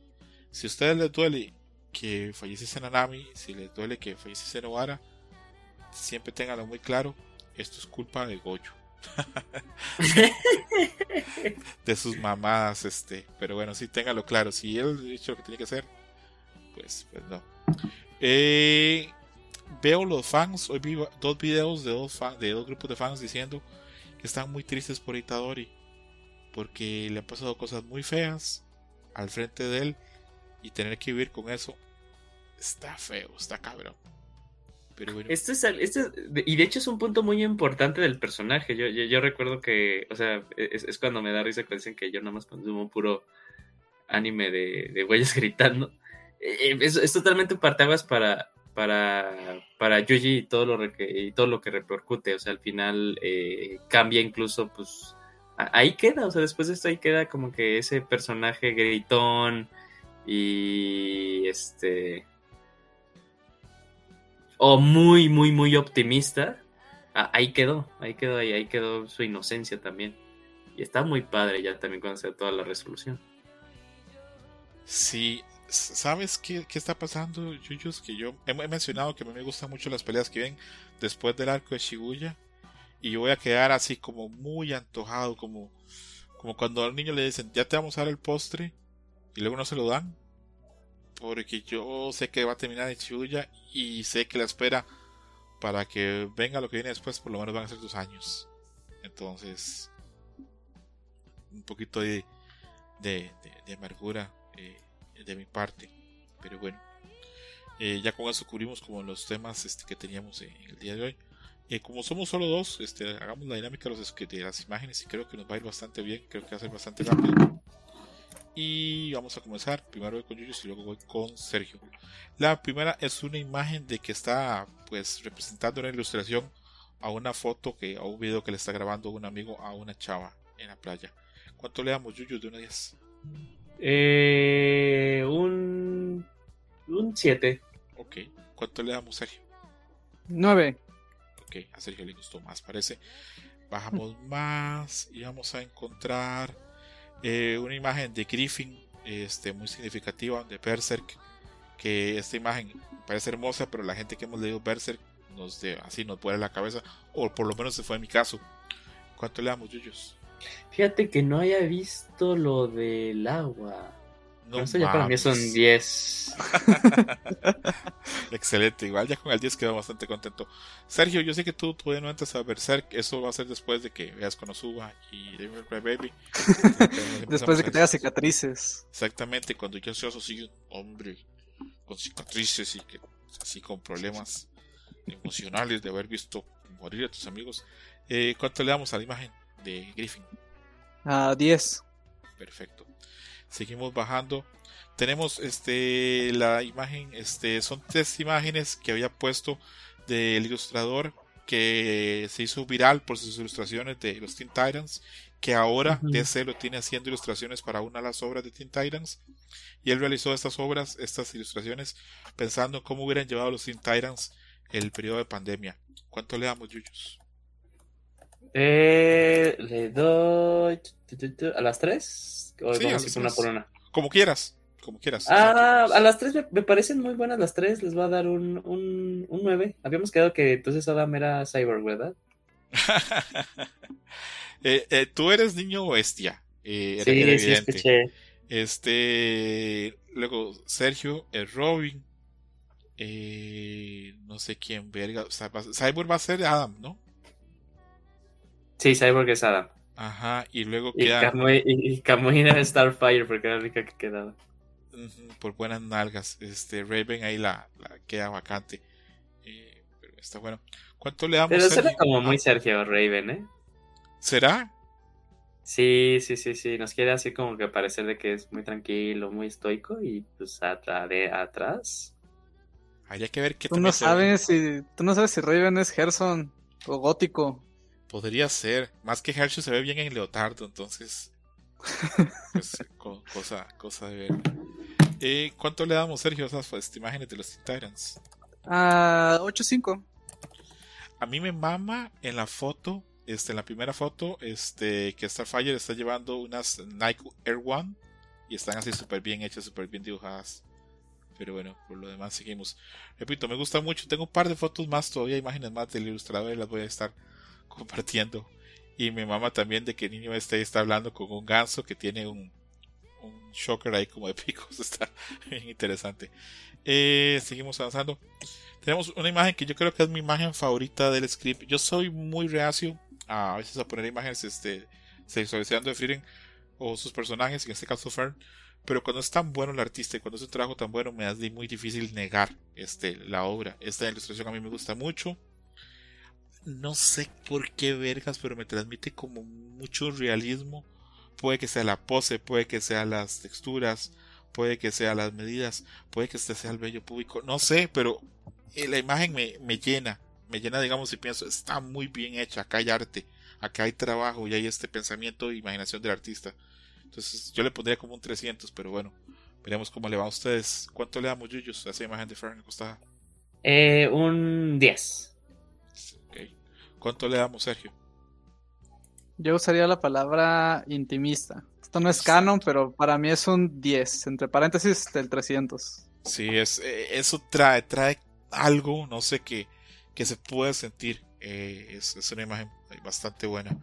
si a ustedes les duele que falleciese Nanami, si les duele que falleciese Novara, siempre ténganlo muy claro, esto es culpa de Goyo. de sus mamadas, este. Pero bueno, sí, ténganlo claro. Si él ha dicho lo que tiene que hacer, pues, pues no. Eh, veo los fans, hoy vi dos videos de dos, fan- de dos grupos de fans diciendo que están muy tristes por Itadori. Porque le han pasado cosas muy feas al frente de él. Y tener que vivir con eso está feo, está cabrón. Este es, el- es- de- y de hecho es un punto muy importante del personaje. Yo, yo, recuerdo que, o sea, es, es cuando me da risa cuando dicen que yo nada más consumo puro anime de, de güeyes gritando. Eh, Es, totalmente un parteaguas para, para, para Yuji y todo, lo que- y todo lo que repercute. O sea, al final eh, cambia incluso, pues, ahí queda. O sea, después de esto ahí queda como que ese personaje gritón y este o muy, muy, muy optimista, ah, ahí quedó, ahí quedó, ahí, ahí quedó su inocencia también. Y está muy padre ya también cuando se da toda la resolución. Sí, ¿sabes qué, qué está pasando, Yuyos? Que yo he, mencionado que me gustan mucho las peleas que vienen después del arco de Shibuya. Y yo voy a quedar así como muy antojado, como, como cuando al niño le dicen, ya te vamos a dar el postre, y luego no se lo dan. Porque yo sé que va a terminar en Shibuya y sé que la espera para que venga lo que viene después, por lo menos van a ser dos años. Entonces, un poquito de, de, de, amargura eh, de mi parte. Pero bueno, eh, ya con eso cubrimos como los temas este, que teníamos en, el día de hoy. Eh, como somos solo dos, este, hagamos la dinámica de, de las imágenes y creo que nos va a ir bastante bien. Creo que va a ser bastante rápido. Y vamos a comenzar. Primero voy con Yuyos y luego voy con Sergio. La primera es una imagen de que está pues representando una ilustración a una foto que a un video que le está grabando un amigo a una chava en la playa. ¿Cuánto le damos Yuyos de una 10? Eh, un un 7. Ok. ¿Cuánto le damos Sergio? 9. Ok, a Sergio le gustó más, parece. Bajamos más y vamos a encontrar eh, una imagen de Griffin este, muy significativa de Berserk. Que esta imagen parece hermosa, pero la gente que hemos leído Berserk nos de, así nos puede la cabeza, o por lo menos se fue en mi caso. ¿Cuánto le damos, Yuyos? Fíjate que no haya visto lo del agua. No, eso ya para mí son 10. Excelente, igual ya con el 10 quedo bastante contento. Sergio, yo sé que tú todavía no entras a Berserk, eso va a ser después de que veas Konosuba y Devil Baby. después de que tengas cicatrices. Exactamente, cuando yo soy así un hombre con cicatrices y que así con problemas emocionales de haber visto morir a tus amigos. Eh, ¿Cuánto le damos a la imagen de Griffin? A 10. Perfecto seguimos bajando. Tenemos este la imagen este son tres imágenes que había puesto del ilustrador que se hizo viral por sus ilustraciones de los Teen Titans que ahora DC lo tiene haciendo ilustraciones para una de las obras de Teen Titans. Y él realizó estas obras estas ilustraciones pensando en cómo hubieran llevado los Teen Titans el periodo de pandemia. ¿cuánto le damos Yuyos? Eh, le doy a las tres una por una? Como quieras, como quieras. Ah, a las tres me, parecen muy buenas las tres, les voy a dar un, un, un 9. Habíamos quedado que entonces Adam era Cyborg, ¿verdad? Eh, eh, tú eres niño bestia. Eh, sí, sí, escuché. Este, luego Sergio, es Robin. no sé quién verga. Cyborg va a ser Adam, ¿no? Sí, Cyborg es Adam. Ajá, y luego queda. Y, Kamui, y Starfire, porque era la única que quedaba. por buenas nalgas. Este Raven ahí la, queda vacante. pero está bueno. ¿Cuánto le damos? Pero será como muy Sergio Raven, ¿eh? ¿Será? Sí, sí, sí, sí. Nos quiere así como que parecer de que es muy tranquilo, muy estoico y pues atrás de atrás. Habría que ver qué tú no sabes si Tú no sabes si Raven es Gerson o gótico. Podría ser. Más que Hershey se ve bien en Leotardo, entonces. Pues, cosa, cosa de ver. Eh, ¿Cuánto le damos, Sergio, a esas imágenes de los Titans? Ah, 8.5. A mí me mama en la foto, este, en la primera foto, este, que Starfire está llevando unas Nike Air One y están así súper bien hechas, súper bien dibujadas. Pero bueno, por lo demás seguimos. Repito, me gusta mucho. Tengo un par de fotos más, todavía imágenes más del ilustrador y las voy a estar compartiendo. Y mi mamá también de que el niño este está hablando con un ganso que tiene un, un shocker ahí como de picos. Está bien interesante. Eh, seguimos avanzando. Tenemos una imagen que yo creo que es mi imagen favorita del script. Yo soy muy reacio a, veces a poner imágenes este, sexualizando de Frieren o sus personajes, en este caso Fern. Pero cuando es tan bueno el artista y cuando es un trabajo tan bueno, me hace muy difícil negar este, la obra. Esta ilustración a mí me gusta mucho no sé por qué vergas, pero me transmite como mucho realismo. Puede que sea la pose, puede que sea las texturas, puede que sea las medidas, puede que este sea el bello público, no sé, pero eh, la imagen me, me llena, me llena, digamos, y pienso, está muy bien hecha, acá hay arte, acá hay trabajo y hay este pensamiento e imaginación del artista. Entonces yo le pondría como un 300, pero bueno, veremos cómo le va a ustedes. ¿Cuánto le damos, Yuyos, a esa imagen de Fern Costada? Eh, un 10. ¿Cuánto le damos, Sergio? Yo usaría la palabra intimista. Esto no es canon, pero para mí es un 10, entre paréntesis del 300. Sí, es, eh, eso trae, trae algo, no sé, qué que se puede sentir. Eh, es, es, una imagen bastante buena.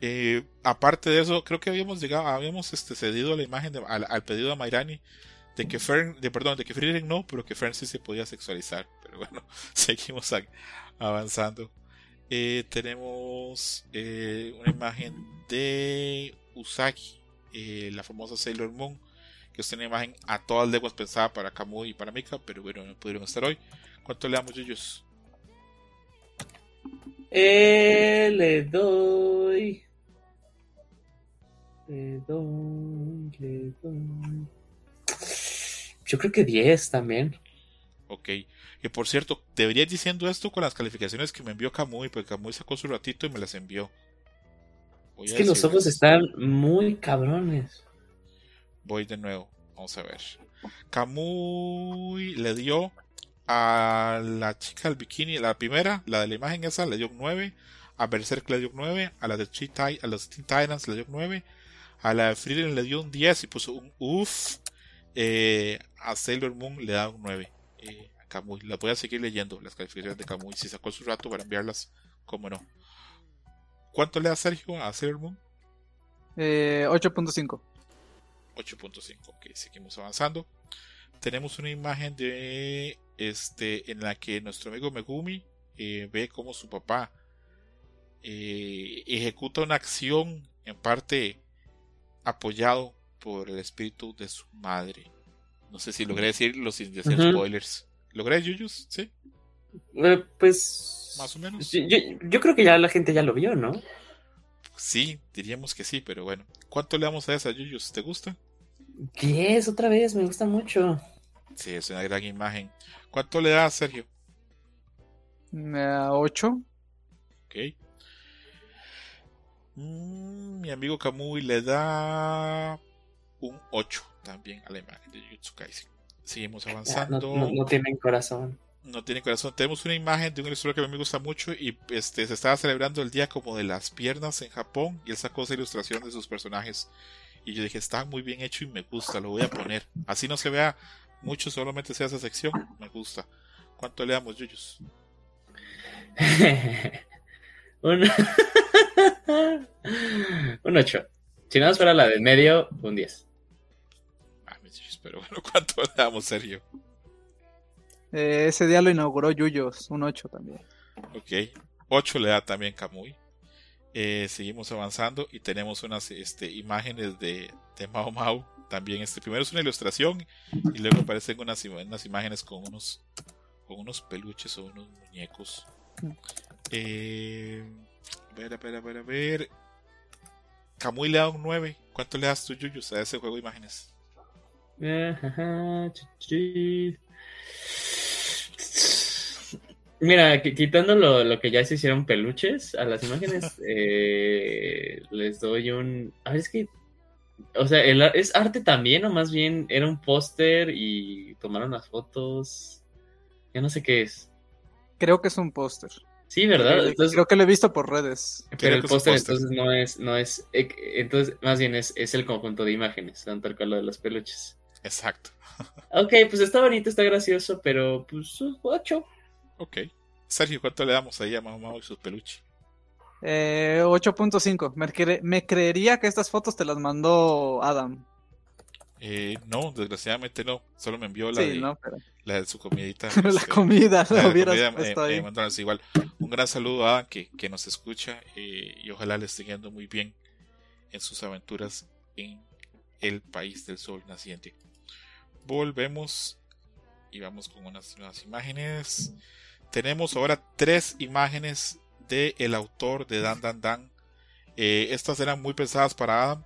Eh, aparte de eso, creo que habíamos llegado, habíamos este, cedido la imagen al, pedido de Mairani de que Fern, de perdón, de que Friedrich no, pero que Fern sí se podía sexualizar. Pero bueno, seguimos avanzando. Eh, tenemos eh, una imagen de Usagi, eh, la famosa Sailor Moon, que es una imagen a todas lenguas pensada para Kamui y para Mika, pero bueno, no pudieron estar hoy. ¿Cuánto le damos ellos? Eh, le doy. Le doy, le doy. Yo creo que 10 también. Ok. Que por cierto, debería ir diciendo esto con las calificaciones que me envió Kamui, porque Kamui sacó su ratito y me las envió. es que los ojos están muy cabrones. Voy de nuevo, vamos a ver. Kamui le dio a la chica del bikini, la primera, la de la imagen esa, le dio un 9. A Berserk le dio un 9. A la de a los Teen Titans le dio un 9. A la de Freedom le dio un 10 y puso un uff. Eh, a Sailor Moon le da un 9. Eh, a Kamui. La voy a seguir leyendo, las calificaciones de Kamui. Si sacó su rato para enviarlas, como no. ¿Cuánto le da Sergio a Sailor Moon? Eh, 8.5. 8.5. Ok, seguimos avanzando. Tenemos una imagen de este en la que nuestro amigo Megumi eh, ve como su papá eh, ejecuta una acción en parte apoyado por el espíritu de su madre. No sé si logré decirlo sin decir spoilers. ¿Logré, Yuyus? ¿Sí? Eh, pues. Más o menos. Yo, creo que ya la gente ya lo vio, ¿no? Sí, diríamos que sí, pero bueno. ¿Cuánto le damos a esa, Yuyus? ¿Te gusta? 10, otra vez, me gusta mucho. Sí, es una gran imagen. ¿Cuánto le da, Sergio? Me da 8. Ok. Mm, mi amigo Kamui le da un 8 también a la imagen de Jujutsu Kaisen. Seguimos avanzando. No, tienen corazón. No tienen corazón. Tenemos una imagen de un ilustrador que a mí me gusta mucho y este se estaba celebrando el día como de las piernas en Japón y él sacó esa ilustración de sus personajes. Y yo dije, está muy bien hecho y me gusta, lo voy a poner. Así no se vea mucho, solamente sea esa sección, me gusta. ¿Cuánto le damos, Yuyus? un... un 8. Si no fuera la del medio, un 10 pero bueno, ¿cuánto le damos, Sergio? Eh, ese día lo inauguró Yuyos, un 8 también. Ok, 8 le da también Kamui. Eh, seguimos avanzando y tenemos unas este, imágenes de, de Mao Mao. También, este primero es una ilustración y luego aparecen unas, unas imágenes con unos, con unos peluches o unos muñecos. Eh, a ver, a ver, a ver, a ver. Kamui le da un 9. ¿Cuánto le das tú, Yuyos, a ese juego de imágenes? Mira, quitando lo, que ya se hicieron peluches a las imágenes, eh, les doy un. A ver, es que. O sea, ¿es arte también o más bien era un póster y tomaron las fotos? Ya no sé qué es. Creo que es un póster. Sí, ¿verdad? creo que lo he visto por redes. Pero el póster entonces no es, no es, eh, entonces más bien es, es el conjunto de imágenes, tanto el lo de los peluches. Exacto. ok, pues está bonito, está gracioso, pero pues 8. Ok. Sergio, ¿cuánto le damos ahí a Mamá y sus peluches? Eh, 8.5. Me, me, creería que estas fotos te las mandó Adam. Eh, no, desgraciadamente no. Solo me envió la, de, la de su comidita. la este, comida, la, hubieras puesto ahí. igual. Un gran saludo a Adam que, que nos escucha eh, y ojalá le esté yendo muy bien en sus aventuras en el país del sol naciente volvemos y vamos con unas nuevas imágenes. Tenemos ahora tres imágenes del el autor de Dan Dan Dan. Eh, estas eran muy pensadas para Adam.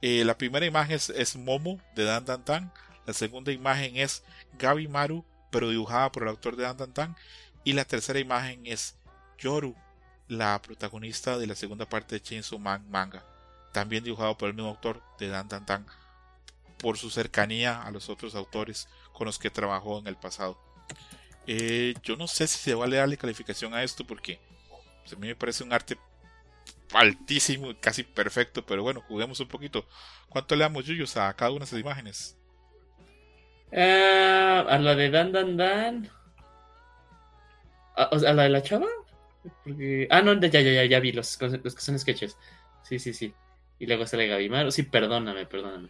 Eh, la primera imagen es, Momo de Dan Dan Dan. La segunda imagen es Gabi Maru, pero dibujada por el autor de Dan Dan Dan. Y la tercera imagen es Yoru, la protagonista de la segunda parte de Chainsaw Man manga. También dibujado por el mismo autor de Dan Dan Dan por su cercanía a los otros autores con los que trabajó en el pasado. Eh, yo no sé si se vale darle calificación a esto porque pues, a mí me parece un arte altísimo, casi perfecto, pero bueno, juguemos un poquito. ¿Cuánto le damos yuyos a cada una de esas imágenes? Ah, a la de Dan Dan Dan. ¿A, o sea, ¿a la de la chava? Porque- Ah, no, ya, ya, ya, ya vi los, los que son sketches. Sí, sí, sí. Y luego sale Gabimaru. Sí, perdóname, perdóname.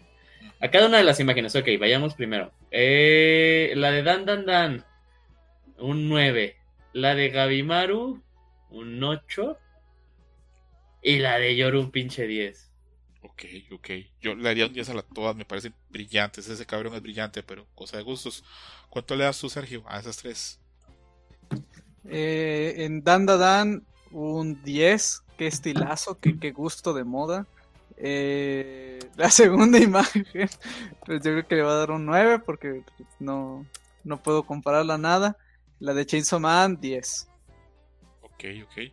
A cada una de las imágenes, ok, vayamos primero. Eh, la de Dan Dan Dan, un 9. La de Gabimaru, un 8. Y la de Yoru, un pinche 10. Ok, ok. Yo le daría un 10 a la todas, me parecen brillantes. Ese cabrón es brillante, pero cosa de gustos. ¿Cuánto le das tú, Sergio, a esas tres? Eh, en Dan Da Dan, un 10. Qué estilazo, qué, qué gusto de moda. Eh, la segunda imagen, pues yo creo que le va a dar un 9 porque no, no puedo compararla a nada. La de Chainsaw Man, 10. Ok, ok.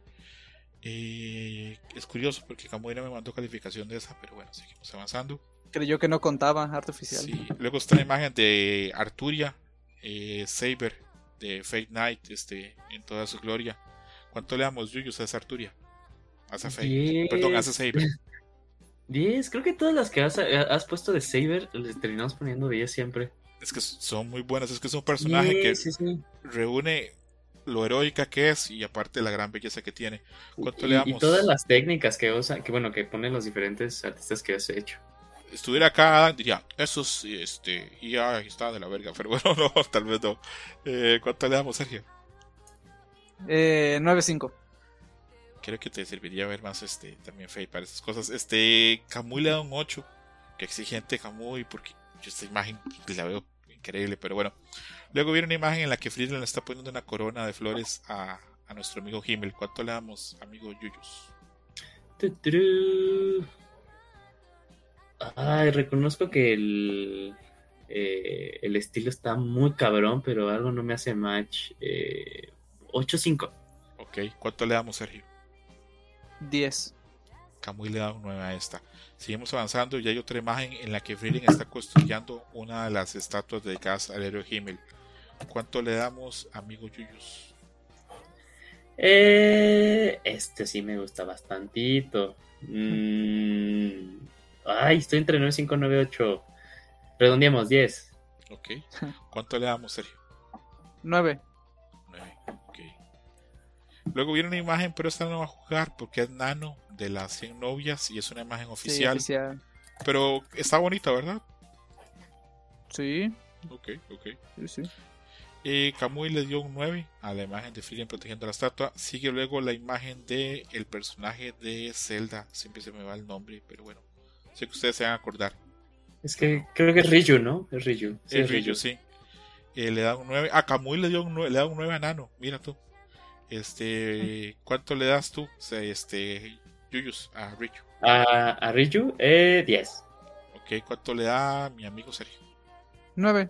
Eh, es curioso porque Camuira me mandó calificación de esa, pero bueno, seguimos avanzando. Creyó que no contaba, arte oficial. Sí, luego está la imagen de Arturia, eh, Saber, de Fate Night, este, en toda su gloria. ¿Cuánto le damos Yuyus a esa Arturia? A esa Fate. Perdón, a esa Saber. 10, creo que todas las que has, has puesto de Saber les terminamos poniendo 10 siempre. Es que son muy buenas, es que es un personaje que Sí, sí, sí. reúne lo heroica que es y aparte la gran belleza que tiene. ¿Cuánto Y, le y damos? todas las técnicas que usa, que bueno, que ponen los diferentes artistas que has hecho. Estuviera acá, diría, eso sí, este, y ya está de la verga, pero bueno, no, tal vez no. Eh, ¿Cuánto le damos, Sergio? Eh, 9-5. Creo que te serviría ver más este también Fate para esas cosas. Este Camuy le da un 8. Que exigente Camuy, porque yo esta imagen la veo increíble, pero bueno. Luego viene una imagen en la que Friedland le está poniendo una corona de flores a, a nuestro amigo Himmel. ¿Cuánto le damos, amigo Yuyus? Tuturú. Ay, reconozco que el, eh, el estilo está muy cabrón, pero algo no me hace match. Eh, 8-5. Ok, ¿cuánto le damos, Sergio? 10. Camuy le da un 9 a esta. Seguimos avanzando y hay otra imagen en la que Friedland está construyendo una de las estatuas dedicadas al héroe Himmel. ¿Cuánto le damos, amigo Yuyus? Eh, este sí me gusta bastantito. Mm, ay, estoy entre 9, 5, 9, 8. Redondeamos 10. Ok. ¿Cuánto le damos, Sergio? 9. 9. Ok. Luego viene una imagen, pero esta no va a jugar porque es Nano de las 100 novias y es una imagen Sí, oficial. oficial. Pero está bonita, ¿verdad? Sí, Ok, ok. sí, sí. Eh, Kamui le dio un 9 a la imagen de Frieren protegiendo la estatua. Sigue luego la imagen de el personaje de Zelda. Siempre se me va el nombre, pero bueno. Sé que ustedes se van a acordar. Es que creo que es Ryu, ¿no? Es Ryu. Sí, el es Ryu, sí. Eh, le da un 9. A Kamui le dio un 9, le da un 9 a Nano. Mira tú. Este, ¿cuánto le das tú? O sea, este, Yuyus a Ryu. A, a Ryu, eh, 10. Ok, ¿cuánto le da mi amigo Sergio? 9.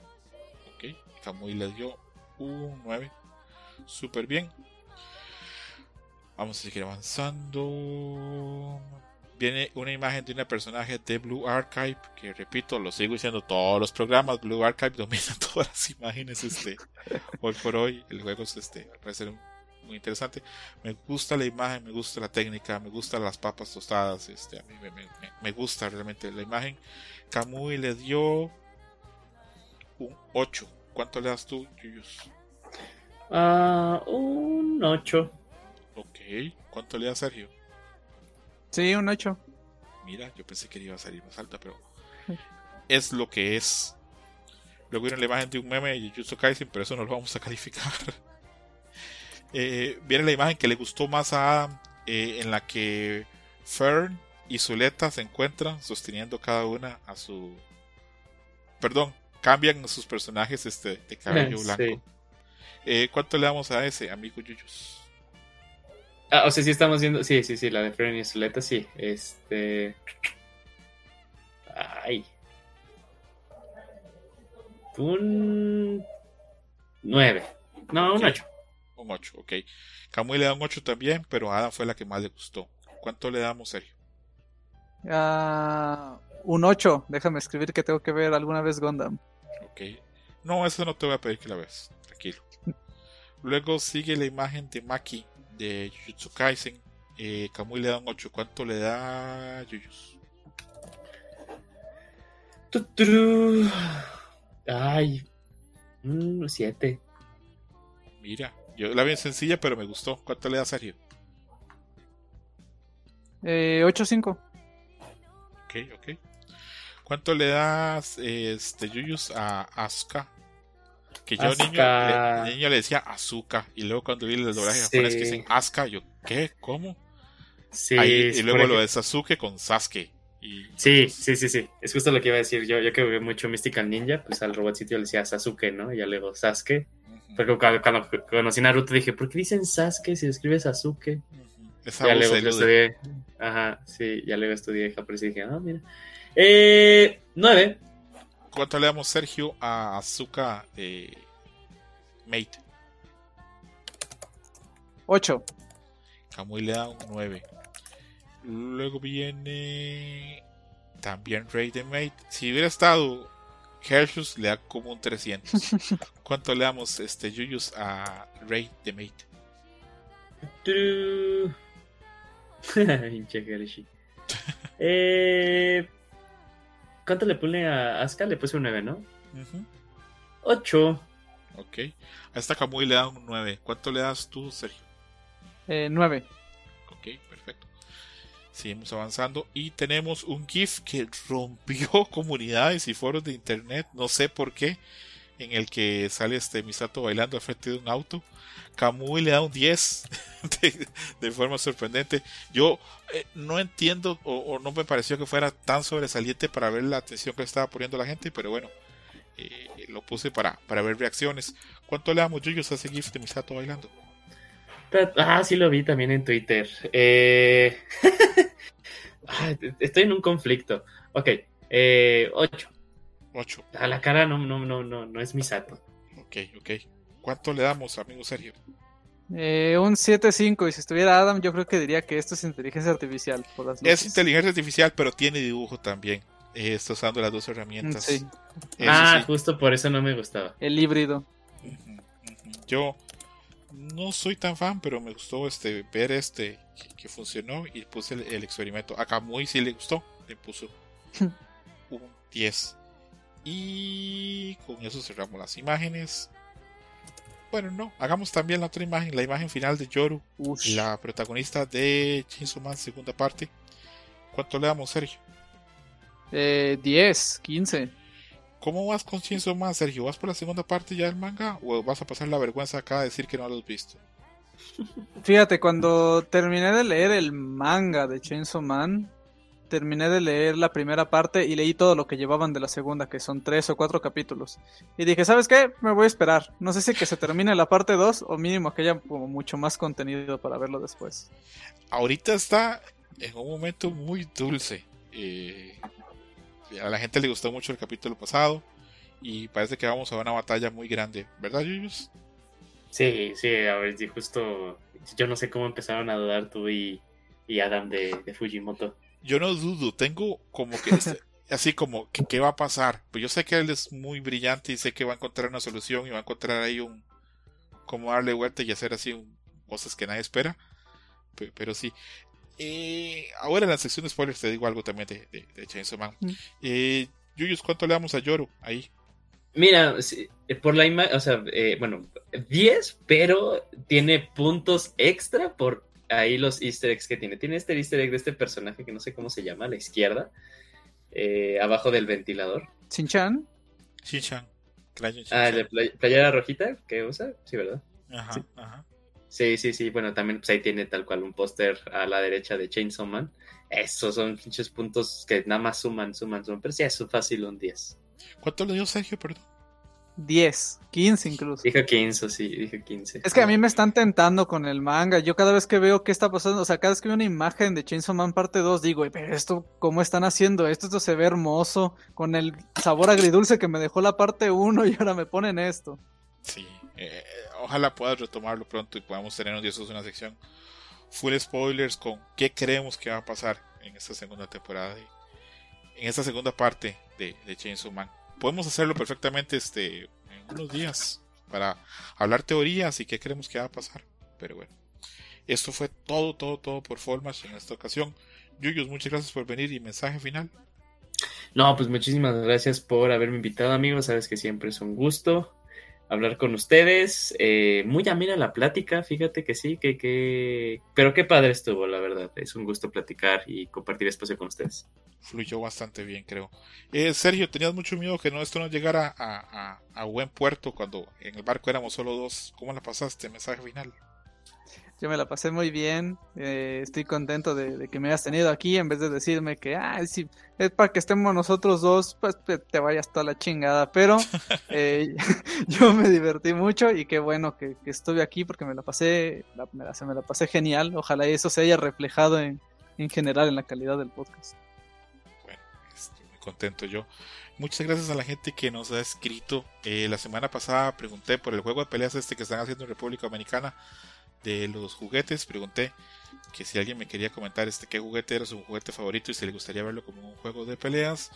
Ok, Kamui le dio un 9. Súper bien. Vamos a seguir avanzando. Viene una imagen de una personaje de Blue Archive, que repito, lo sigo diciendo todos los programas. Blue Archive domina todas las imágenes. Este, hoy por hoy, el juego es este, parece ser muy interesante. Me gusta la imagen, me gusta la técnica, me gustan las papas tostadas. Este, a mí me, me- me- me gusta realmente la imagen. Kamui le dio un 8. ¿Cuánto le das tú, Yuyus? Ah, un 8. Ok. ¿Cuánto le das, Sergio? Sí, un 8. Mira, yo pensé que iba a salir más alta, pero es lo que es. Luego viene la imagen de un meme de Jujutsu Kaisen, pero eso no lo vamos a calificar. Eh, viene la imagen que le gustó más a Adam, eh, en la que Fern y Zuleta se encuentran sosteniendo cada una a su. Perdón, cambian sus personajes este, de cabello Sí. blanco. Eh, ¿Cuánto le damos a ese, amigo Yuyus? Ah, o sea, sí estamos viendo. Sí, sí, sí, la de Fren y Zuleta, sí. Este. Ay. Un. 9. No, un Ok. 8. Un 8, ok. Kamui le da un 8 también, pero a Adam fue la que más le gustó. ¿Cuánto le damos, Sergio? Ah, un 8. Déjame escribir que tengo que ver alguna vez Gundam. Ok. No, eso no te voy a pedir que la veas. Tranquilo. Luego sigue la imagen de Maki de Jujutsu Kaisen. Eh, Camuy le da un 8. ¿Cuánto le da Yuyus? Tuturu. Ay, un 7. Mira, yo la vi sencilla, pero me gustó. ¿Cuánto le da Sergio? Eh, 8-5. Ok, ok. ¿Cuánto le das este Yuyus a Asuka? Que yo niño le, niño le decía Azuka. Y luego cuando vi el doblaje Sí. japonés que dicen Asuka, yo, ¿qué? ¿Cómo? Sí, Ahí, y luego lo de Sasuke con Sasuke. Y, Sí, sí, sí, sí. Es justo lo que iba a decir. Yo, yo que jugué mucho Mystical Ninja, pues al robotcito le decía Sasuke, ¿no? Y ya luego Sasuke. Porque cuando, cuando conocí Naruto dije, ¿por qué dicen Sasuke si escribe Sasuke? Esa ya luego estudié. Ajá, sí, ya luego estudié japonés y dije, ah, mira. Eh, 9. ¿Cuánto le damos Sergio a Azuka eh, Mate? 8. Kamui le da un 9. Luego viene también Rey de Mate. Si hubiera estado Hershus, le da como un 300. ¿Cuánto le damos este Yuyus a Rey de Mate? Pinche Hershey. eh, ¿Cuánto le pone a Asuka? Le puse un 9, ¿no? Ujú, 8. Ok. A esta Kamui le da un 9. ¿Cuánto le das tú, Sergio? Eh, 9. Seguimos avanzando y tenemos un GIF que rompió comunidades y foros de internet, no sé por qué, en el que sale este Misato bailando al frente de un auto. Kamui le da un 10 de, forma sorprendente. Yo eh, no entiendo o, o no me pareció que fuera tan sobresaliente para ver la atención que le estaba poniendo la gente, pero bueno, eh, lo puse para, para ver reacciones. ¿Cuánto le damos Yuyos a ese GIF de Misato bailando? Ah, sí lo vi también en Twitter. Eh... ah, estoy en un conflicto. Ok, eh, 8. 8. A la cara no, no, no, no, no es mi sato. Ok, ok. ¿Cuánto le damos, amigo Sergio? Eh, un 7-5. Y si estuviera Adam, yo creo que diría que esto es inteligencia artificial. Por las Es inteligencia artificial, pero tiene dibujo también. Eh, está usando las dos herramientas. Sí, Eso ah, sí. justo por eso no me gustaba. el híbrido. Yo no soy tan fan, pero me gustó este ver este que, que funcionó y puse el, el experimento. A Kamui sí le gustó, le puso un 10. Y con eso cerramos las imágenes. Bueno, no, hagamos también la otra imagen, la imagen final de Yoru, Ush. la protagonista de Chainsaw Man segunda parte. ¿Cuánto le damos, Sergio? Eh, 10, 15. ¿Cómo vas con Chainsaw Man, Sergio? ¿Vas por la segunda parte ya del manga o vas a pasar la vergüenza acá de decir que no lo has visto? Fíjate, cuando terminé de leer el manga de Chainsaw Man, terminé de leer la primera parte y leí todo lo que llevaban de la segunda, que son tres o cuatro capítulos. Y dije, ¿sabes qué? Me voy a esperar. No sé si que se termine la parte 2 o mínimo que haya como mucho más contenido para verlo después. Ahorita está en un momento muy dulce. Eh, a la gente le gustó mucho el capítulo pasado y parece que vamos a una batalla muy grande, ¿verdad, Yuyus? Sí, sí, a ver, sí, justo. Yo no sé cómo empezaron a dudar tú y, y Adam de, de Fujimoto. Yo no dudo, tengo como que este- así como que qué va a pasar. Pues yo sé que él es muy brillante y sé que va a encontrar una solución y va a encontrar ahí un cómo darle vuelta y hacer así un- cosas que nadie espera. Pe- Pero, sí. Eh, ahora en la sección de spoilers te digo algo también de, de, de Chainsaw Man. Mm. Eh, Yuyus, ¿cuánto le damos a Yoru ahí? Mira, sí, eh, por la imagen, o sea, eh, bueno, 10, pero tiene puntos extra por ahí los easter eggs que tiene. Tiene este easter egg de este personaje que no sé cómo se llama, a la izquierda, eh, abajo del ventilador. Shinchan. Crayon Ah, de play- playera rojita que usa, sí, ¿verdad? Ajá, sí. ajá. Sí, sí, sí. Bueno, también pues, ahí tiene tal cual un póster a la derecha de Chainsaw Man. Esos son pinches puntos que nada más suman, suman, suman. Pero sí, es fácil un 10. ¿Cuánto le dio Sergio, perdón? 10, 15 incluso. Dijo 15, sí, dijo 15. Es que a mí me están tentando con el manga. Yo cada vez que veo qué está pasando, o sea, cada vez que veo una imagen de Chainsaw Man parte 2, digo, pero esto, ¿cómo están haciendo esto? Esto se ve hermoso, con el sabor agridulce que me dejó la parte 1 y ahora me ponen esto. Sí, eh, ojalá puedas retomarlo pronto y podamos tener un una sección full spoilers con qué creemos que va a pasar en esta segunda temporada, en esta segunda parte de, de Chainsaw Man. Podemos hacerlo perfectamente este, en unos días para hablar teorías y qué creemos que va a pasar. Pero bueno, Esto fue todo, todo, todo por Formas en esta ocasión. Yuyos, muchas gracias por venir y mensaje final. No, pues muchísimas gracias por haberme invitado, amigos. Sabes que siempre es un gusto hablar con ustedes. Eh, muy amena la plática, fíjate que sí, que, que... Pero qué padre estuvo, la verdad. Es un gusto platicar y compartir espacio con ustedes. Fluyó bastante bien, creo. Eh, Sergio, tenías mucho miedo que no, esto no llegara a, a buen puerto cuando en el barco éramos solo dos. ¿Cómo la pasaste? Mensaje final. Yo me la pasé muy bien. Eh, estoy contento de, que me hayas tenido aquí en vez de decirme que ah, si es para que estemos nosotros dos, pues te vayas toda la chingada. Pero eh, yo me divertí mucho y qué bueno que, estuve aquí porque me la pasé, me, la, me la pasé genial. Ojalá eso se haya reflejado en, en general en la calidad del podcast. Bueno, estoy muy contento yo. Muchas gracias a la gente que nos ha escrito. Eh, la semana pasada pregunté por el juego de peleas este que están haciendo en República Dominicana de los juguetes. Pregunté que si alguien me quería comentar este qué juguete era su juguete favorito y si le gustaría verlo como un juego de peleas.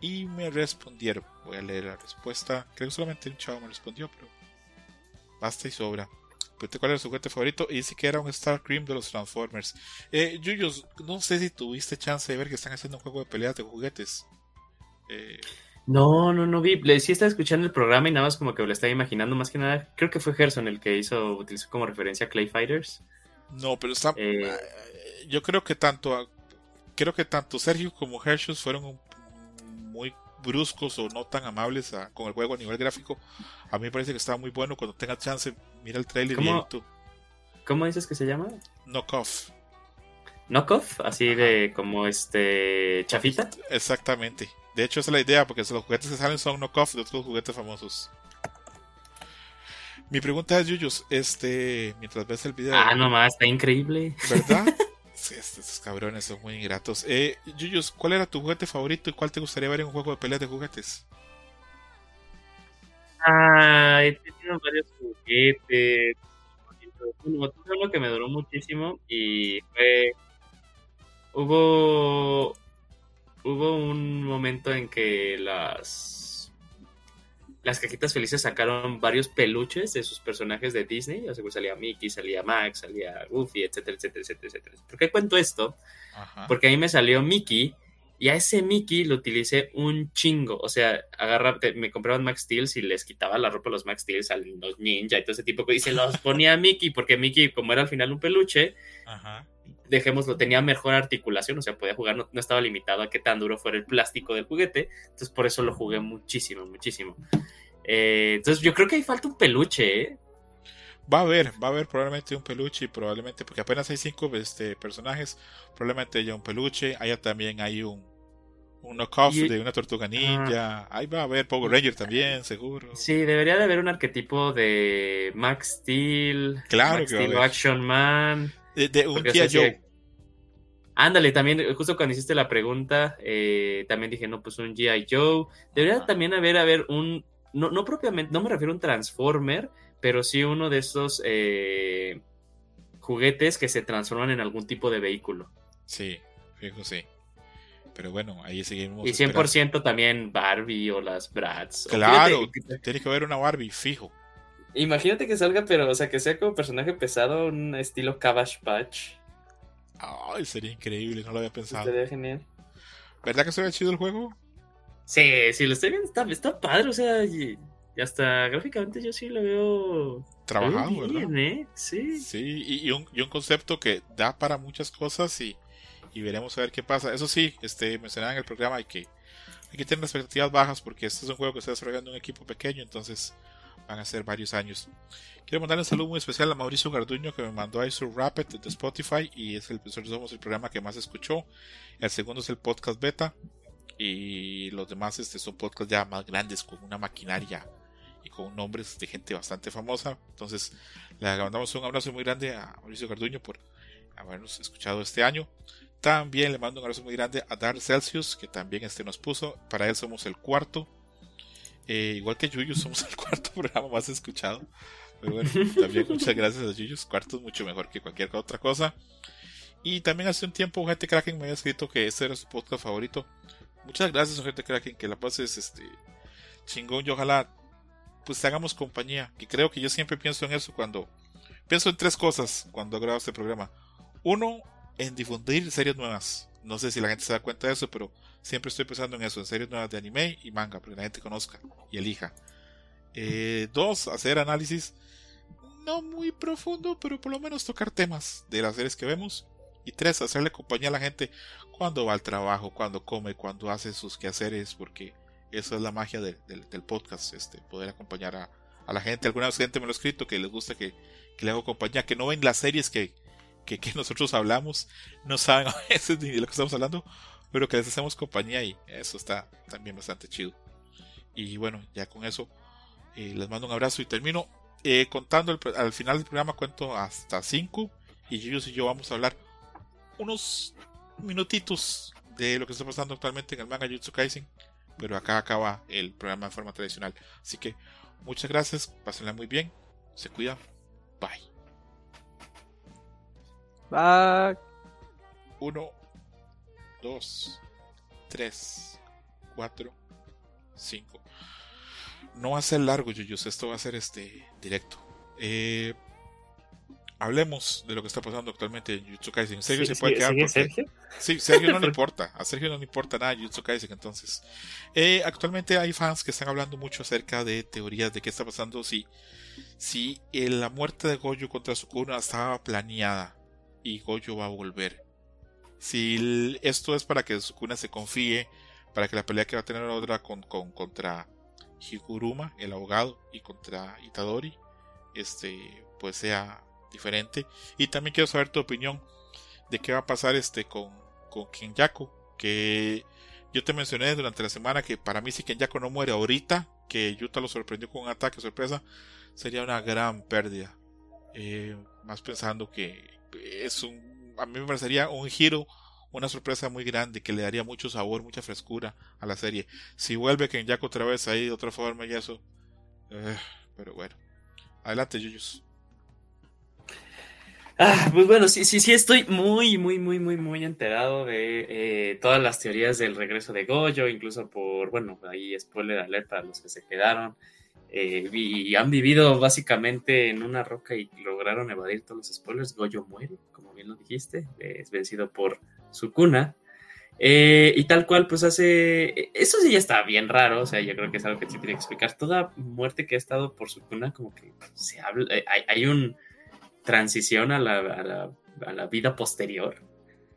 Y me respondieron. Voy a leer la respuesta. Creo que solamente un chavo me respondió, pero basta y sobra. Pregunté cuál era su juguete favorito y dice que era un Star Cream de los Transformers. Eh, Yuyos, no sé si tuviste chance de ver que están haciendo un juego de peleas de juguetes. Eh, no, no, no vi. Sí estaba escuchando el programa y nada más como que lo estaba imaginando. Más que nada, creo que fue Gerson el que hizo, utilizó como referencia a Clay Fighters. No, pero está. Eh, eh, yo creo que tanto. Creo que tanto Sergio como Hershus fueron muy bruscos o no tan amables con el juego a nivel gráfico. A mí me parece que estaba muy bueno. Cuando tenga chance, mira el trailer ¿Cómo, y ¿Cómo dices que se llama? Knockoff. Knockoff, así de como este chafita. Exactamente. De hecho, esa es la idea, porque los juguetes que salen son knockoff de otros juguetes famosos. Mi pregunta es, Yuyos, este, mientras ves el video. Ah, nomás, está increíble. ¿Verdad? sí, estos, cabrones son muy ingratos. Eh, Yuyos, ¿cuál era tu juguete favorito y cuál te gustaría ver en un juego de peleas de juguetes? Ah, he tenido varios juguetes. Uno, uno que me duró muchísimo y fue. Hubo hubo un momento en que las las cajitas felices sacaron varios peluches de sus personajes de Disney, o sea, salía Mickey, salía Max, salía Goofy, etcétera, etcétera, etcétera, etcétera. ¿Por qué cuento esto? Porque a mí me salió Mickey y a ese Mickey lo utilicé un chingo. O sea, agarra, me compraban Max Steel y les quitaba la ropa a los Max Steel, a los ninja y todo ese tipo y se los ponía a Mickey, porque Mickey, como era al final un peluche, Ajá dejémoslo, tenía mejor articulación, o sea, podía jugar, no, estaba limitado a qué tan duro fuera el plástico del juguete, entonces por eso lo jugué muchísimo, muchísimo. Eh, entonces yo creo que ahí falta un peluche, ¿eh? Va a haber, va a haber probablemente un peluche, probablemente, porque apenas hay cinco este, personajes, probablemente haya un peluche, haya también hay un, un knockoff de una tortuga ninja, ahí va a haber Power Ranger también, seguro. Sí, debería de haber un arquetipo de Max Steel, claro Max Steel Action Man. De, un G.I. Joe. Ándale, también, justo cuando hiciste la pregunta, eh, también dije, no, pues un G.I. Joe. Debería también haber, haber un, no, no propiamente, no me refiero a un Transformer, pero sí uno de esos eh, juguetes que se transforman en algún tipo de vehículo. Sí, fijo, sí. Pero bueno, ahí seguimos. Y 100% también Barbie o las Bratz. Claro, tiene que haber una Barbie, fijo. Imagínate que salga, pero, o sea, que sea como personaje pesado, un estilo Cabbage Patch. Ay, sería increíble, no lo había pensado. Sería genial. ¿Verdad que sería chido el juego? Sí, sí, lo estoy viendo, está, está padre, o sea, y, hasta gráficamente yo sí lo veo. Trabajado, ¿verdad? ¿eh? Sí. Sí, y, un, y un concepto que da para muchas cosas y, y veremos a ver qué pasa. Eso sí, este, mencionaba en el programa hay que, hay que tener expectativas bajas porque este es un juego que está desarrollando un equipo pequeño, entonces van a ser varios años. Quiero mandar un saludo muy especial a Mauricio Garduño que me mandó ahí su Rapid de Spotify y es el, somos el programa que más escuchó. El segundo es el podcast beta y los demás este, son podcasts ya más grandes con una maquinaria y con nombres de gente bastante famosa. Entonces le mandamos un abrazo muy grande a Mauricio Garduño por habernos escuchado este año. También le mando un abrazo muy grande a Dar Celsius que también este nos puso. Para él somos el cuarto eh, igual que Yuyu, somos el cuarto programa más escuchado. Pero bueno, también muchas gracias a Yuyu. Cuarto es mucho mejor que cualquier otra cosa. Y también hace un tiempo, gente Kraken me había escrito que este era su podcast favorito. Muchas gracias, gente Kraken, que la pases este, chingón y ojalá pues hagamos compañía. Que creo que yo siempre pienso en eso cuando, pienso en tres cosas cuando grabo este programa. Uno, en difundir series nuevas. No sé si la gente se da cuenta de eso, pero siempre estoy pensando en eso, en series nuevas de anime y manga, para que la gente conozca y elija. Eh, dos, hacer análisis no muy profundo, pero por lo menos tocar temas de las series que vemos. Y tres, hacerle compañía a la gente cuando va al trabajo, cuando come, cuando hace sus quehaceres, porque eso es la magia del, podcast, este, poder acompañar a, la gente. Alguna vez gente me lo ha escrito que les gusta que, le hago compañía, que no ven las series que, que, nosotros hablamos, no saben a veces ni de lo que estamos hablando, pero que les hacemos compañía y eso está también bastante chido. Y bueno, ya con eso eh, les mando un abrazo y termino eh, contando al final del programa cuento hasta 5 y yo y yo vamos a hablar unos minutitos de lo que está pasando actualmente en el manga Jutsu Kaisen, pero acá acaba el programa de forma tradicional. Así que muchas gracias, pásenla muy bien, se cuidan, bye. Bye. 1, 2, 3, 4, 5. No va a ser largo, Yuyus, esto va a ser este directo. Eh, hablemos de lo que está pasando actualmente en Jutsu Kaisen. Sergio se puede quedar. Sergio? Sí, Sergio no le importa. A Sergio no le importa nada Jutsu Kaisen. Entonces, eh, actualmente hay fans que están hablando mucho acerca de teorías de qué está pasando. Si, si la muerte de Goyo contra Sukuna estaba planeada y Goyo va a volver. Si esto es para que Sukuna se confíe, para que la pelea que va a tener otra con, con, contra Higuruma, el abogado, y contra Itadori, este, pues sea diferente. Y también quiero saber tu opinión de qué va a pasar este con, con Kenyaku, que yo te mencioné durante la semana que para mí si Kenyaku no muere ahorita, que Yuta lo sorprendió con un ataque sorpresa, sería una gran pérdida. Eh, más pensando que es un, a mí me parecería un giro, una sorpresa muy grande que le daría mucho sabor, mucha frescura a la serie. Si vuelve Kenyaku otra vez ahí de otra forma y eso, eh, pero bueno. Adelante, Yuyus. Ah, pues bueno, sí, sí, sí, estoy muy, muy, muy, muy, muy enterado de eh, todas las teorías del regreso de Goyo, incluso por, bueno, ahí spoiler alert para los que se quedaron. Eh, y han vivido básicamente en una roca y lograron evadir todos los spoilers. Goyo muere, lo dijiste, es vencido por su cuna. Eh, y tal cual, pues hace. Eso sí ya está bien raro. O sea, yo creo que es algo que se tiene que explicar. Toda muerte que ha estado por su cuna, como que se habla. hay, hay un transición a la, a la, vida posterior.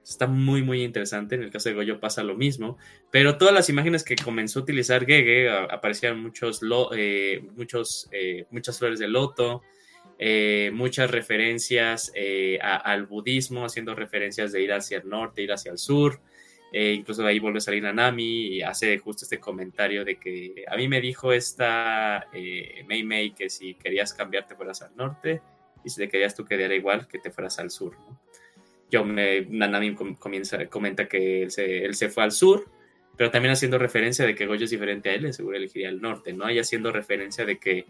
Está muy, muy interesante. En el caso de Goyo pasa lo mismo. Pero todas las imágenes que comenzó a utilizar Gege aparecían muchos, eh, muchos eh, muchas flores de loto, eh, muchas referencias al budismo, haciendo referencias de ir hacia el norte, ir hacia el sur. incluso de ahí vuelve a salir Nanami y hace justo este comentario de que a mí me dijo esta Mei Mei que si querías cambiarte fueras al norte y si te querías tú quedar igual que te fueras al sur. Yo me, Nanami comienza, comenta que él se, él se fue al sur, pero también haciendo referencia de que Goyo es diferente a él, seguro elegiría el norte, ¿no? Y haciendo referencia de que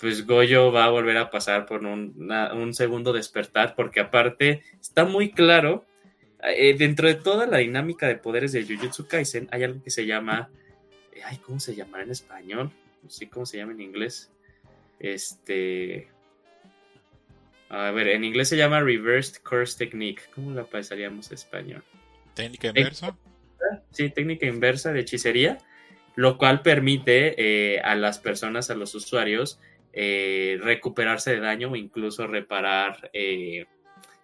pues Goyo va a volver a pasar por un, un segundo despertar, porque aparte está muy claro, eh, dentro de toda la dinámica de poderes de Jujutsu Kaisen, hay algo que se llama, ay, ¿cómo se llamará en español? No sé cómo se llama en inglés. Este, a ver, en inglés se llama Reversed Course Technique. ¿Cómo la pasaríamos a español? ¿Técnica inversa? Sí, técnica inversa de hechicería, lo cual permite eh, a las personas, a los usuarios, eh, recuperarse de daño o incluso reparar eh,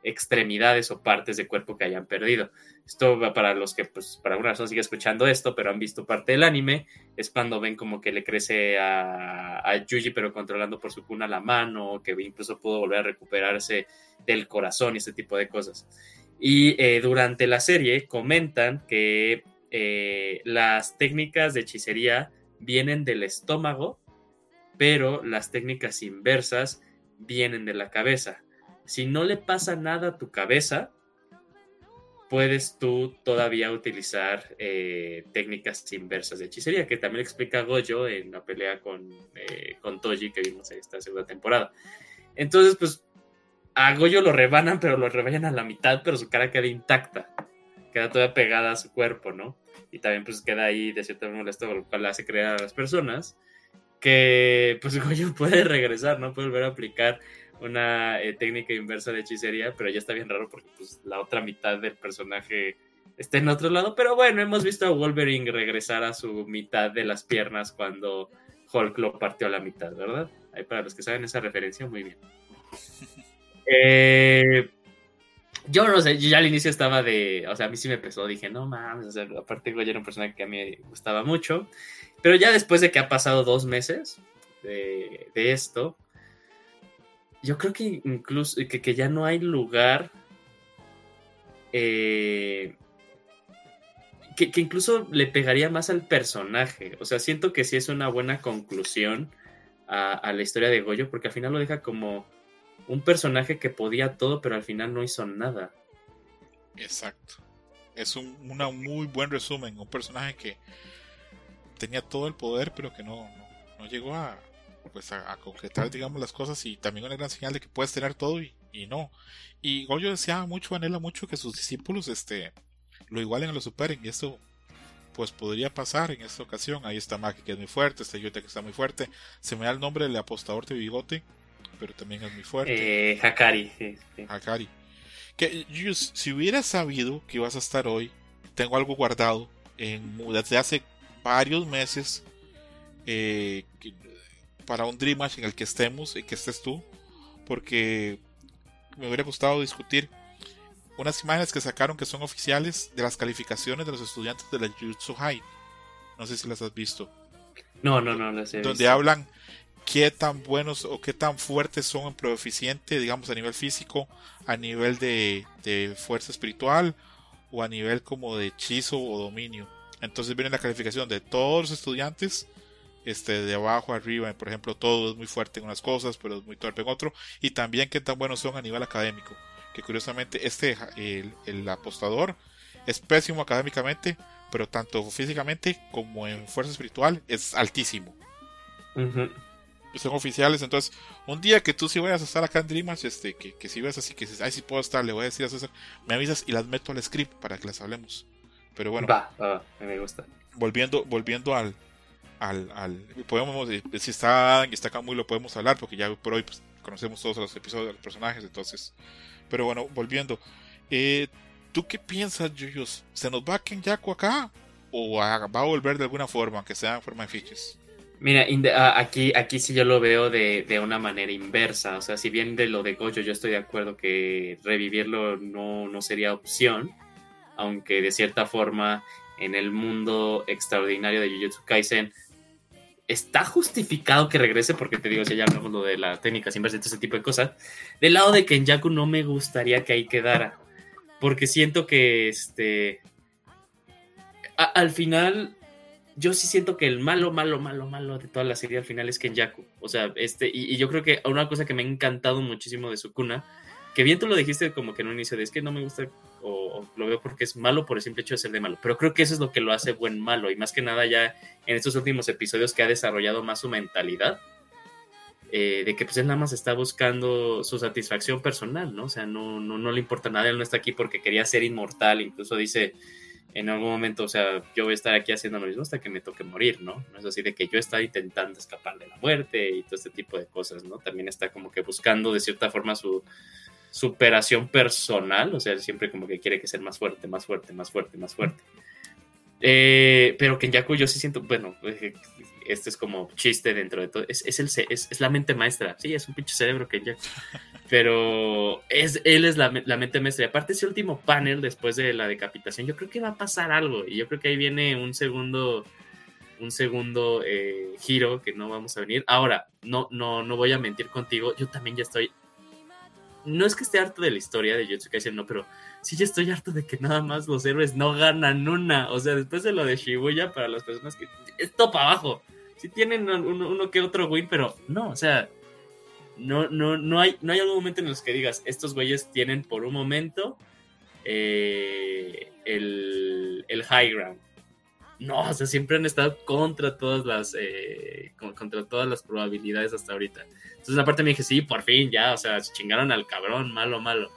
extremidades o partes de cuerpo que hayan perdido. Esto va para los que, pues, para alguna razón sigue escuchando esto, pero han visto parte del anime, es cuando ven como que le crece a, Yuji, pero controlando por su cuna la mano, que incluso pudo volver a recuperarse del corazón y este tipo de cosas. Y eh, durante la serie comentan que las técnicas de hechicería vienen del estómago, pero las técnicas inversas vienen de la cabeza si no le pasa nada a tu cabeza, puedes tú todavía utilizar eh, técnicas inversas de hechicería, que también explica Gojo en la pelea con, eh, con Toji que vimos en esta segunda temporada. Entonces, pues a Gojo lo rebanan, pero lo rebanan a la mitad, pero su cara queda intacta, queda toda pegada a su cuerpo, ¿no? Y también pues queda ahí de cierta manera molesto, lo cual hace creer a las personas que pues Gojo puede regresar, ¿no? Puede volver a aplicar una eh, técnica inversa de hechicería, pero ya está bien raro porque pues, la otra mitad del personaje está en otro lado. Pero bueno, hemos visto a Wolverine regresar a su mitad de las piernas cuando Hulk lo partió a la mitad, ¿verdad? Ahí para los que saben esa referencia, muy bien. Eh, yo no sé, yo ya al inicio estaba de, o sea, a mí sí me pesó, dije, no mames, o sea, aparte Goya era un personaje que a mí me gustaba mucho, pero ya después de que ha pasado dos meses de, esto, yo creo que incluso, que, ya no hay lugar, eh, que, que, incluso le pegaría más al personaje, o sea, siento que sí es una buena conclusión a, a la historia de Goyo, porque al final lo deja como un personaje que podía todo, pero al final no hizo nada. Exacto. Es un una muy buen resumen. Un personaje que tenía todo el poder, pero que no, no, llegó a, pues a, concretar, digamos, las cosas. Y también una gran señal de que puedes tener todo y, y no. Y Goyo deseaba mucho, anhela mucho que sus discípulos este, lo igualen o lo superen. Y eso pues podría pasar en esta ocasión. Ahí está Maki que es muy fuerte, está Yota que está muy fuerte. Se me da el nombre del apostador de bigote pero también es muy fuerte. Eh, Hakari, Hakari. Que si hubiera sabido que ibas a estar hoy, tengo algo guardado en, desde hace varios meses eh, para un Dream Match en el que estemos y que estés tú, porque me hubiera gustado discutir unas imágenes que sacaron que son oficiales de las calificaciones de los estudiantes de la Jujutsu High. No sé si las has visto. No, no, no las he Donde hablan qué tan buenos o qué tan fuertes son en proeficiente, digamos a nivel físico, a nivel de, fuerza espiritual o a nivel como de hechizo o dominio. Entonces viene la calificación de todos los estudiantes, este, de abajo a arriba, por ejemplo, todo es muy fuerte en unas cosas, pero es muy torpe en otro, y también qué tan buenos son a nivel académico, que curiosamente este, el, apostador, es pésimo académicamente, pero tanto físicamente como en fuerza espiritual es altísimo son oficiales. Entonces, un día que tú sí vayas a estar acá en Dreamers, este, que, que si ves así, que dices, ay, sí puedo estar, le voy a decir a César, me avisas y las meto al script para que las hablemos. Pero bueno, va, me gusta. Volviendo, volviendo al, al, al podemos, eh, si está Adam y está muy lo podemos hablar, porque ya por hoy pues, conocemos todos los episodios de los personajes, entonces. Pero bueno, volviendo. Eh, ¿Tú qué piensas, Yuyos? ¿Se nos va Kenyaku acá? ¿O va a volver de alguna forma, aunque sea en forma de fiches? Mira, aquí, aquí sí yo lo veo de, de, una manera inversa. O sea, si bien de lo de Gojo yo estoy de acuerdo que revivirlo no, no sería opción, aunque de cierta forma en el mundo extraordinario de Jujutsu Kaisen está justificado que regrese, porque te digo, si ya hablamos lo de las técnicas inversas y todo ese tipo de cosas. Del lado de Kenyaku no me gustaría que ahí quedara, porque siento que este. al final yo sí siento que el malo, malo, malo, malo de toda la serie al final es Kenyaku. O sea, este, y, yo creo que una cosa que me ha encantado muchísimo de Sukuna, que bien tú lo dijiste como que en un inicio de es que no me gusta o, lo veo porque es malo por el simple hecho de ser de malo, pero creo que eso es lo que lo hace buen malo y más que nada ya en estos últimos episodios que ha desarrollado más su mentalidad. Eh, de que pues él nada más está buscando su satisfacción personal, ¿no? O sea, no, no, no le importa nada, él no está aquí porque quería ser inmortal, incluso dice, en algún momento, o sea, yo voy a estar aquí haciendo lo mismo hasta que me toque morir, ¿no? No es así de que yo estoy intentando escapar de la muerte y todo este tipo de cosas, ¿no? También está como que buscando de cierta forma su superación personal, o sea, siempre como que quiere que ser más fuerte, más fuerte, más fuerte, más fuerte. Eh, pero Kenyaku yo sí siento, bueno, eh, este es como chiste dentro de todo, es, el, es, es la mente maestra, sí, es un pinche cerebro Kenyaku pero es, él es la, mente maestra. Y aparte ese último panel después de la decapitación, yo creo que va a pasar algo. Y yo creo que ahí viene un segundo, un segundo eh, giro que no vamos a venir. Ahora, no, no, no voy a mentir contigo, yo también ya estoy... No es que esté harto de la historia de Jujutsu Kaisen, no, pero sí ya estoy harto de que nada más los héroes no ganan una. O sea, después de lo de Shibuya, para las personas que... Es para abajo. Sí tienen uno, que otro win, pero no, o sea no, no, no, hay, no hay algún momento en los que digas, estos güeyes tienen por un momento eh, el, high ground. No, o sea, siempre han estado contra todas las eh, contra todas las probabilidades hasta ahorita. Entonces aparte me dije, sí, por fin, ya, o sea, se chingaron al cabrón, malo, malo.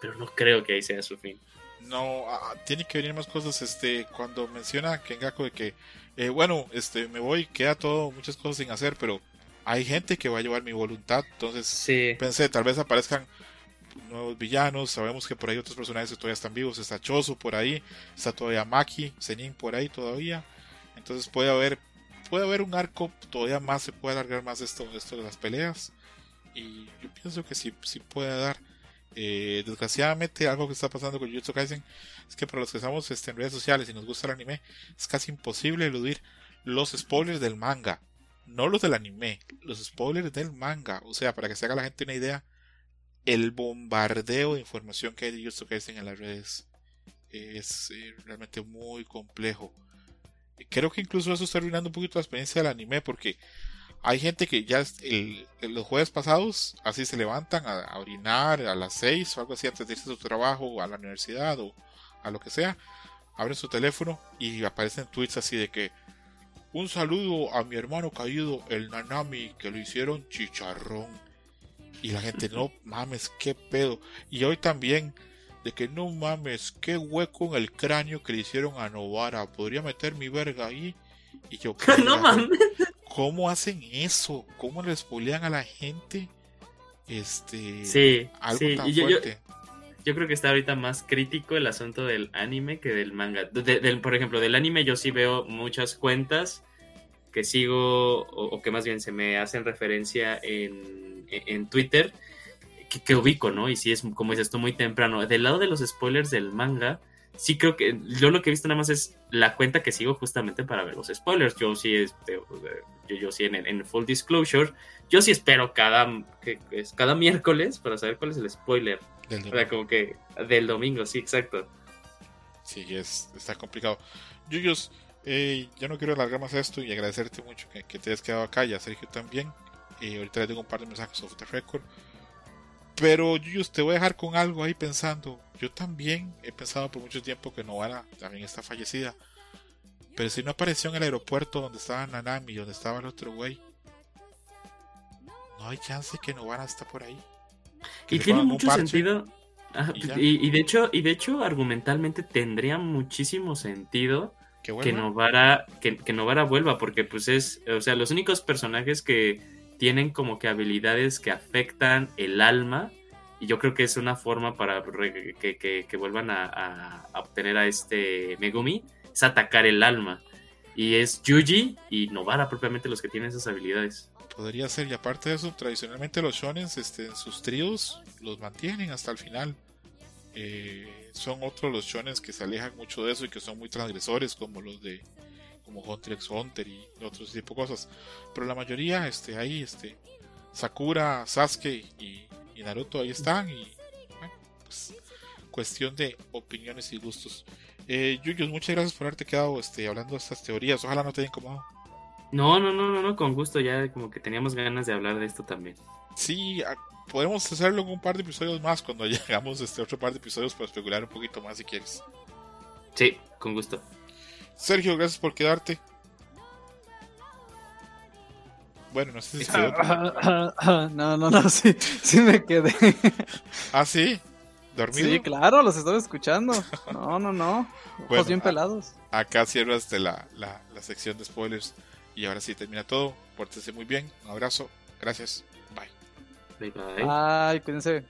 Pero no creo que ahí sea su fin. No, ah, tiene que venir más cosas, este, cuando menciona Kengaku de que, eh, bueno, este, me voy, queda todo, muchas cosas sin hacer, pero hay gente que va a llevar mi voluntad. Entonces Sí. pensé, tal vez aparezcan nuevos villanos. Sabemos que por ahí otros personajes que todavía están vivos. Está Chosu por ahí, está todavía Maki, Zenin por ahí todavía. Entonces puede haber, puede haber un arco todavía más, se puede alargar más esto, esto de las peleas. Y yo pienso que sí, sí puede dar. Eh, desgraciadamente, algo que está pasando con Jujutsu Kaisen es que para los que estamos este, en redes sociales y nos gusta el anime, es casi imposible eludir los spoilers del manga. No los del anime, los spoilers del manga. O sea, para que se haga la gente una idea, el bombardeo de información que hay de Jujutsu Kaisen en las redes es eh, realmente muy complejo. Creo que incluso eso está arruinando un poquito la experiencia del anime porque hay gente que ya los jueves pasados así se levantan a, a orinar a las 6 o algo así antes de irse a su trabajo o a la universidad o a lo que sea. Abren su teléfono y aparecen tweets así de que un saludo a mi hermano caído, el Nanami, que lo hicieron chicharrón. Y la gente, no mames, qué pedo. Y hoy también, de que no mames, qué hueco en el cráneo que le hicieron a Novara. Podría meter mi verga ahí. Y yo, no "Verga, mames. ¿Cómo hacen eso? ¿Cómo le spoilean a la gente? Este. Sí, Algo sí. tan yo, yo, fuerte. yo creo que está ahorita más crítico el asunto del anime que del manga. De- del, por ejemplo, del anime yo sí veo muchas cuentas que sigo o, o que más bien se me hacen referencia en, en Twitter que, que ubico, ¿no? Y sí es, como dices tú, muy temprano. Del lado de los spoilers del manga, sí creo que yo lo que he visto nada más es la cuenta que sigo justamente para ver los spoilers. Yo sí, este, yo, yo sí en, en full disclosure, yo sí espero cada, que, es cada miércoles para saber cuál es el spoiler. Del O sea, como que del domingo, sí, exacto. Sí, es, está complicado. Yuyos, eh, yo no quiero alargar más esto y agradecerte mucho que, que te hayas quedado acá y a Sergio también. Eh, ahorita le tengo un par de mensajes off the record. Pero Yuyos, te voy a dejar con algo ahí pensando. Yo también he pensado por mucho tiempo que Novara también está fallecida. Pero si no apareció en el aeropuerto donde estaba Nanami, donde estaba el otro güey. No hay chance que Novara está por ahí. Que Y tiene mucho sentido. Ajá, y ya. y, y de hecho, y de hecho, argumentalmente tendría muchísimo sentido Que que. Novara, que, que Novara vuelva, porque pues es, o sea, los únicos personajes que tienen como que habilidades que afectan el alma, y yo creo que es una forma para que, que- vuelvan a, obtener a este Megumi, es atacar el alma. Y es Yuji y Novara propiamente los que tienen esas habilidades. Podría ser, y aparte de eso, tradicionalmente los shonens este, en sus tríos los mantienen hasta el final. Eh, son otros los shonens que se alejan mucho de eso y que son muy transgresores, como los de como Hunter x Hunter y otros tipo de cosas. Pero la mayoría, este, ahí, este, Sakura, Sasuke y, y Naruto ahí están y bueno, pues, cuestión de opiniones y gustos. Eh, Yuyos, muchas gracias por haberte quedado este, hablando de estas teorías. Ojalá no te haya incomodado. No, no, no, no, no, con gusto, ya como que teníamos ganas de hablar de esto también. Sí, a- podemos hacerlo en un par de episodios más cuando llegamos este otro par de episodios para especular un poquito más si quieres. Sí, con gusto. Sergio, gracias por quedarte. Bueno, no sé si se quedó. no, no, no, sí, sí me quedé. Ah, sí, dormido. Sí, claro, los estaba escuchando. No, no, no. Ojos Bueno, bien pelados. Acá cierras de la, la, la sección de spoilers. Y ahora sí termina todo. Pórtese muy bien. Un abrazo. Gracias. Bye. Bye bye. Ay, cuídense.